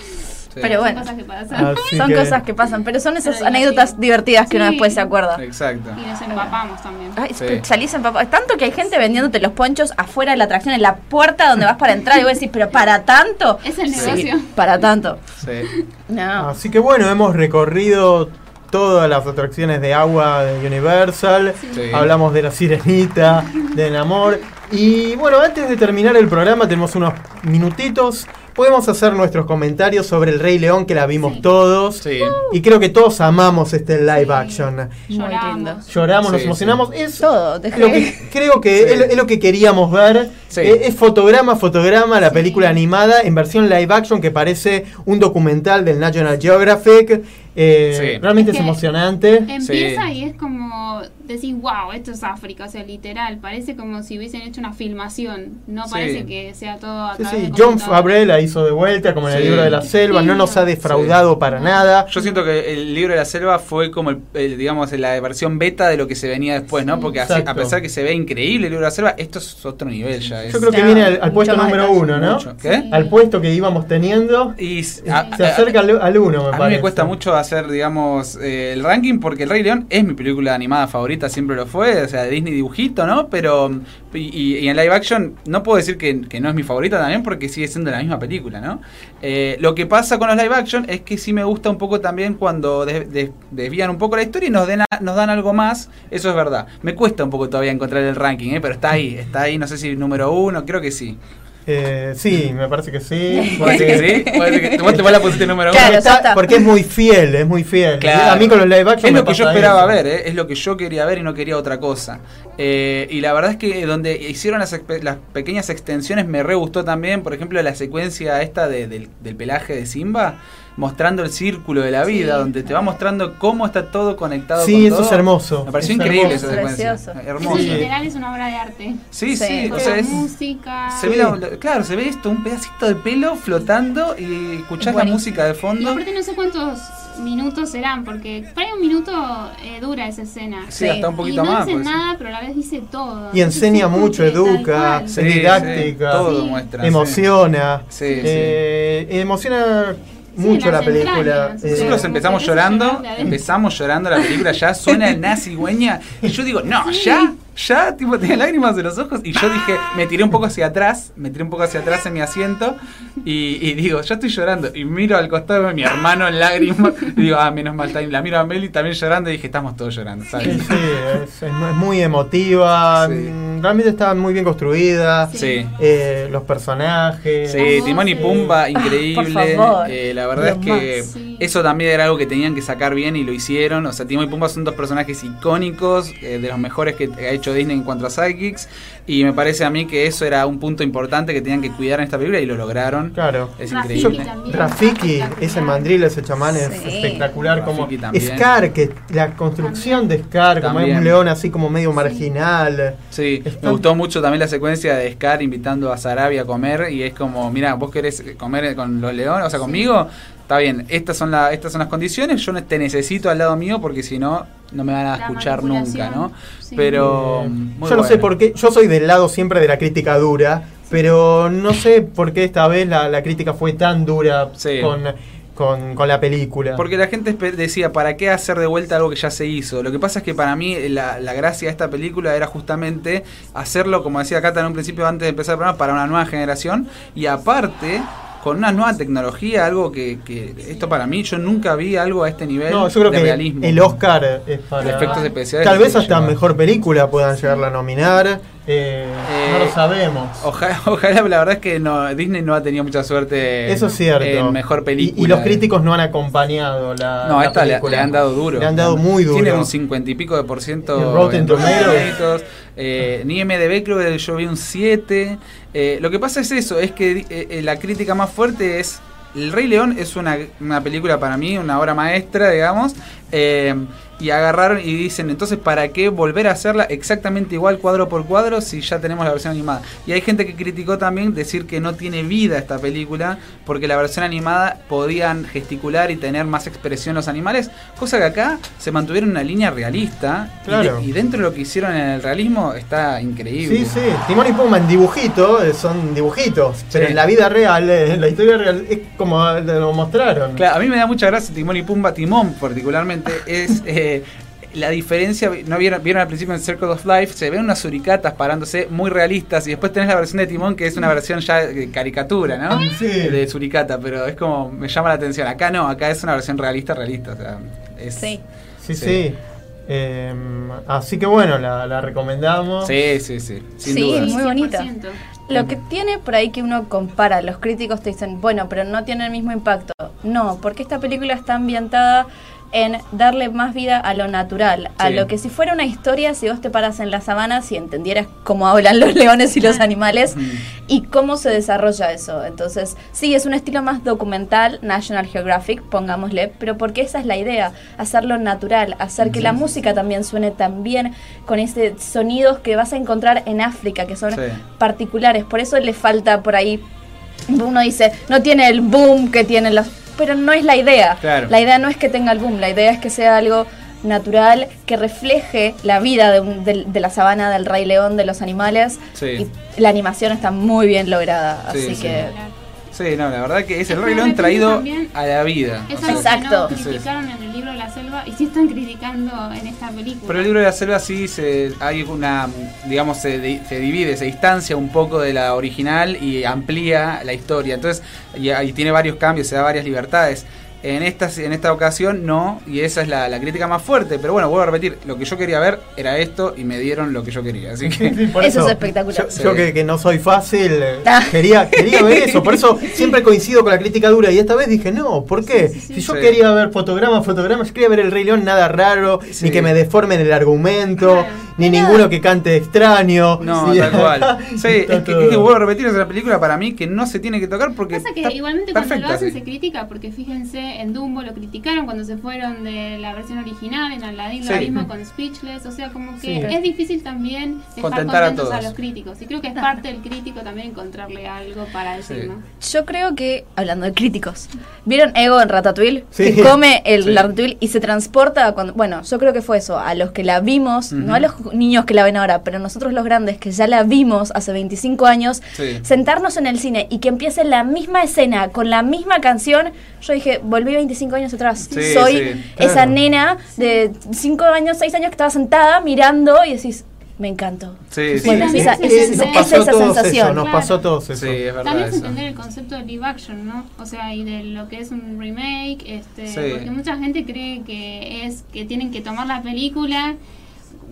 Pero Son bueno, cosas que pasan. Así son que- cosas que pasan, pero son esas Pero anécdotas divertidas que uno después se acuerda. Exacto. Y nos empapamos también. Ay, Sí. salís papá. Tanto que hay gente vendiéndote los ponchos afuera de la atracción, en la puerta donde vas para entrar. Y vos decís, pero ¿para tanto? Es el Sí, negocio. para tanto. Sí. No. Así que bueno, hemos recorrido todas las atracciones de agua de Universal. Sí. Hablamos de la sirenita, del amor. Y bueno, antes de terminar el programa, tenemos unos minutitos. Podemos hacer nuestros comentarios sobre el Rey León, que la vimos Sí. todos. Sí. Y creo que todos amamos este live action. Lloramos. Lloramos, nos Sí, emocionamos. Es Todo. lo que creo que Sí. es, es lo que queríamos ver. Sí. Eh, Es, fotograma, fotograma, la Sí. película animada en versión live action que parece un documental del National Geographic. Eh, Sí. Realmente Es es, que- emocionante. Empieza Sí. y es como decir, wow, esto es África, o sea, literal, parece como si hubiesen hecho una filmación, no Sí. parece que sea todo a Sí, través sí, de John. Favreau la hizo de vuelta, como en el libro de la selva, no nos ha defraudado para nada. Yo siento que el libro de la selva fue como, el, el, digamos, la versión beta de lo que se venía después, ¿no? Porque así- a pesar que se ve increíble el libro de la selva, esto es otro nivel ya. Es Yo creo que viene al, puesto número detalle. uno, ¿no? mucho. ¿Qué? Al puesto que íbamos teniendo. Y Se a- a- acerca al, al uno, me A mí me cuesta mucho hacer, digamos, eh, el ranking porque El Rey León es mi película animada favorita, siempre lo fue, o sea, Disney dibujito, ¿no? Pero, y, en live action no puedo decir que, que no es mi favorita también porque sigue siendo la misma película, ¿no? Eh, lo que pasa con los live action es que sí me gusta un poco también cuando des- des- desvían un poco la historia y nos, den nos dan algo más, eso es verdad. Me cuesta un poco todavía encontrar el ranking, ¿eh? Pero está ahí, está ahí, no sé si número uno, creo que sí. Eh, sí, me parece que sí. ¿Puede ser que sí? ¿Puede ser que- vos te la pusiste número uno? Claro, Porque ya está- está. porque es muy fiel, es muy fiel. Claro. A mí con los live action Es me lo que yo esperaba eso. ver, ¿eh? es lo que yo quería ver y no quería otra cosa. Eh, y la verdad es que donde hicieron las, las pequeñas extensiones me re gustó también, por ejemplo, la secuencia esta de- del, del pelaje de Simba, mostrando el círculo de la vida, donde te va mostrando cómo está todo conectado Sí, con eso todo. es hermoso. Me pareció Es increíble hermoso. esa secuencia. Precioso. Hermoso. Eso Sí. literal es una obra de arte. Sí, sí, Sí. o sea, es- música. se ve la- la- claro, se ve esto, un pedacito de pelo flotando y escuchás la música de Y fondo. aparte no sé cuántos minutos serán, porque por ahí un minuto eh, dura esa escena. Sí, hasta un poquito y no más. dice nada, pero a la vez dice todo. Y enseña mucho, educa, es didáctica, sí, todo Sí. muestra. sí. emociona. Sí, eh, Emociona mucho la película. entrañas, eh, Nosotros empezamos llorando, empezamos llorando la película, ya suena nazi güeña y yo digo, no, ya, ya tipo tenía lágrimas en los ojos y yo dije, me tiré un poco hacia atrás, me tiré un poco hacia atrás en mi asiento y, y digo, ya estoy llorando. Y miro al costado de mi hermano en lágrimas y digo, ah, menos mal, la miro a Meli también llorando y dije, estamos todos llorando, Sí, ¿sabes? sí, es, es muy emotiva, mm, realmente está muy bien construida, Sí. eh, los personajes. Sí, Timón y Pumba, increíble. Por favor. Eh, la verdad es que más. Eso también era algo que tenían que sacar bien y lo hicieron. O sea, Timón y Pumba son dos personajes icónicos, eh, de los mejores que ha hecho Disney en cuanto a sidekicks. Y me parece a mí que eso era un punto importante que tenían que cuidar en esta película y lo lograron. Claro. Es increíble. Rafiki, ese mandril, ese chamán es Sí. espectacular. Como Rafiki también. Scar, que la construcción de Scar, como es un león así como medio marginal. Sí, me gustó mucho también la secuencia de Scar invitando a Sarabia a comer y es como, mira, vos querés comer con los leones, o sea, conmigo, está bien, estas son, la, estas son las condiciones, yo no te necesito al lado mío porque si no, no me van a La escuchar nunca, ¿no? sí. Pero... Eh, muy yo no sé por qué, yo soy del lado siempre de la crítica dura, pero no sé por qué esta vez la, la crítica fue tan dura Sí. con, con, con la película. Porque la gente decía, ¿para qué hacer de vuelta algo que ya se hizo? Lo que pasa es que para mí la, la gracia de esta película era justamente hacerlo, como decía Cata en un principio antes de empezar el programa, para una nueva generación y aparte con una nueva tecnología, algo que, que esto para mí, yo nunca vi algo a este nivel No, yo creo de que realismo. el Oscar es para. Efectos especiales Tal vez hasta mejor película puedan llegarla a nominar. eh, no lo sabemos. Ojalá, ojalá, la verdad es que no, Disney no ha tenido mucha suerte Eso es cierto. en mejor película. y los críticos no han acompañado la. No, a esta le, han dado duro. Le han dado muy duro. Tiene un cincuenta y pico de por ciento En Rotten. Tomatoes. Eh, ni MDB creo que yo vi un 7. Eh, lo que pasa es eso, es que eh, eh, la crítica más fuerte es... El Rey León es una, una película para mí, una obra maestra, digamos. Eh, y agarraron y dicen, entonces, ¿para qué volver a hacerla exactamente igual cuadro por cuadro si ya tenemos la versión animada? Y hay gente que criticó también decir que no tiene vida esta película porque la versión animada podían gesticular y tener más expresión los animales, cosa que acá se mantuvieron una línea realista y de- Claro. y, dentro de lo que hicieron en el realismo está increíble. Sí, sí. Timón y Pumba en dibujito eh, son dibujitos. Pero en la vida real, eh, en la historia real, es como lo mostraron. Claro, a mí me da mucha gracia Timón y Pumba, Timón particularmente, es eh, la diferencia, ¿no vieron, vieron al principio en Circle of Life? Se ven unas suricatas parándose muy realistas y después tenés la versión de Timón que es una versión ya de caricatura, ¿no? Sí. De suricata, pero es como, me llama la atención. Acá no, acá es una versión realista, realista. O sea, es, Sí. Sí, sí. Eh, así que bueno, la, la recomendamos. Sí, sí, sí. Sin sí, dudas. muy bonita. 100%. Lo que tiene por ahí que uno compara, los críticos te dicen, bueno, pero no tiene el mismo impacto. No, porque esta película está ambientada en darle más vida a lo natural, a Sí. lo que si fuera una historia, si vos te paras en las sabanas y entendieras cómo hablan los leones y los animales y cómo se desarrolla eso. Entonces, sí, es un estilo más documental, National Geographic, pongámosle, pero porque esa es la idea, hacerlo natural, hacer que la música también suene tan bien con ese sonidos que vas a encontrar en África, que son Sí. particulares. Por eso le falta por ahí. Uno dice, no tiene el boom que tienen los. Pero no es la idea. Claro. La idea no es que tenga el boom, la idea es que sea algo natural que refleje la vida de, un- de- de la sabana, del rey león, de los animales. Sí. Y la animación está muy bien lograda. Sí, así sí. que. Sí, no, la verdad que es el Rey León traído a la vida. Es O sea, Exacto. que no criticaron en el libro La Selva y sí están criticando en esta película. Pero el libro de la selva sí se, hay una, digamos, se, se divide, se distancia un poco de la original y amplía la historia. Entonces, y, y tiene varios cambios, se da varias libertades. En esta, en esta ocasión no, y esa es la, la crítica más fuerte. Pero bueno, vuelvo a repetir, lo que yo quería ver era esto y me dieron lo que yo quería. Así que Eso es espectacular. Yo, yo que, que no soy fácil, eh, Ah. quería, quería ver eso. Por eso siempre coincido con la crítica dura. Y esta vez dije, no, ¿por qué? Si yo Sí. quería ver fotogramas, fotogramas, yo quería ver el Rey León, nada raro, Sí. ni que me deformen el argumento, ni ninguno que cante extraño. No, Sí. tal cual. Sí, es Está que, es que vuelvo a repetir, es una película para mí que no se tiene que tocar porque. Pasa que está igualmente cuando perfecta, lo hacen sí. se critica, porque fíjense, en Dumbo lo criticaron cuando se fueron de la versión original, en Aladdin Sí. lo mismo con Speechless, o sea, como que Sí. es difícil también dejar Contentar a contentos a, todos. los críticos. Y creo que es parte del crítico también encontrarle algo para decir, Sí. ¿no? Yo creo que, hablando de críticos, ¿vieron Ego en Ratatouille? Sí. Que come el Sí. Ratatouille y se transporta a cuando. Bueno, yo creo que fue eso, a los que la vimos, no a los niños que la ven ahora, pero nosotros los grandes que ya la vimos hace 25 años, Sí. sentarnos en el cine y que empiece la misma escena con la misma canción, yo dije, volví 25 años atrás. Sí, Soy sí, esa nena de 5 años, 6 años que estaba sentada mirando y decís, Me encantó. Sí, sí, Bueno, sí. esa- esa- nos esa- pasó es esa todos sensación. eso, nos Claro. pasó todos eso. Sí, es verdad También es entender el concepto de live action, ¿no? O sea, y de lo que es un remake, este, Sí. porque mucha gente cree que es que tienen que tomar la película.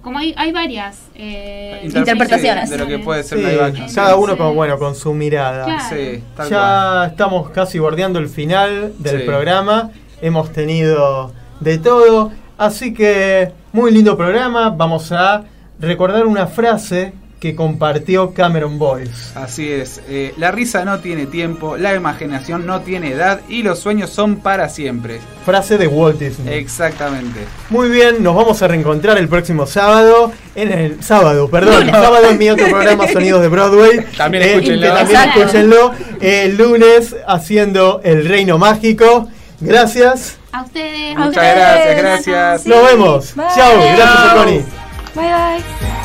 Como hay, hay varias eh, Interpretaciones. De lo que puede ser Sí, live action. cada uno con, bueno, con su mirada. Claro. Sí, tal ya cual. estamos casi bordeando el final del Sí. programa. Hemos tenido de todo. Así que, muy lindo programa. Vamos a recordar una frase que compartió Cameron Boyce. Así es. eh, la risa no tiene tiempo, la imaginación no tiene edad y los sueños son para siempre. Frase de Walt Disney. Exactamente. Muy bien, nos vamos a reencontrar el próximo sábado. En el sábado, perdón. Sábado en mi otro programa Sonidos de Broadway. También Eh, escúchenlo. también escúchenlo. El lunes haciendo El Reino Mágico. Gracias. A ustedes. A Muchas ustedes. gracias, gracias. Nos vemos. Bye. Chao. Gracias, Chao. Connie.